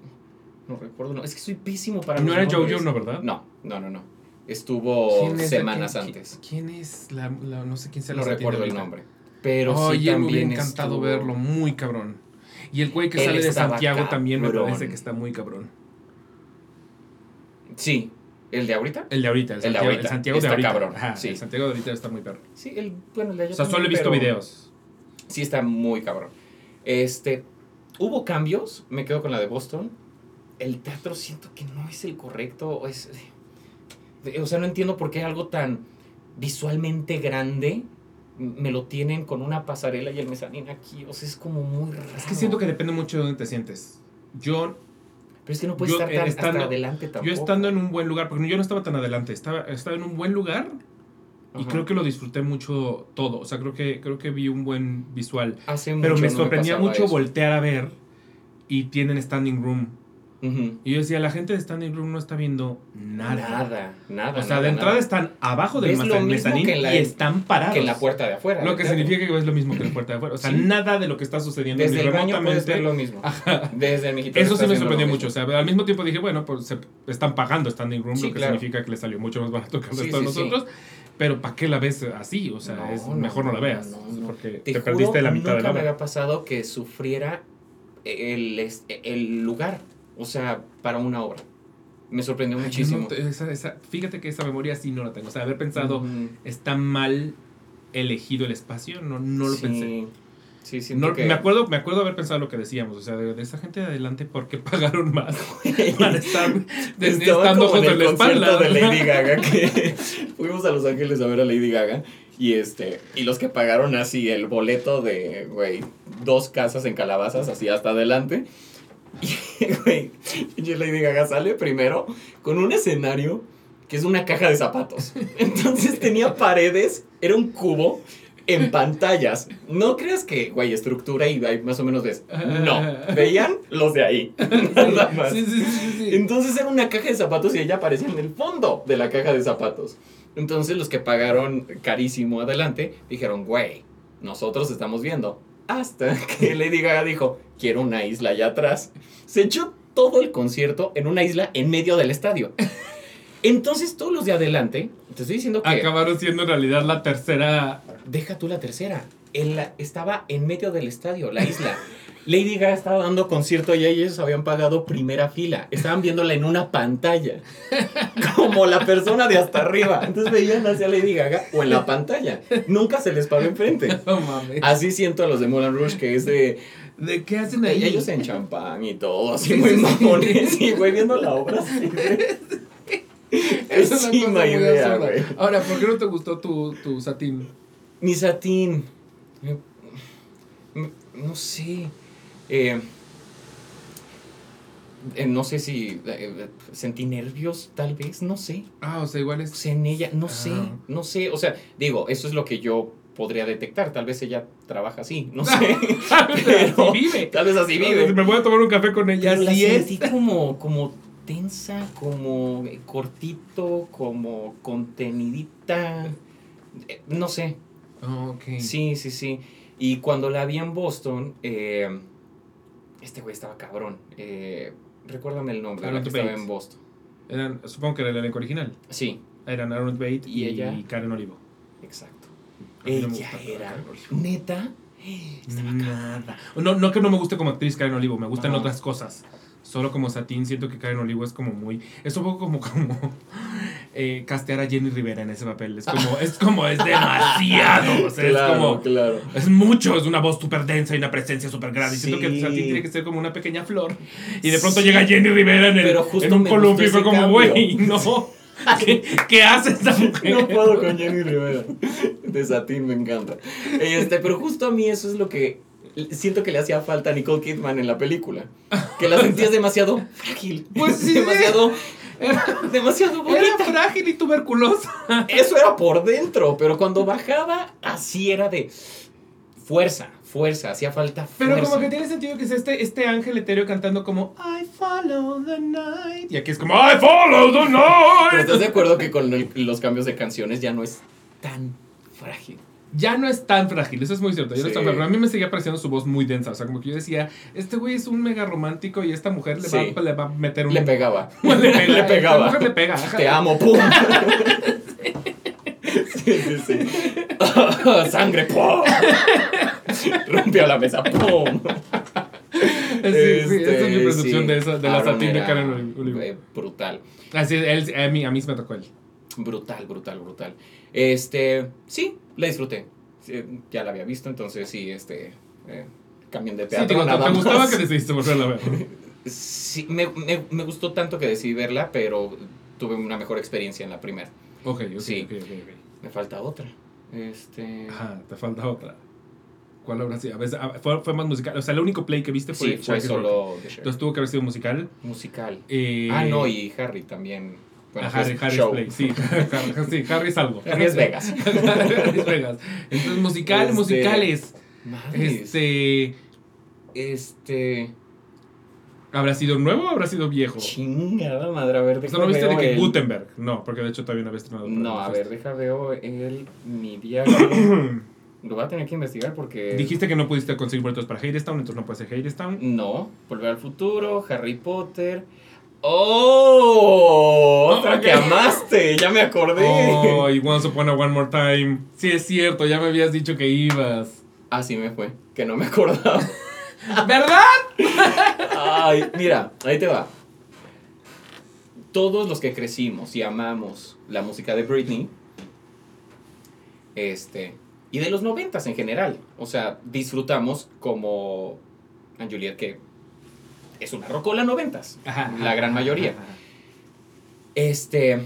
No recuerdo, no. Es que soy pésimo para No era. Jojo, ¿no, verdad? No, no, no, no. Estuvo ¿Quién es- semanas quién- antes. ¿Quién es la, la- no sé quién sea No la recuerdo el nombre. Pero Oye, sí me también hubiera encantado estuvo- verlo, muy cabrón. Y el güey que Él sale de Santiago también me parece que está muy cabrón. Sí. ¿El de ahorita? El de ahorita, el, El de Santiago, ahorita, el Santiago de está ahorita. cabrón, Ajá, sí. El Santiago de ahorita está muy perro. Sí, el, bueno, el de O sea, solo he visto pero- videos. Sí, está muy cabrón. Este, hubo cambios, me quedo con la de Boston. El teatro siento que no es el correcto. o Es, o sea, no entiendo por qué algo tan visualmente grande me lo tienen con una pasarela y el mezanín aquí. O sea, es como muy raro. Es que siento que depende mucho de dónde te sientes. Yo, Pero es que no puedes yo, estar tan estando- hasta adelante tampoco. yo estando en un buen lugar, porque yo no estaba tan adelante, estaba, estaba en un buen lugar y Ajá. creo que lo disfruté mucho todo. O sea, creo que, creo que vi un buen visual. Hace Pero me no sorprendía mucho eso. voltear a ver y tienen standing room. Y yo decía, la gente de standing room no está viendo nada. Nada, nada. O sea, nada, de entrada nada. están abajo del mezanín y están parados. Que en la puerta de afuera. Lo que significa que ves lo mismo que la puerta de afuera. O sea, Sí. nada de lo que está sucediendo Desde el baño puedes remotamente. ver lo mismo. Desde el mexicano Eso sí me sorprendió mucho. O sea, al mismo tiempo dije, bueno, pues se están pagando standing room, Sí, lo que claro. significa que le salió mucho más barato que el resto de nosotros. Pero ¿para qué la ves así? O sea, No, es mejor no, la veas. no. Porque Te, te, juro, perdiste la mitad de nunca la me obra. había pasado que sufriera es- el lugar, o sea, para una obra. Me sorprendió Ay, muchísimo. no esa- esa- fíjate que esa memoria sí no la tengo. O sea, haber pensado, está mal elegido el espacio, no, no lo Sí, pensé. Sí, siento No, que... me, acuerdo, me acuerdo haber pensado lo que decíamos, o sea, de, de esa gente de adelante, ¿por qué pagaron más para estar de- estando en la espalda? de Lady Gaga que fuimos a Los Ángeles a ver a Lady Gaga y este y los que pagaron así el boleto de güey dos casas en calabazas así hasta adelante y güey Lady Gaga sale primero con un escenario que es una caja de zapatos entonces tenía paredes era un cubo en pantallas. No creas que, güey, estructura y ahí más o menos ves. No, veían los de ahí. Nada más. Sí, sí, sí, sí. Entonces era una caja de zapatos y ella aparecía en el fondo de la caja de zapatos. Entonces los que pagaron carísimo adelante dijeron, güey, nosotros estamos viendo. Hasta que Lady Gaga dijo, quiero una isla allá atrás. Se echó todo el concierto en una isla en medio del estadio. Entonces todos los de adelante, te estoy diciendo que... Acabaron siendo en realidad la tercera. Deja tú la tercera. En la- estaba en medio del estadio, la isla. Lady Gaga estaba dando concierto y ellos habían pagado primera fila. Estaban viéndola en una pantalla. Como la persona de hasta arriba. Entonces veían hacia Lady Gaga o en la pantalla. Nunca se les paró enfrente. No mames. Así siento a los de Moulin Rouge que es de... ¿De qué hacen ahí? Ellos en champán y todo, así Sí, muy sí, mamones. Y güey, viendo la obra así Es una Pésima cosa muy idea, absurda. Ahora, ¿por qué no te gustó tu, tu satín? Mi satín. No sé. Eh, eh, no sé si eh, sentí nervios, tal vez, no sé. Ah, o sea, igual es. Pues en ella, no sé, Ah. no sé. O sea, digo, eso es lo que yo podría detectar. Tal vez ella trabaja así, no sé. Pero- Así vive. Tal vez así vive. Me voy a tomar un café con ella. Pero la Así es. sentí como, como tensa, como eh, cortito, como contenidita. Eh, No sé. Oh, ok. Sí, sí, sí. Y cuando la vi en Boston, eh, este güey estaba cabrón. Eh, recuérdame el nombre, la Aaron que estaba en Boston. Eran, supongo que era el elenco original. Sí, Eran Aaron Bate ¿Y y, ella? Karen Olivo. exacto. No Ella era neta. Estaba Nada. No, no que no me guste como actriz Karen Olivo, me gustan Ajá. otras cosas. Solo como Satín siento que Karen Olivo es como muy... Es un poco como, como eh, castear a Jenny Rivera en ese papel. Es como, es como, es demasiado. O sea, es como... claro. Es mucho, es una voz súper densa y una presencia súper grande. Y siento que Sí. Satín tiene que ser como una pequeña flor. Y de pronto Sí. llega Jenny Rivera en, el, Pero justo en un columpio y fue como, güey, no. ¿Qué, ¿Qué hace esta mujer? No puedo con Jenny Rivera. De Satín me encanta. Este, pero justo a mí eso es lo que siento que le hacía falta a Nicole Kidman en la película. Que la sentías demasiado frágil. Pues sí. Demasiado, Era, demasiado era frágil y tuberculosa. Eso era por dentro, pero cuando bajaba, así era de fuerza, fuerza, hacía falta fuerza. Pero como que tiene sentido que es este, este ángel etéreo cantando como I follow the night. Y aquí es como I follow the Pero estás night. de acuerdo que con el- los cambios de canciones ya no es tan frágil. Ya no es tan frágil, eso es muy cierto. Ya no es tan Sí. frágil. Pero a mí me seguía pareciendo su voz muy densa. O sea, como que yo decía, este güey es un mega romántico y esta mujer le, Sí. va, le va a meter un. Le pegaba. le, pega, Le pegaba. Esta mujer le pega. Te amo, pum. Sí, sí, sí. Sangre, pum. Rompió la mesa, pum. Sí, sí, esa es mi percepción sí. de, esa, de la satín de Karen Oliver. Brutal. Así él, a, mí, a mí se me tocó él. Brutal, brutal, brutal. Este, sí, la disfruté. Sí, ya la había visto, entonces sí, este, eh, cambien de Sí, teatro. digo, ¿te, nada te gustaba más. que decidiste volverla a ver? Sí, me, me, me gustó tanto que decidí verla, pero tuve una mejor experiencia en la primera. Ok, ok, Sí. ok, ok, ok. Me falta otra. Este. Ajá, te falta otra. ¿Cuál habrá sido? A veces, fue, fue más musical. O sea, el único play que viste fue Sí, fue solo. Entonces tuvo que haber sido musical. musical. Eh, Ah, no, y Harry también. Bueno, Harry, es Harry show. Play. Sí, Harry, sí, es algo. Harry es Vegas. Vegas. Entonces, musical, Este, musicales. Este. Este. ¿Habrá sido nuevo o habrá sido viejo? Chingada madre, a ver, O deja sea, no viste de que el- Gutenberg. No, porque de hecho todavía no había estrenado. No, a ver, deja veo el mi viaje. Lo voy a tener que investigar porque. Dijiste que no pudiste conseguir boletos para Hadestown, entonces no puede ser Hadestown. No, Volver al futuro, Harry Potter. ¡Oh! Otra que amaste, ya me acordé. Oh, y Once Upon a One More Time. Sí, es cierto, ya me habías dicho que ibas. Así me fue, que no me acordaba. ¿Verdad? Ay, mira, ahí te va. Todos los que crecimos y amamos la música de Britney, este, y de los noventas en general, o sea, disfrutamos como Anne Juliet, que es una rocola noventas, la gran mayoría. Este,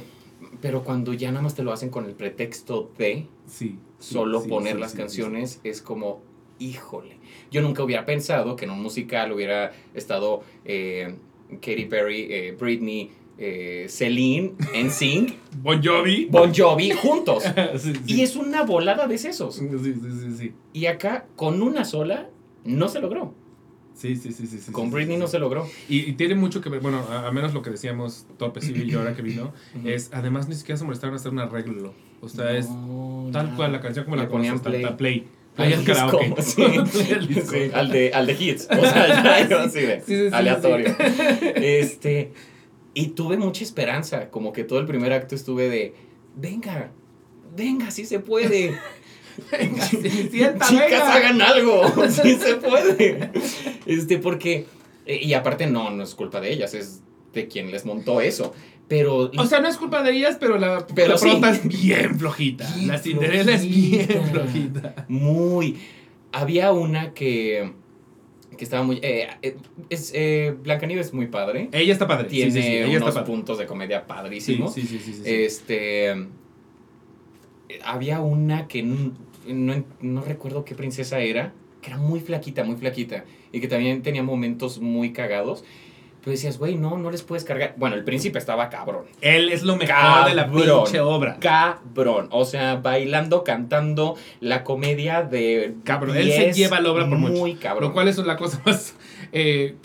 pero cuando ya nada más te lo hacen con el pretexto de Sí. solo sí, poner sí, las canciones es como, híjole. Yo nunca hubiera pensado que en un musical hubiera estado eh, Katy Perry, eh, Britney, eh, Celine, NSYNC. Bon Jovi. Bon Jovi juntos. sí, sí. Y es una volada de sesos. Sí, sí, sí, sí. Y acá, con una sola, no se logró. Sí, sí, sí, sí. sí Con sí, Britney sí, no sí. se logró. Y, y tiene mucho que ver, bueno, a, a menos lo que decíamos Torpecillo y yo ahora que vino, es además ni siquiera se molestaron a hacer un arreglo. O sea, es tal cual la canción como Le la ponían play. tanta play. Play Play al karaoke. disco, sí. Sí, al de, al de hits. O sea, ya iba así de Sí, sí, sí, sí, aleatorio. Este, y tuve mucha esperanza. Como que todo el primer acto estuve de, venga, venga, sí se puede. Venga, Cenicienta, Chicas, venga. hagan algo. Sí se puede. Este, porque, eh, y aparte no, no es culpa de ellas, es de quien les montó eso. Pero, O sea, no es culpa de ellas, pero la, Pero la sí. prota es bien flojita. Bien la Cinderella es bien flojita. muy. Había una que, que estaba muy. eh, eh, es, eh, Blancanieves es muy padre. Ella está padre. Tiene sí, sí, ella está unos padre. puntos de comedia padrísimos. sí, sí, sí, sí, sí. Este. Había una que no, no, recuerdo qué princesa era, que era muy flaquita, muy flaquita, y que también tenía momentos muy cagados. Pero decías, güey, no, no les puedes cargar. Bueno, el príncipe estaba cabrón. Él es lo mejor Cabrón. de la pinche obra. Cabrón. O sea, bailando, cantando la comedia de. Cabrón, él se 10, lleva la obra por mucho. Muy cabrón. Lo cual es la cosa más. eh,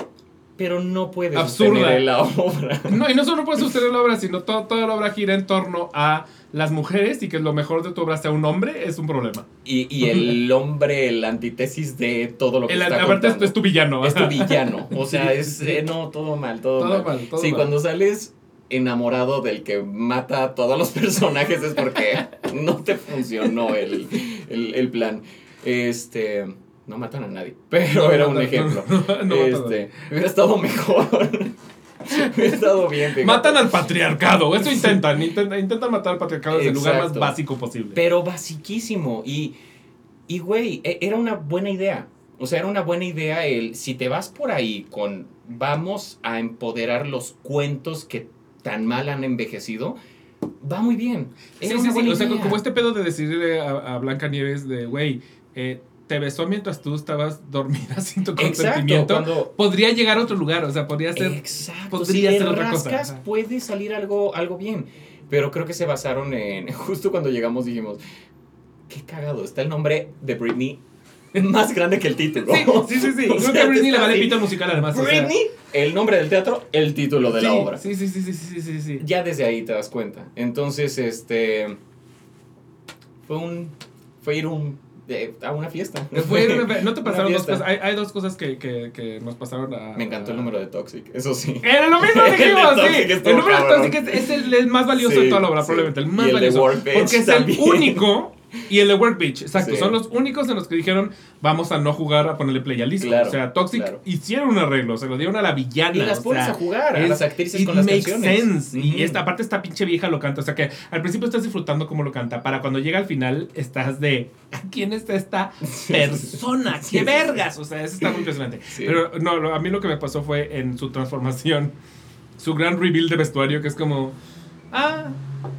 Pero no puede Absurda. sostener la obra. no, y no solo puede sostener la obra, sino to- toda la obra gira en torno a las mujeres y que lo mejor de tu obra sea un hombre es un problema. Y, y el hombre, la antítesis de todo lo que El, está aparte es, es tu villano. Es tu villano. O sea, es. eh, no, todo mal, todo, Todo mal. mal, todo sí, mal. cuando sales enamorado del que mata a todos los personajes es porque no te funcionó el, el, el plan. Este. No matan a nadie, pero No, era un no, ejemplo. no, este, hubiera estado mejor. hubiera estado bien. fíjate. Matan al patriarcado, eso intentan, intentan, intentan matar al patriarcado desde el lugar más básico posible. Pero basiquísimo. Y, y güey, e- era una buena idea. O sea, era una buena idea el, si te vas por ahí con vamos a empoderar los cuentos que tan mal han envejecido, va muy bien. Sí, sí, sí, O sea, como este pedo de decirle a, a Blanca Nieves de, güey, eh, te besó mientras tú estabas dormida sin tu Exacto, consentimiento. cuando... Podría llegar a otro lugar, o sea, podría ser... Exacto, podría si ser otra cosa. rascas, Ajá. puede salir algo, algo bien. Pero creo que se basaron en. Justo cuando llegamos dijimos. Qué cagado. Está el nombre de Britney más grande que el título. Sí, sí, sí. sí. Creo sea, que a Britney le vale pito el musical además. o sea, Britney, el nombre del teatro, el título de la sí, obra. Sí, sí, sí, sí, sí, sí, sí. Ya desde ahí te das cuenta. Entonces, este. Fue un. Fue ir un, de- a una fiesta. Fue una- no te pasaron dos cosas. Hay, hay dos cosas que, que, que nos pasaron a. Me encantó el número de Toxic, eso sí. Era lo mismo que dijimos, sí. El número de. Toxic es, es el, el más valioso Sí, de toda la obra, sí. probablemente. El más el de valioso. Porque es el único. Y el de Workbench, exacto. Sí. Son los únicos en los que dijeron, vamos a no jugar a ponerle play al disco. Claro, o sea, Toxic claro. hicieron un arreglo, se lo dieron a la villana. Y las pones sea, a jugar, a es- las actrices con las makes canciones. sense. Y Ujú. esta parte, esta pinche vieja lo canta. O sea que al principio estás disfrutando cómo lo canta. Para cuando llega al final, estás de. ¿Quién es esta persona? ¡Qué vergas! O sea, eso está muy impresionante. Sí. Pero no, a mí lo que me pasó fue en su transformación, su gran reveal de vestuario, que es como. Ah,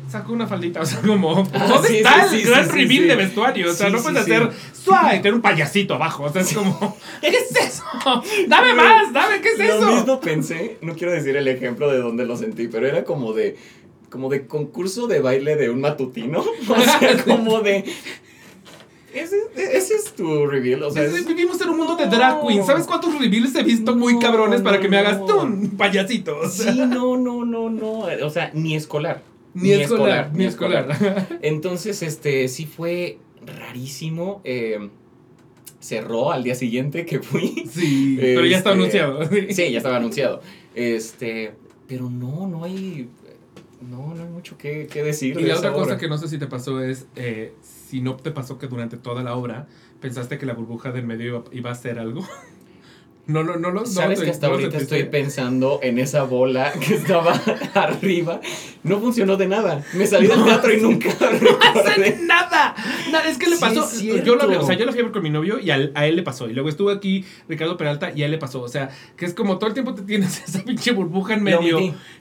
sacó una faldita. O sea, como. Ah, ¿Dónde sí, está sí, el sí, gran reveal de vestuario? O sea, no puedes hacer. ¡Suave! Tener un payasito abajo. O sea, es como. ¿Qué es eso? ¡Dame más! ¡Dame! ¿Qué es eso? Lo mismo pensé, no quiero decir el ejemplo de dónde lo sentí, pero era como de como de concurso de baile de un matutino, o sea, como de ese, ese es tu reveal, o sea, Es- Vivimos en un mundo de drag queen. ¿Sabes cuántos reveals he visto muy No, cabrones para no, que me hagas no. tú un payasito? O sea, sí, no, no, no, no, o sea, ni escolar. Ni, escolar, ni escolar. Entonces, este, sí fue rarísimo. eh, cerró al día siguiente que fui. sí, pero ya está Este, anunciado. Sí, ya estaba anunciado. Este, pero no, no hay. No, no hay mucho que, que decir. Y de la otra cosa que no sé si te pasó es, eh, si no te pasó que durante toda la obra pensaste que la burbuja del medio iba, iba a hacer algo. No, no, no lo no Sabes lo- que hasta no ahorita estoy pensando en esa bola que estaba arriba. No funcionó de nada. Me salí del teatro y nunca recordé. hace nada. Nada, es que le pasó. yo lo, o sea, yo lo fui a ver con mi novio y a él, a él le pasó. Y luego estuvo aquí Ricardo Peralta y a él le pasó. O sea, que es como todo el tiempo te tienes esa pinche burbuja en medio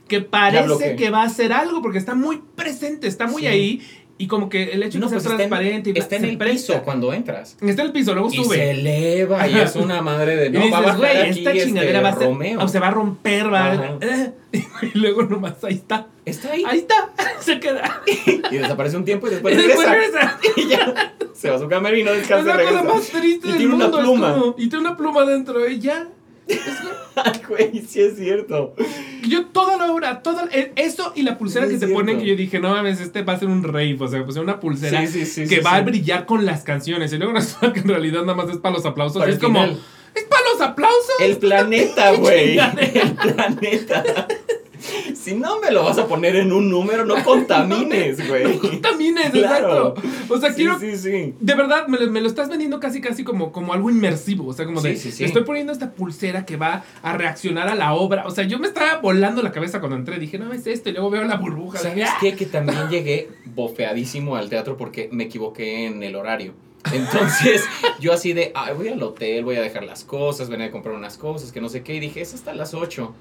que parece que va a hacer algo porque está muy presente, está muy Sí. ahí. Y como que el hecho No, de que pues sea está en, transparente y está en el presta. piso cuando entras. Está en el piso, luego Y sube. se eleva y es una madre de Y no, dices, va a bajar güey, aquí esta este chingadera va a ser, Romeo. o se va a romper, va y luego nomás ahí está. Está ahí. Ahí está, se queda. Y desaparece un tiempo y después Y después regresa. regresa. Y ya se va a su camerino, Es descansa y la cosa más triste Y del tiene una mundo. es pluma. como- y tiene una pluma dentro y ya. Ay, güey, sí es cierto. Yo toda la obra, toda, eh, eso y la pulsera Sí, que se ponen, que yo dije, no mames, este va a ser un rave, o sea, pues una pulsera Sí, sí, sí, que va a brillar con las canciones. Y luego resulta que en realidad nada más es para los aplausos. Para es como, final. ¿es para los aplausos? El planeta, güey. El planeta. Si no me lo vas a poner en un número, no contamines, güey. También Claro. exacto. O sea, Sí, quiero, sí, sí. De verdad, me lo, me lo estás vendiendo casi, casi como, como algo inmersivo. O sea, como de, Sí, sí, sí. estoy poniendo esta pulsera que va a reaccionar a la obra. O sea, yo me estaba volando la cabeza cuando entré. Dije, no, es esto. Y luego veo la burbuja. ¿Sabes Dije, qué? Que también llegué bofeadísimo al teatro porque me equivoqué en el horario. Entonces, yo así de, "Ay, voy al hotel, voy a dejar las cosas, venía a comprar unas cosas, que no sé qué. Y dije, es hasta las 8.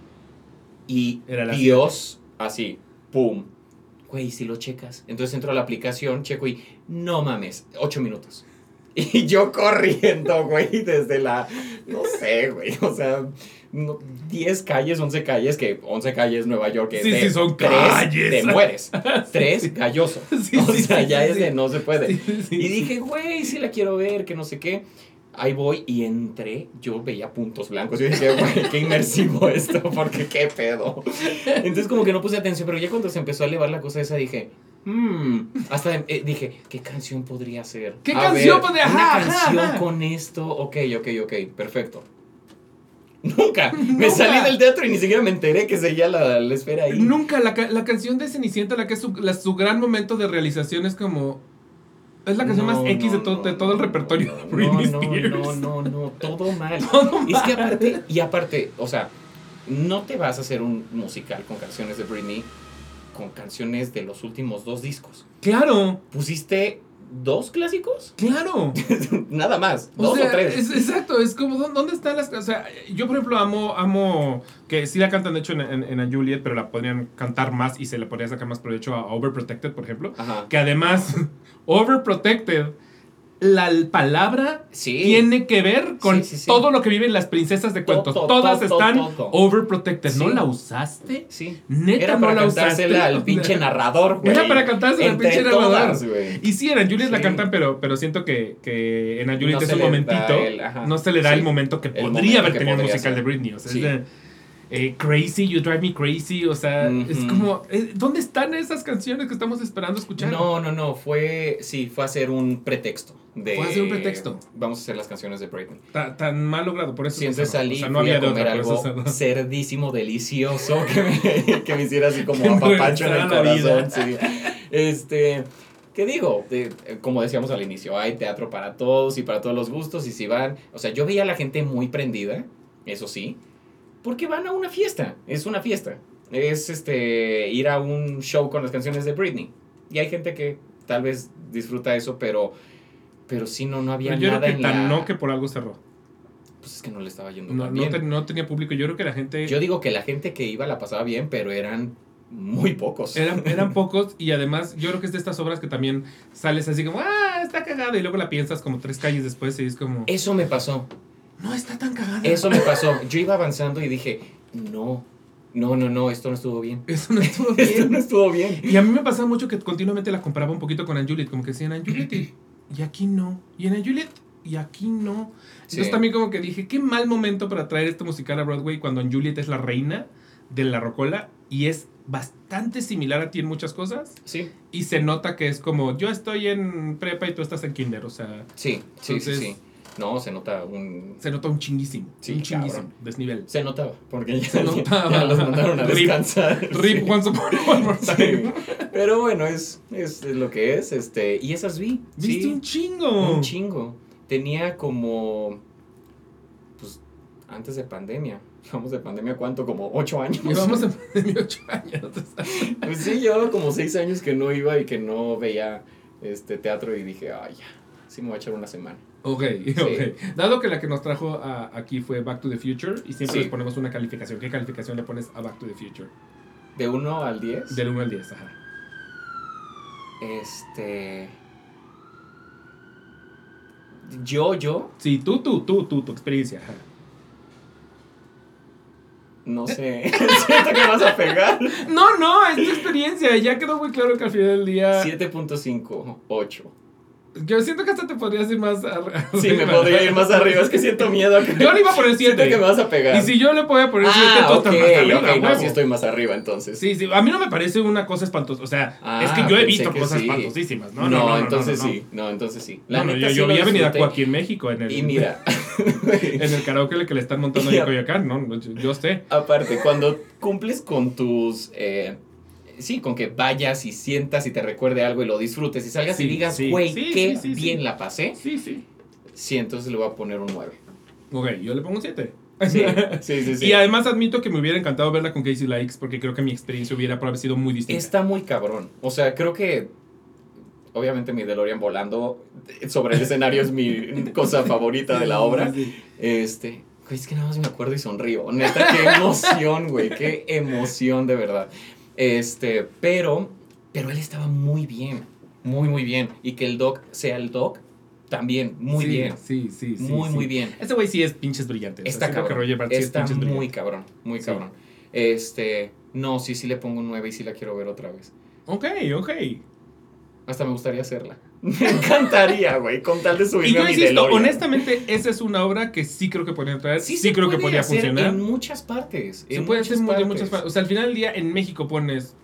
Y Era Dios, así, pum. Güey, si lo checas. Entonces entro a la aplicación, checo y, no mames, 8 minutos. Y yo corriendo, güey, desde la, no sé, güey, o sea, no, 10 calles, 11 calles, que 11 calles Nueva York, que Sí, de sí, son tres, calles. te mueres. Tres, sí. galloso. Sí, o sí, sea, sí, ya sí, es sí. de no se puede. Sí, sí, y dije, güey, sí la quiero ver, que no sé qué. Ahí voy y entré, yo veía puntos blancos. Yo dije, güey, qué inmersivo esto, porque qué pedo. Entonces como que no puse atención, pero ya cuando se empezó a elevar la cosa esa dije, hmm, hasta eh, dije, ¿qué canción podría ser? ¿Qué A canción ver, podría- Una ajá, canción ajá. con esto, ok, ok, ok, perfecto. Nunca. Me Nunca. salí del teatro y ni siquiera me enteré que seguía la, la esfera ahí. Nunca, la, la canción de Cenicienta, la que es su, la- su gran momento de realización es como... Es la canción No, más X de, todo, de no, todo el repertorio de Britney no, Spears. No, no, no, todo mal. Todo Es que mal. aparte, y aparte, o sea, no te vas a hacer un musical con canciones de Britney con canciones de los últimos dos discos. Claro, ¿Pusiste dos clásicos? claro. Nada más, O dos sea, o tres. es- exacto, es como, ¿dó- ¿dónde están las... O sea, yo por ejemplo amo, amo, que sí la cantan de hecho en, en, en A Juliet, pero la podrían cantar más y se le podría sacar más provecho a Overprotected, por ejemplo. Ajá. Que además, Overprotected, la palabra Sí. tiene que ver con Sí, sí, sí. todo lo que viven las princesas de cuentos. Todas están overprotected. ¿No la usaste? Sí. Neta, Era no la usaste. al pinche narrador, güey. Era para cantársela al pinche narrador. Y sí, en Juliet la cantan, pero, pero siento que, que en Juliet No es un momentito. el- no se le da el momento que El podría momento haber que tenido el musical ser. de Britney. O sea, es de, eh, crazy, You Drive Me Crazy. O sea, es como. eh, ¿Dónde están esas canciones que estamos esperando escuchar? No, no, no, fue, sí, fue a ser un pretexto. De, a ser un pretexto. Vamos a hacer las canciones de Britney. Ta- tan mal logrado, por eso. Cerró. salí O sea, no fui había a comer algo cerdísimo, delicioso, que me, que me hiciera así como apapacho en el corazón. Sí. Este, ¿qué digo? De- como decíamos al inicio, hay teatro para todos y para todos los gustos y si van, o sea, yo veía a la gente muy prendida, eso sí, porque van a una fiesta, es una fiesta. Es este ir a un show con las canciones de Britney. Y hay gente que tal vez disfruta eso, pero pero sí no no había Pero yo nada creo que en tan la no que por algo cerró. pues es que no le estaba yendo No, tan no, bien. te- no tenía público. Yo creo que la gente. Yo digo que la gente que iba la pasaba bien, pero eran muy pocos. Eran, eran pocos y además yo creo que es de estas obras que también sales así como, ah, está cagada y luego la piensas como tres calles después y es como, Eso me pasó. no está tan cagada. Eso me pasó. Yo iba avanzando y dije, no, no, no, no, esto no estuvo bien. Eso no estuvo Esto bien. no estuvo bien. Y a mí me pasaba mucho que continuamente la comparaba un poquito con Anne Juliet, como que decían Anne Juliet y, y aquí no, y en Anne Juliet y aquí no. Entonces también como que dije, qué mal momento para traer este musical a Broadway cuando Anne Juliet es la reina de la rocola y es bastante similar a ti en muchas cosas Sí, y se nota que es como yo estoy en prepa y tú estás en kinder, o sea, sí, sí, Entonces- sí, sí. No, se nota un... se nota un chinguísimo, Sí, un chinguísimo, cabrón. desnivel. Se notaba, porque ya, Se notaba. ya los mandaron a descansar. Rip Sí. Once Upon One More Sí. Time. Pero bueno, es, es lo que es. este Y esas vi. ¿Viste sí. un chingo? Un chingo. Tenía como. Pues antes de pandemia. Llevamos de pandemia cuánto? Como ocho años. Llevamos en pandemia ocho años. Pues sí, llevaba como seis años que no iba y que no veía este teatro y dije, ay, ya. Sí, me voy a echar una semana. Ok, ok. Dado que la que nos trajo a- aquí fue Back to the Future y siempre Sí. les ponemos una calificación. ¿Qué calificación le pones a Back to the Future? De 1 al 10. Del 1 al 10, ajá. Este. Yo, yo, Sí, tú, tú, tú, tú, tu experiencia. Ajá. no sé. Siento que vas a pegar. No, no, es tu experiencia. Ya quedó muy claro que al final del día. 7.5, 8. Yo siento que hasta te podrías ir más arriba. Sí, me podría ir más arriba. Es que siento miedo. a que- Yo le iba a poner Siento 7. que me vas a pegar. Y si yo le voy poner 7, ah, tú ok, estás más arriba, no, huevo. sí estoy más arriba entonces. Sí, sí, a mí no me parece una cosa espantosa. O sea, Ah, es que yo he visto cosas sí. espantosísimas. No, No, no, no. entonces sí. No, entonces sí. No, no, yo, sí yo vi a Avenida aquí en México, en el, Y mira, en el karaoke que le están montando ahí en Coyoacán, ¿no? Yo, yo sé. aparte, cuando cumples con tus. eh, sí, con que vayas y sientas y te recuerde algo y lo disfrutes y salgas Sí, y digas, güey, sí, qué sí, sí, bien la pasé. Sí, sí. Sí, entonces le voy a poner un 9. Ok, yo le pongo un 7. Sí, sí, sí. sí. Y además admito que me hubiera encantado verla con Casey Likes porque creo que mi experiencia hubiera probablemente sido muy distinta. Está muy cabrón. O sea, creo que. Obviamente mi DeLorean volando sobre el escenario es mi cosa favorita de la obra. Este. Es que nada más me acuerdo y sonrío. Neta, qué emoción, güey. Qué emoción, de verdad. Este, pero. Pero él estaba muy bien. Muy, muy bien. Y que el Doc sea el Doc, también. Muy Sí, bien. Sí, sí, sí. muy, sí. muy bien. Ese güey sí es pinches brillante. Está que cabrón. Roger es Está muy cabrón. Muy cabrón. Este. No, sí, sí le pongo un 9 y sí la quiero ver otra vez. Ok, ok. Hasta me gustaría hacerla. Me encantaría, güey, con tal de Y subirme yo a mi insisto, DeLorean. honestamente, esa es una obra que sí creo que podría traer. Sí, se creo que podría hacer funcionar. En muchas partes. Se en puede hacer muchas muy- de muchas partes. O sea, al final del día en México pones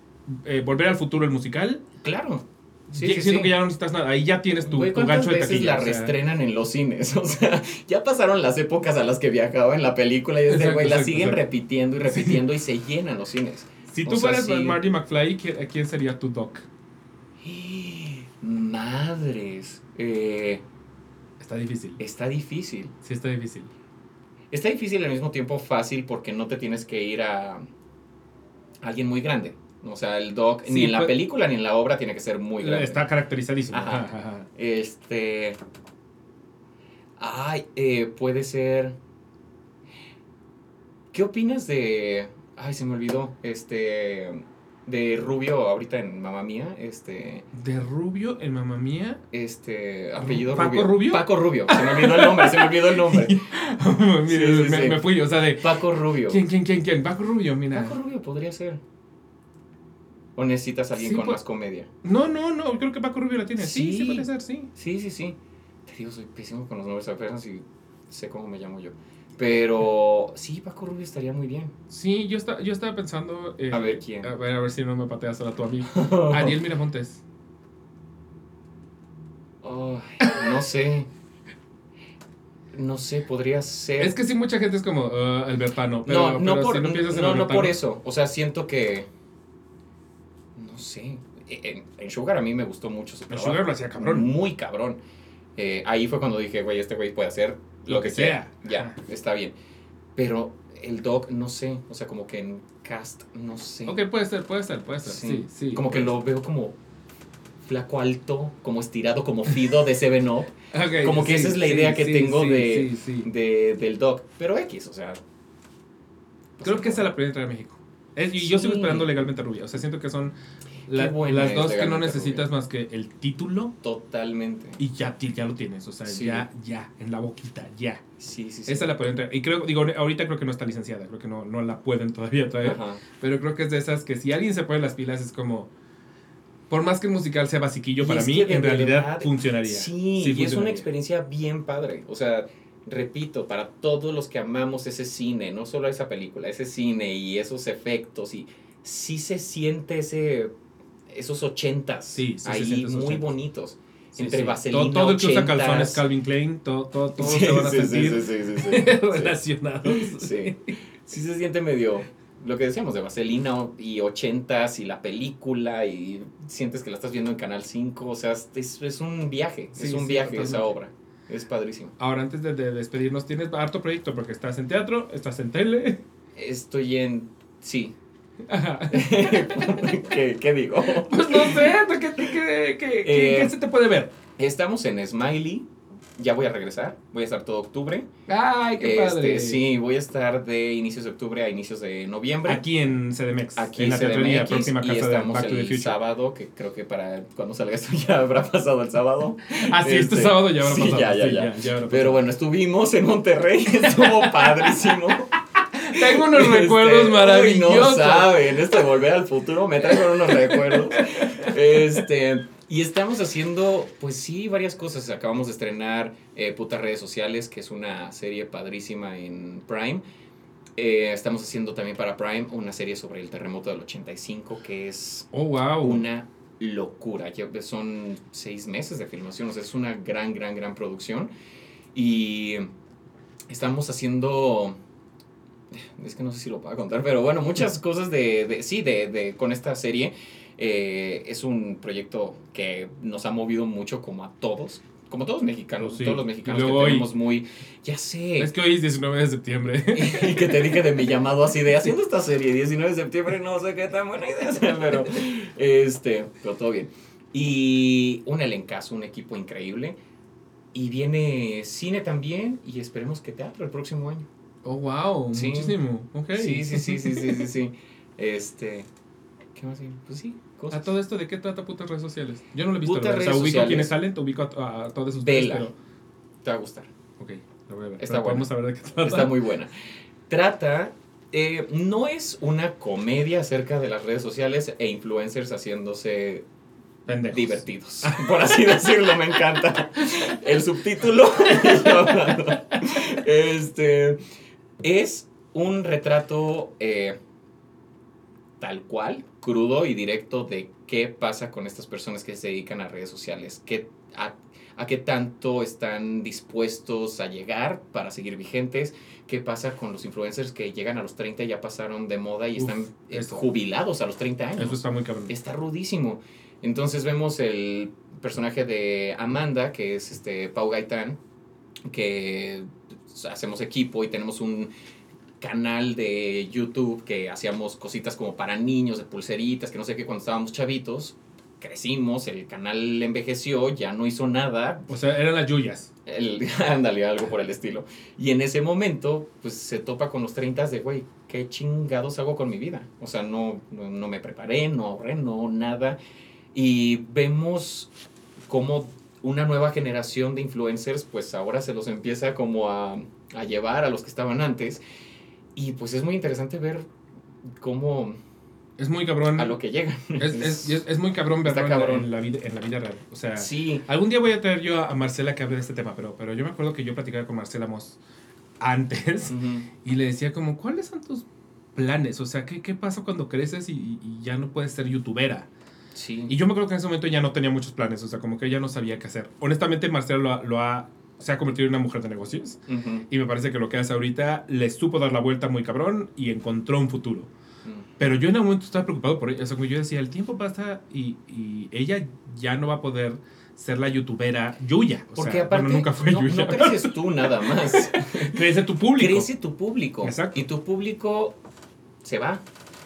eh, Volver al futuro el musical. Claro. Sí, sí, siento sí. que ya no necesitas nada. Ahí ya tienes tu, Güey, tu ¿cuántas gancho de veces taquilla. la o sea. reestrenan en los cines? O sea, ya pasaron las épocas a las que viajaba en la película y es de, Exacto, güey, la siguen exacto. repitiendo y repitiendo y se llenan los cines. Si O tú fueras sí. Marty McFly, ¿qui- ¿quién sería tu doc? Madres. Eh, Está difícil. está difícil. Sí, está difícil. Está difícil y al mismo tiempo fácil porque no te tienes que ir a alguien muy grande. O sea, el doc, Sí, ni en la pues- película ni en la obra tiene que ser muy grande. Está caracterizadísimo. Ajá. Ajá, ajá. Este. Ay, eh, puede ser. ¿Qué opinas de. Ay, se me olvidó. Este. De Rubio ahorita en Mamá Mía. Este. De Rubio en Mamma Mía. Este. Apellido ¿Paco Rubio. Rubio? Paco Rubio. Se me olvidó el nombre, se me olvidó el nombre. Sí, sí, me, sí. me fui, o sea, de. Paco Rubio. ¿Quién, quién, quién, quién? Paco Rubio, mira. Paco Rubio podría ser. ¿O necesitas a alguien con pues- más comedia? No, no, no, creo que Paco Rubio la tiene. Sí, sí, Sí. puede ser, sí. Sí, sí, sí. Te digo, soy pésimo con los nombres apenas y sé cómo me llamo yo. Pero sí, Paco Rubio estaría muy bien. Sí, yo, está, yo estaba pensando. eh, A ver, ¿quién? A ver, a ver si no me pateas a tu amigo. Ariel Miramontes. Ay, no sé. No sé, podría ser. Es que sí, mucha gente es como "Ah, Albertano. Pero, no, no pero por, si no no, por eso. O sea, siento que. No sé. En, en Sugar a mí me gustó mucho su En. Sugar lo hacía cabrón. Muy cabrón. Eh, ahí fue cuando dije, güey, este güey puede hacer lo, Lo que, que sea. sea. Ya, está bien. Pero el Doc, no sé. O sea, como que en cast, no sé. Ok, puede ser, puede ser, puede ser. Sí, sí. como que lo veo como flaco alto, como estirado, como Fido de Seven Up. ser. Ok, como que sí, esa es la sí, idea que sí, tengo sí, de- sí, sí. de, del Doc. Pero X, o sea. Creo que esa la podría traer a México. Es- y yo sigo esperando legalmente a Rubia. O sea, siento que son la- buena las es dos que no necesitas Rubia. más que el título Totalmente. y ya, ya lo tienes. O sea, Sí. ya, ya, en la boquita, ya. Sí, sí, sí. Esa la pueden traer. Y creo, digo, ahorita creo que no está licenciada. Creo que no, no la pueden todavía traer. Ajá. Pero creo que es de esas que si alguien se pone las pilas es como. Por más que el musical sea basiquillo Y para mí, en realidad verdad, funcionaría. Sí, y es una experiencia bien padre. O sea, repito, para todos los que amamos ese cine, no solo esa película, ese cine y esos efectos, y sí se siente ese esos ochentas Sí, ahí muy bonitos. Sí, entre vaselina, Todo, todo el que usa calzones Calvin Klein, todo, todo, todos Sí, se van a sentir relacionados. Sí. Sí se siente medio lo que decíamos de Vaselina y ochentas y la película y sientes que la estás viendo en Canal 5, o sea, es, es un viaje, es un viaje esa obra. Es padrísimo. Ahora, antes de, de despedirnos, tienes harto proyecto porque estás en teatro, estás en tele. Estoy en sí. ¿Qué, qué digo? Pues no sé, ¿qué, qué, qué, Eh, se te puede ver? Estamos en Smiley. Ya voy a regresar. Voy a estar todo octubre. Ay, qué Este, padre. sí, voy a estar de inicios de octubre a inicios de noviembre. Aquí en CDMX, Aquí en la CDMX, próxima y casa de estamos Back to the el sábado, que creo que para cuando salga esto ya habrá pasado el sábado. Ah, sí, este Este, sábado ya habrá sí, pasado. ya, ya, sí, ya. habrá pasado. Pero bueno, estuvimos en Monterrey, estuvo padrísimo. Tengo unos Este, recuerdos maravillosos. no saben, esto de volver al futuro me trae con unos recuerdos. Este, Y estamos haciendo, pues sí, varias cosas. Acabamos de estrenar eh, Putas Redes Sociales, que es una serie padrísima en Prime. Eh, estamos haciendo también para Prime una serie sobre el terremoto del 85, que es Oh, wow. una locura. Ya son seis meses de filmación, o sea, es una gran, gran, gran producción. Y estamos haciendo... Es que no sé si lo puedo contar, pero bueno, muchas cosas de, de- sí, de, de- con esta serie. Eh, es un proyecto que nos ha movido mucho como a todos, como todos mexicanos, Sí. todos los mexicanos que hoy- tenemos muy... Ya sé. Es que hoy es 19 de septiembre. y que te dije de mi llamado así de haciendo esta serie 19 de septiembre, no sé qué tan buena idea sea, pero este, pero todo bien. Y un elencazo, un equipo increíble. Y viene cine también y esperemos que teatro el próximo año. Oh, wow. Sí. Muchísimo. Ok. Sí, sí, sí, sí, sí, sí, sí. Este, ¿qué más? Pues sí, cosas. ¿A todo esto de qué trata putas redes sociales? Yo no lo he visto. Putas la verdad. o sea, redes ubico sociales. quiénes salen, te ubico a, a todos ustedes, Vela. pero... Te va a gustar. Ok, lo voy a ver. Está Pero buena. Saber de qué trata. Está muy buena. Trata, eh, no es una comedia acerca de las redes sociales e influencers haciéndose Pendejos. divertidos, por así decirlo, me encanta. El subtítulo, este, es un retrato eh, tal cual, crudo y directo de qué pasa con estas personas que se dedican a redes sociales, qué, a, a qué tanto están dispuestos a llegar para seguir vigentes, qué pasa con los influencers que llegan a los 30 y ya pasaron de moda y Uf, están eh, jubilados a los 30 años Eso está muy cabrón. está rudísimo. Entonces vemos el personaje de Amanda, que es este Pau Gaitán, que hacemos equipo y tenemos un canal de YouTube que hacíamos cositas como para niños, de pulseritas, que no sé qué, cuando estábamos chavitos. Crecimos, el canal envejeció, ya no hizo nada, O sea, eran las yuyas. el, ándale, algo por el estilo. Y en ese momento, pues se topa con los 30 de, güey, ¿qué chingados hago con mi vida? O sea, no, no, no me preparé, no ahorré, no nada. Y vemos cómo una nueva generación de influencers, pues ahora se los empieza como a, a llevar a los que estaban antes. Y pues es muy interesante ver cómo Es muy cabrón. a lo que llegan. Es, es, es- es muy cabrón verlo en la- cabrón. En, la vida, en la vida real. O sea, Sí, algún día voy a traer yo a Marcela que hable de este tema, pero, pero yo me acuerdo que yo platicaba con Marcela Moss antes y le decía como, ¿cuáles son tus planes? O sea, ¿qué, qué pasa cuando creces y, y ya no puedes ser youtubera? Sí. Y yo me acuerdo que en ese momento ya no tenía muchos planes, o sea, como que ella no sabía qué hacer. Honestamente, Marcela lo ha, lo ha- se ha convertido en una mujer de negocios y me parece que lo que hace ahorita le supo dar la vuelta muy cabrón y encontró un futuro. mm. Pero yo en algún momento estaba preocupado por ella. O sea, como yo decía, el tiempo pasa y, y ella ya no va a poder ser la youtubera Yuya. O Porque sea, aparte, bueno, nunca fue no, Yuya. no creces tú nada más. Crece tu público. Crece tu público. Exacto. Y tu público se va.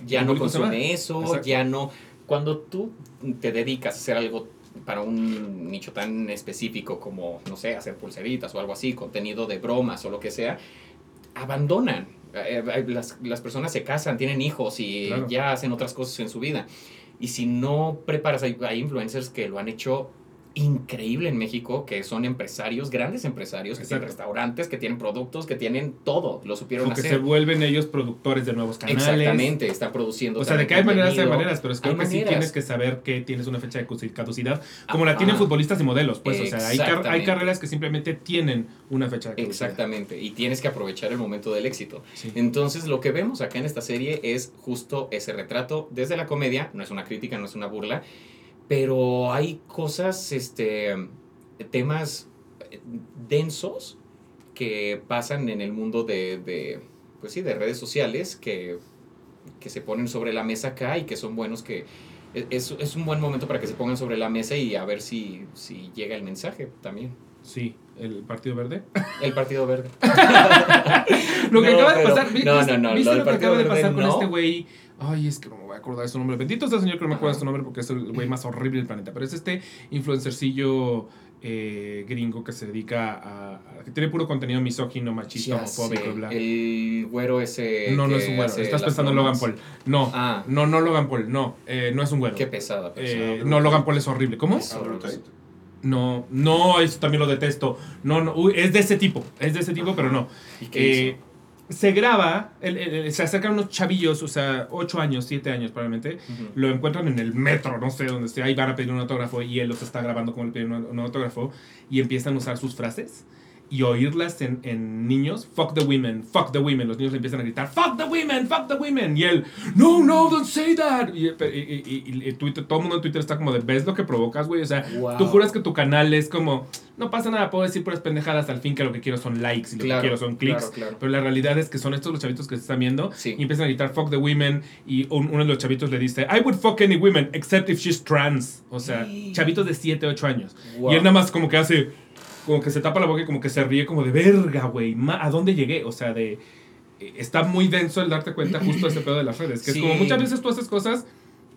Ya Tu no consume eso, Exacto. ya no. Cuando tú te dedicas a hacer algo para un nicho tan específico como, no sé, hacer pulseritas o algo así, contenido de bromas o lo que sea, abandonan. Eh, eh, Las, las personas se casan, tienen hijos y Claro. ya hacen otras cosas en su vida. Y si no preparas, hay, hay influencers que lo han hecho increíble en México, que son empresarios, grandes empresarios, que tienen restaurantes, que tienen productos, que tienen todo, lo supieron O que se hacer. vuelven ellos productores de nuevos canales. Exactamente, están produciendo. O sea, de que hay maneras, hay maneras, pero es creo que sí tienes que saber que tienes una fecha de caduci- caducidad, como la tienen futbolistas y modelos, pues, o sea, hay, car- hay carreras que simplemente tienen una fecha de caducidad. Exactamente, y tienes que aprovechar el momento del éxito. Sí. Entonces, lo que vemos acá en esta serie es justo ese retrato desde la comedia, no es una crítica, no es una burla, pero hay cosas, este, temas eh, densos que pasan en el mundo de, de, pues sí, de redes sociales que, que se ponen sobre la mesa acá y que son buenos que... e, Es, es un buen momento para que se pongan sobre la mesa y a ver si, si llega el mensaje también. Sí, el Partido Verde. El Partido Verde. Lo que No, acaba de pasar, ¿vi- no, no, no, ¿viste lo lo, que acaba de pasar con este güey? Ay, es que no me voy a acordar de su nombre. Bendito sea el Señor que no me acuerdo de su nombre porque es el güey más horrible del planeta. Pero es este influencercillo eh, gringo que se dedica a, a- que tiene puro contenido misógino, machista, Ya homofóbico, sé, bla. El güero ese. No, no es un güero. Estás pensando en Logan. Paul. No, Ah, no, no Logan Paul. No, eh, no es un güero. qué pesada. Eh, no, Logan Paul es horrible. ¿Cómo? Es. Tate. No, no, eso también lo detesto. No, no, uy, es de ese tipo. Es de ese tipo, pero no. ¿Y qué Eh, hizo? Se graba, el- se acercan unos chavillos, o sea, 8 años, 7 años probablemente, lo encuentran en el metro, no sé dónde esté, ahí van a pedir un autógrafo y él los está grabando como le piden un, un autógrafo y empiezan a usar sus frases y oírlas en, en niños, fuck the women, fuck the women, los niños le empiezan a gritar, fuck the women, fuck the women, y él, no, no, don't say that, y, y- y- y- y Twitter, todo el mundo en Twitter está como de, ¿ves lo que provocas, güey? O sea, Wow. tú juras que tu canal es como, no pasa nada, puedo decir puras pendejadas, al fin que lo que quiero son likes y lo Claro, que quiero son clics, claro, claro. pero la realidad es que son estos los chavitos que se están viendo Sí. y empiezan a gritar fuck the women y un- uno de los chavitos le dice I would fuck any woman except if she's trans. O sea, Sí. chavitos de 7, 8 años. Wow. Y él nada más como que hace, como que se tapa la boca y como que se ríe como de verga, güey, ¿a dónde llegué? O sea, de... eh, Está muy denso el darte cuenta justo de ese pedo de las redes. Que Sí. es como muchas veces tú haces cosas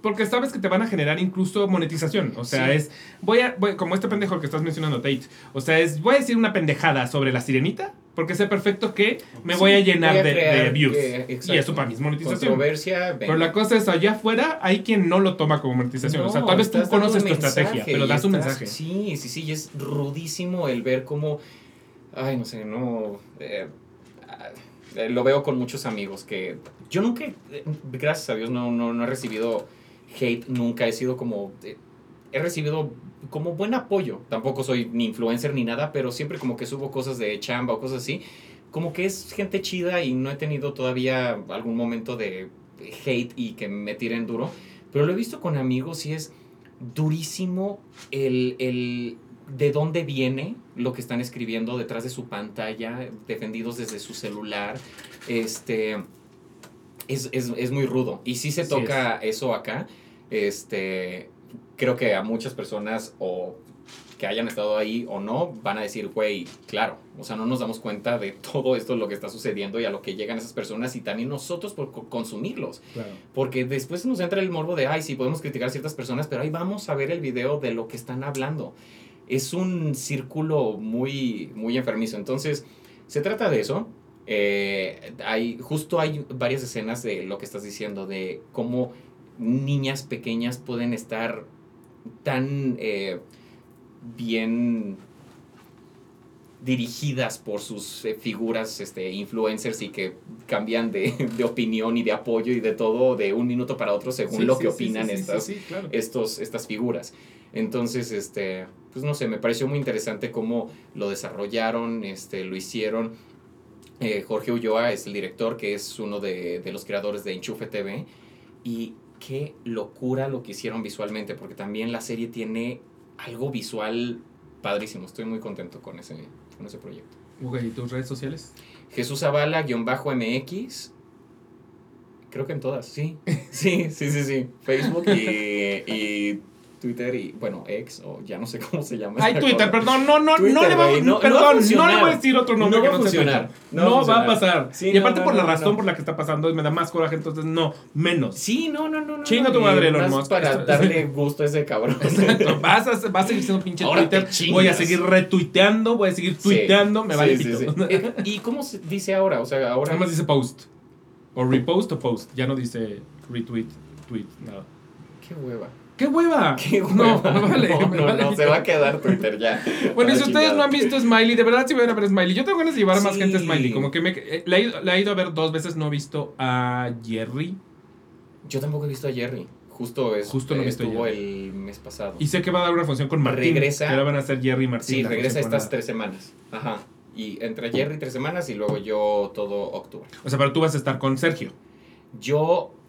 porque sabes que te van a generar incluso monetización. O sea, Sí. es. Voy a. voy- como este pendejo que estás mencionando, Tate. O sea, es. Voy a decir una pendejada sobre la sirenita. Porque sé perfecto que me voy a llenar voy a de, de views. y eso para mí es monetización. Controversia, Pero la cosa es, allá afuera hay quien no lo toma como monetización. o sea, tal vez tú conoces tu estrategia, pero das un mensaje. Sí, sí, sí, y es rudísimo el ver cómo, ay, no sé, no, eh, ah, lo veo con muchos amigos que yo nunca, eh, gracias a Dios, no, no, no he recibido hate, nunca he sido como, eh, he recibido como buen apoyo, tampoco soy ni influencer ni nada, pero siempre como que subo cosas de chamba o cosas así, como que es gente chida y no he tenido todavía algún momento de hate y que me tiren duro, pero lo he visto con amigos y es durísimo el, el de dónde viene lo que están escribiendo detrás de su pantalla, defendidos desde su celular. Este es, es- es muy rudo. Y sí se Sí toca eso acá. Este creo que a muchas personas o que hayan estado ahí o no, van a decir, güey, claro, o sea, no nos damos cuenta de todo esto, lo que está sucediendo y a lo que llegan esas personas y también nosotros por co- consumirlos. Claro. Porque después nos entra el morbo de, ay, sí, podemos criticar a ciertas personas, pero ahí vamos a ver el video de lo que están hablando. Es un círculo muy, muy enfermizo. Entonces, se trata de eso. Eh, hay, justo hay varias escenas de lo que estás diciendo, de cómo niñas pequeñas pueden estar tan eh, bien dirigidas por sus eh, figuras este, influencers y que cambian de, de opinión y de apoyo y de todo de un minuto para otro según Sí, lo sí, que opinan sí, estas, claro. estos, estas figuras. Entonces, este, pues no sé, me pareció muy interesante cómo lo desarrollaron, este, lo hicieron. Eh, Jorge Ulloa es el director, que es uno de, de los creadores de Enchufe TV. Y qué locura lo que hicieron visualmente, porque también la serie tiene algo visual padrísimo. Estoy muy contento con ese, con ese proyecto. Ok, ¿y tus redes sociales? Jesús Zavala, guion bajo MX. Creo que en todas, sí. Sí, sí, sí, sí. Facebook y, y Twitter y, bueno, ex, o ya no sé cómo se llama. Ay, Twitter, cosa. perdón, no, no, no Twitter, le va, güey, no- no perdón, va a no, le voy a decir otro nombre No va a no funcionar. No No, va a pasar. Sí, y no, aparte no, por la no, razón no. por la que está pasando, me da más coraje, entonces no, menos. Sí, no, no, no. no Chinga no, tu madre, Elon Musk. Para darle gusto a ese cabrón. Exacto. Vas a, vas a seguir siendo pinche Ahora Twitter. Voy a seguir retuiteando, voy a seguir Sí, tuiteando, me sí, vale sí. Eh, ¿Y cómo se dice ahora? O sea, ahora. Nada más dice post. O repost o post. Ya no dice retweet, tweet, nada. Qué hueva. ¡Qué hueva! Qué hueva. No, me vale. No, no, vale no, se va a quedar Twitter ya. Bueno, y si ustedes no han visto Smiley, de verdad si van a ver Smiley. Yo tengo ganas de llevar a más Sí. gente a Smiley. Como que me, eh, la, he ido, la he ido a ver dos veces, no he visto a Jerry. Yo tampoco he visto a Jerry. Justo, es, Justo no a estuvo Jerry. el mes pasado. Y sé que va a dar una función con Martín. Regresa. Que ahora van a ser Jerry y Martín. sí, regresa estas tres semanas. Ajá. Y entre Jerry tres semanas y luego yo todo octubre. O sea, pero tú vas a estar con Sergio. Yo eh,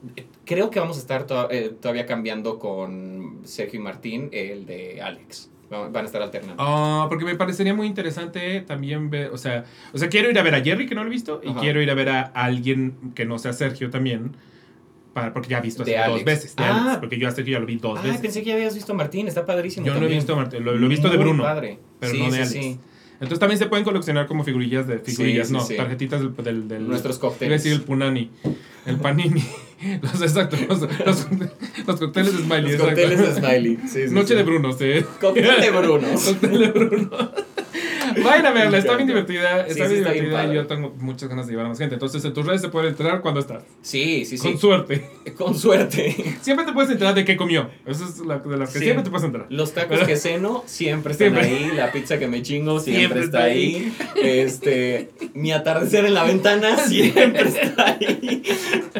creo que vamos a estar to- eh, todavía cambiando con Sergio y Martín el de Alex. Va- Van a estar alternando. Ah, porque me parecería muy interesante también ver, o sea, o sea, quiero ir a ver a Jerry que no lo he visto y Ajá. quiero ir a ver a alguien que no sea Sergio también, para, porque ya he visto De dos Alex. veces, de Ah. Alex, porque yo a Sergio ya lo vi dos Ah, veces. pensé que ya habías visto a Martín, está padrísimo. Yo no he también. visto a Martín, lo, lo he visto de Muy Bruno, padre. pero Sí, no de sí, Alex. sí. Entonces también se pueden coleccionar como figurillas de figurillas, Sí, sí, no, sí. tarjetitas del, del, del- Nuestros cócteles. decir el punani, el panini, los exacto, los, los, los cócteles de Smiley, Los cócteles de Smiley. Sí, sí, Noche sí. de Bruno, sí. Cóctel de Bruno. Cóctel de Bruno. Vayan a verla, está bien divertida. Está sí, bien divertida y yo tengo muchas ganas de llevar a más gente. Entonces, en tus redes se puede enterar cuando estás. Sí, sí, sí. Con suerte. Con suerte. Siempre te puedes enterar de qué comió. Eso es la, de las que Sí. siempre te puedes enterar. Los tacos que ceno siempre están Siempre. ahí, la pizza que me chingo siempre, Siempre está está ahí. Este, mi atardecer en la ventana siempre está ahí.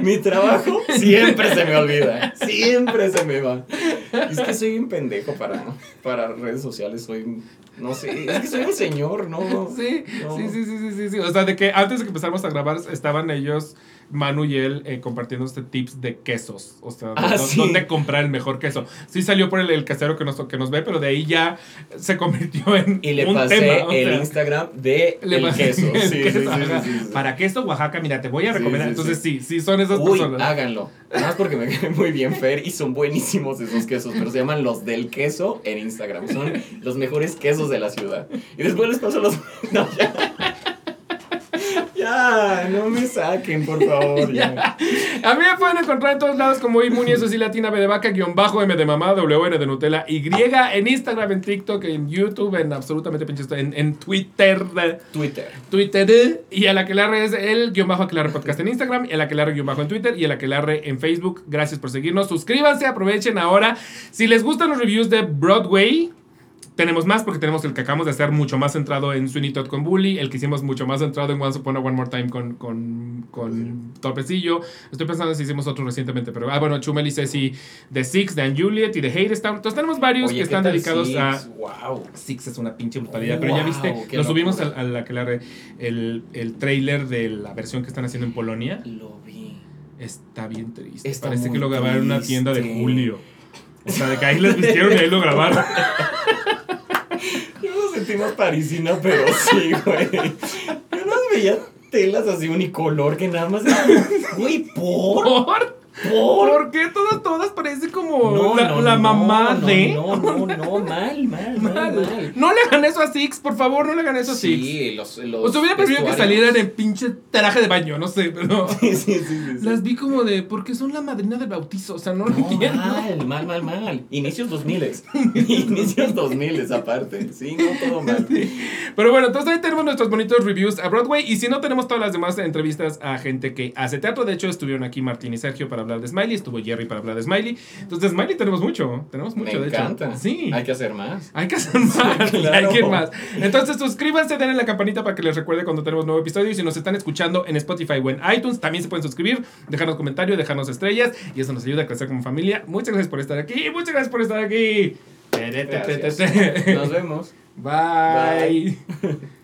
Mi trabajo siempre se me olvida, siempre se me va. Es que soy un pendejo para, para redes sociales, soy no sé, es que soy un señor, no. Sí, no. sí, sí, sí, sí, sí. O sea, de que antes de que empezáramos a grabar estaban ellos, Manu y él, eh, compartiendo este tips de quesos. O sea, Ah, sí. dónde comprar el mejor queso. Sí salió por el, el casero que nos, que nos ve, pero de ahí ya se convirtió en Y le un pasé tema. o el sea, Instagram de le el queso. el Sí, queso, sí, sí, ajá. sí, sí. Para queso Oaxaca, mira, te voy a recomendar. sí, Entonces sí. sí, sí, son esas Uy, personas. háganlo. Nada más porque me cae muy bien Fer y son buenísimos esos quesos, pero se llaman los del queso en Instagram. Son los mejores quesos de la ciudad. Y después les paso los. No, ya. Ya, no me saquen, por favor. Ya. A mí me pueden encontrar en todos lados como Imuni, eso sí, latina, B de vaca, guion bajo, M de mamá, WN de Nutella, Y, en Instagram, en TikTok, en YouTube, en absolutamente pinches, en, en Twitter, Twitter. Twitter, y a la que larre es el guion bajo Aquelarre Podcast en Instagram, y a la que larre guion bajo en Twitter, y a la que larre en Facebook. Gracias por seguirnos, suscríbanse, aprovechen ahora. Si les gustan los reviews de Broadway, tenemos más porque tenemos el que acabamos de hacer mucho más centrado en Sweeney Todd con Bully, el que hicimos mucho más centrado en Once Upon a One More Time con, con, con Topecillo. Estoy pensando si hicimos otro recientemente, pero ah, bueno, Chumel y Ceci de Six, de Anne Juliet y de Hadestown. Entonces tenemos varios Oye, que ¿qué están dedicados Six? a... Wow. Six es una pinche brutalidad, pero ya viste, lo subimos a, a la que la el, el trailer de la versión que están haciendo en Polonia. Lo vi. Está bien triste. Está Parece muy que lo grabaron en una tienda de julio. O sea, de que ahí les vistieron y ahí lo grabaron. Yo no sentí más parisina, pero sí, güey. Yo no veía telas así unicolor que nada más. era Güey, ¿por? ¿Por? ¿Por? ¿Por qué todas, todas parecen como la, la mamá de? No, no, no, mal, mal, mal, Mal. No le hagan eso a Six, por favor, no le hagan eso a Six. Sí, los, los. O sea, hubiera preferido que salieran en pinche traje de baño, no sé, pero. Sí, sí, sí, sí. Las vi como de. Porque son la madrina del bautizo, o sea, no lo entiendo. mal, mal, mal, mal. Inicios 2000. Inicios 2000 aparte. Sí, no, todo mal. Pero bueno, entonces ahí tenemos nuestros bonitos reviews a Broadway. Y si no, tenemos todas las demás entrevistas a gente que hace teatro. De hecho, estuvieron aquí Martín y Sergio para hablar de Smiley. Estuvo Jerry para hablar de Smiley. Entonces, de Smiley tenemos mucho. Tenemos mucho, Me de encanta. hecho. Sí. Hay que hacer más. Hay que hacer más, Claro. hay que ir más. Entonces suscríbanse, denle la campanita para que les recuerde cuando tenemos nuevo episodio. Y si nos están escuchando en Spotify o en iTunes, también se pueden suscribir, dejarnos comentarios, dejarnos estrellas. Y eso nos ayuda a crecer como familia. Muchas gracias por estar aquí. Muchas gracias por estar aquí. Gracias. Nos vemos. Bye. Bye.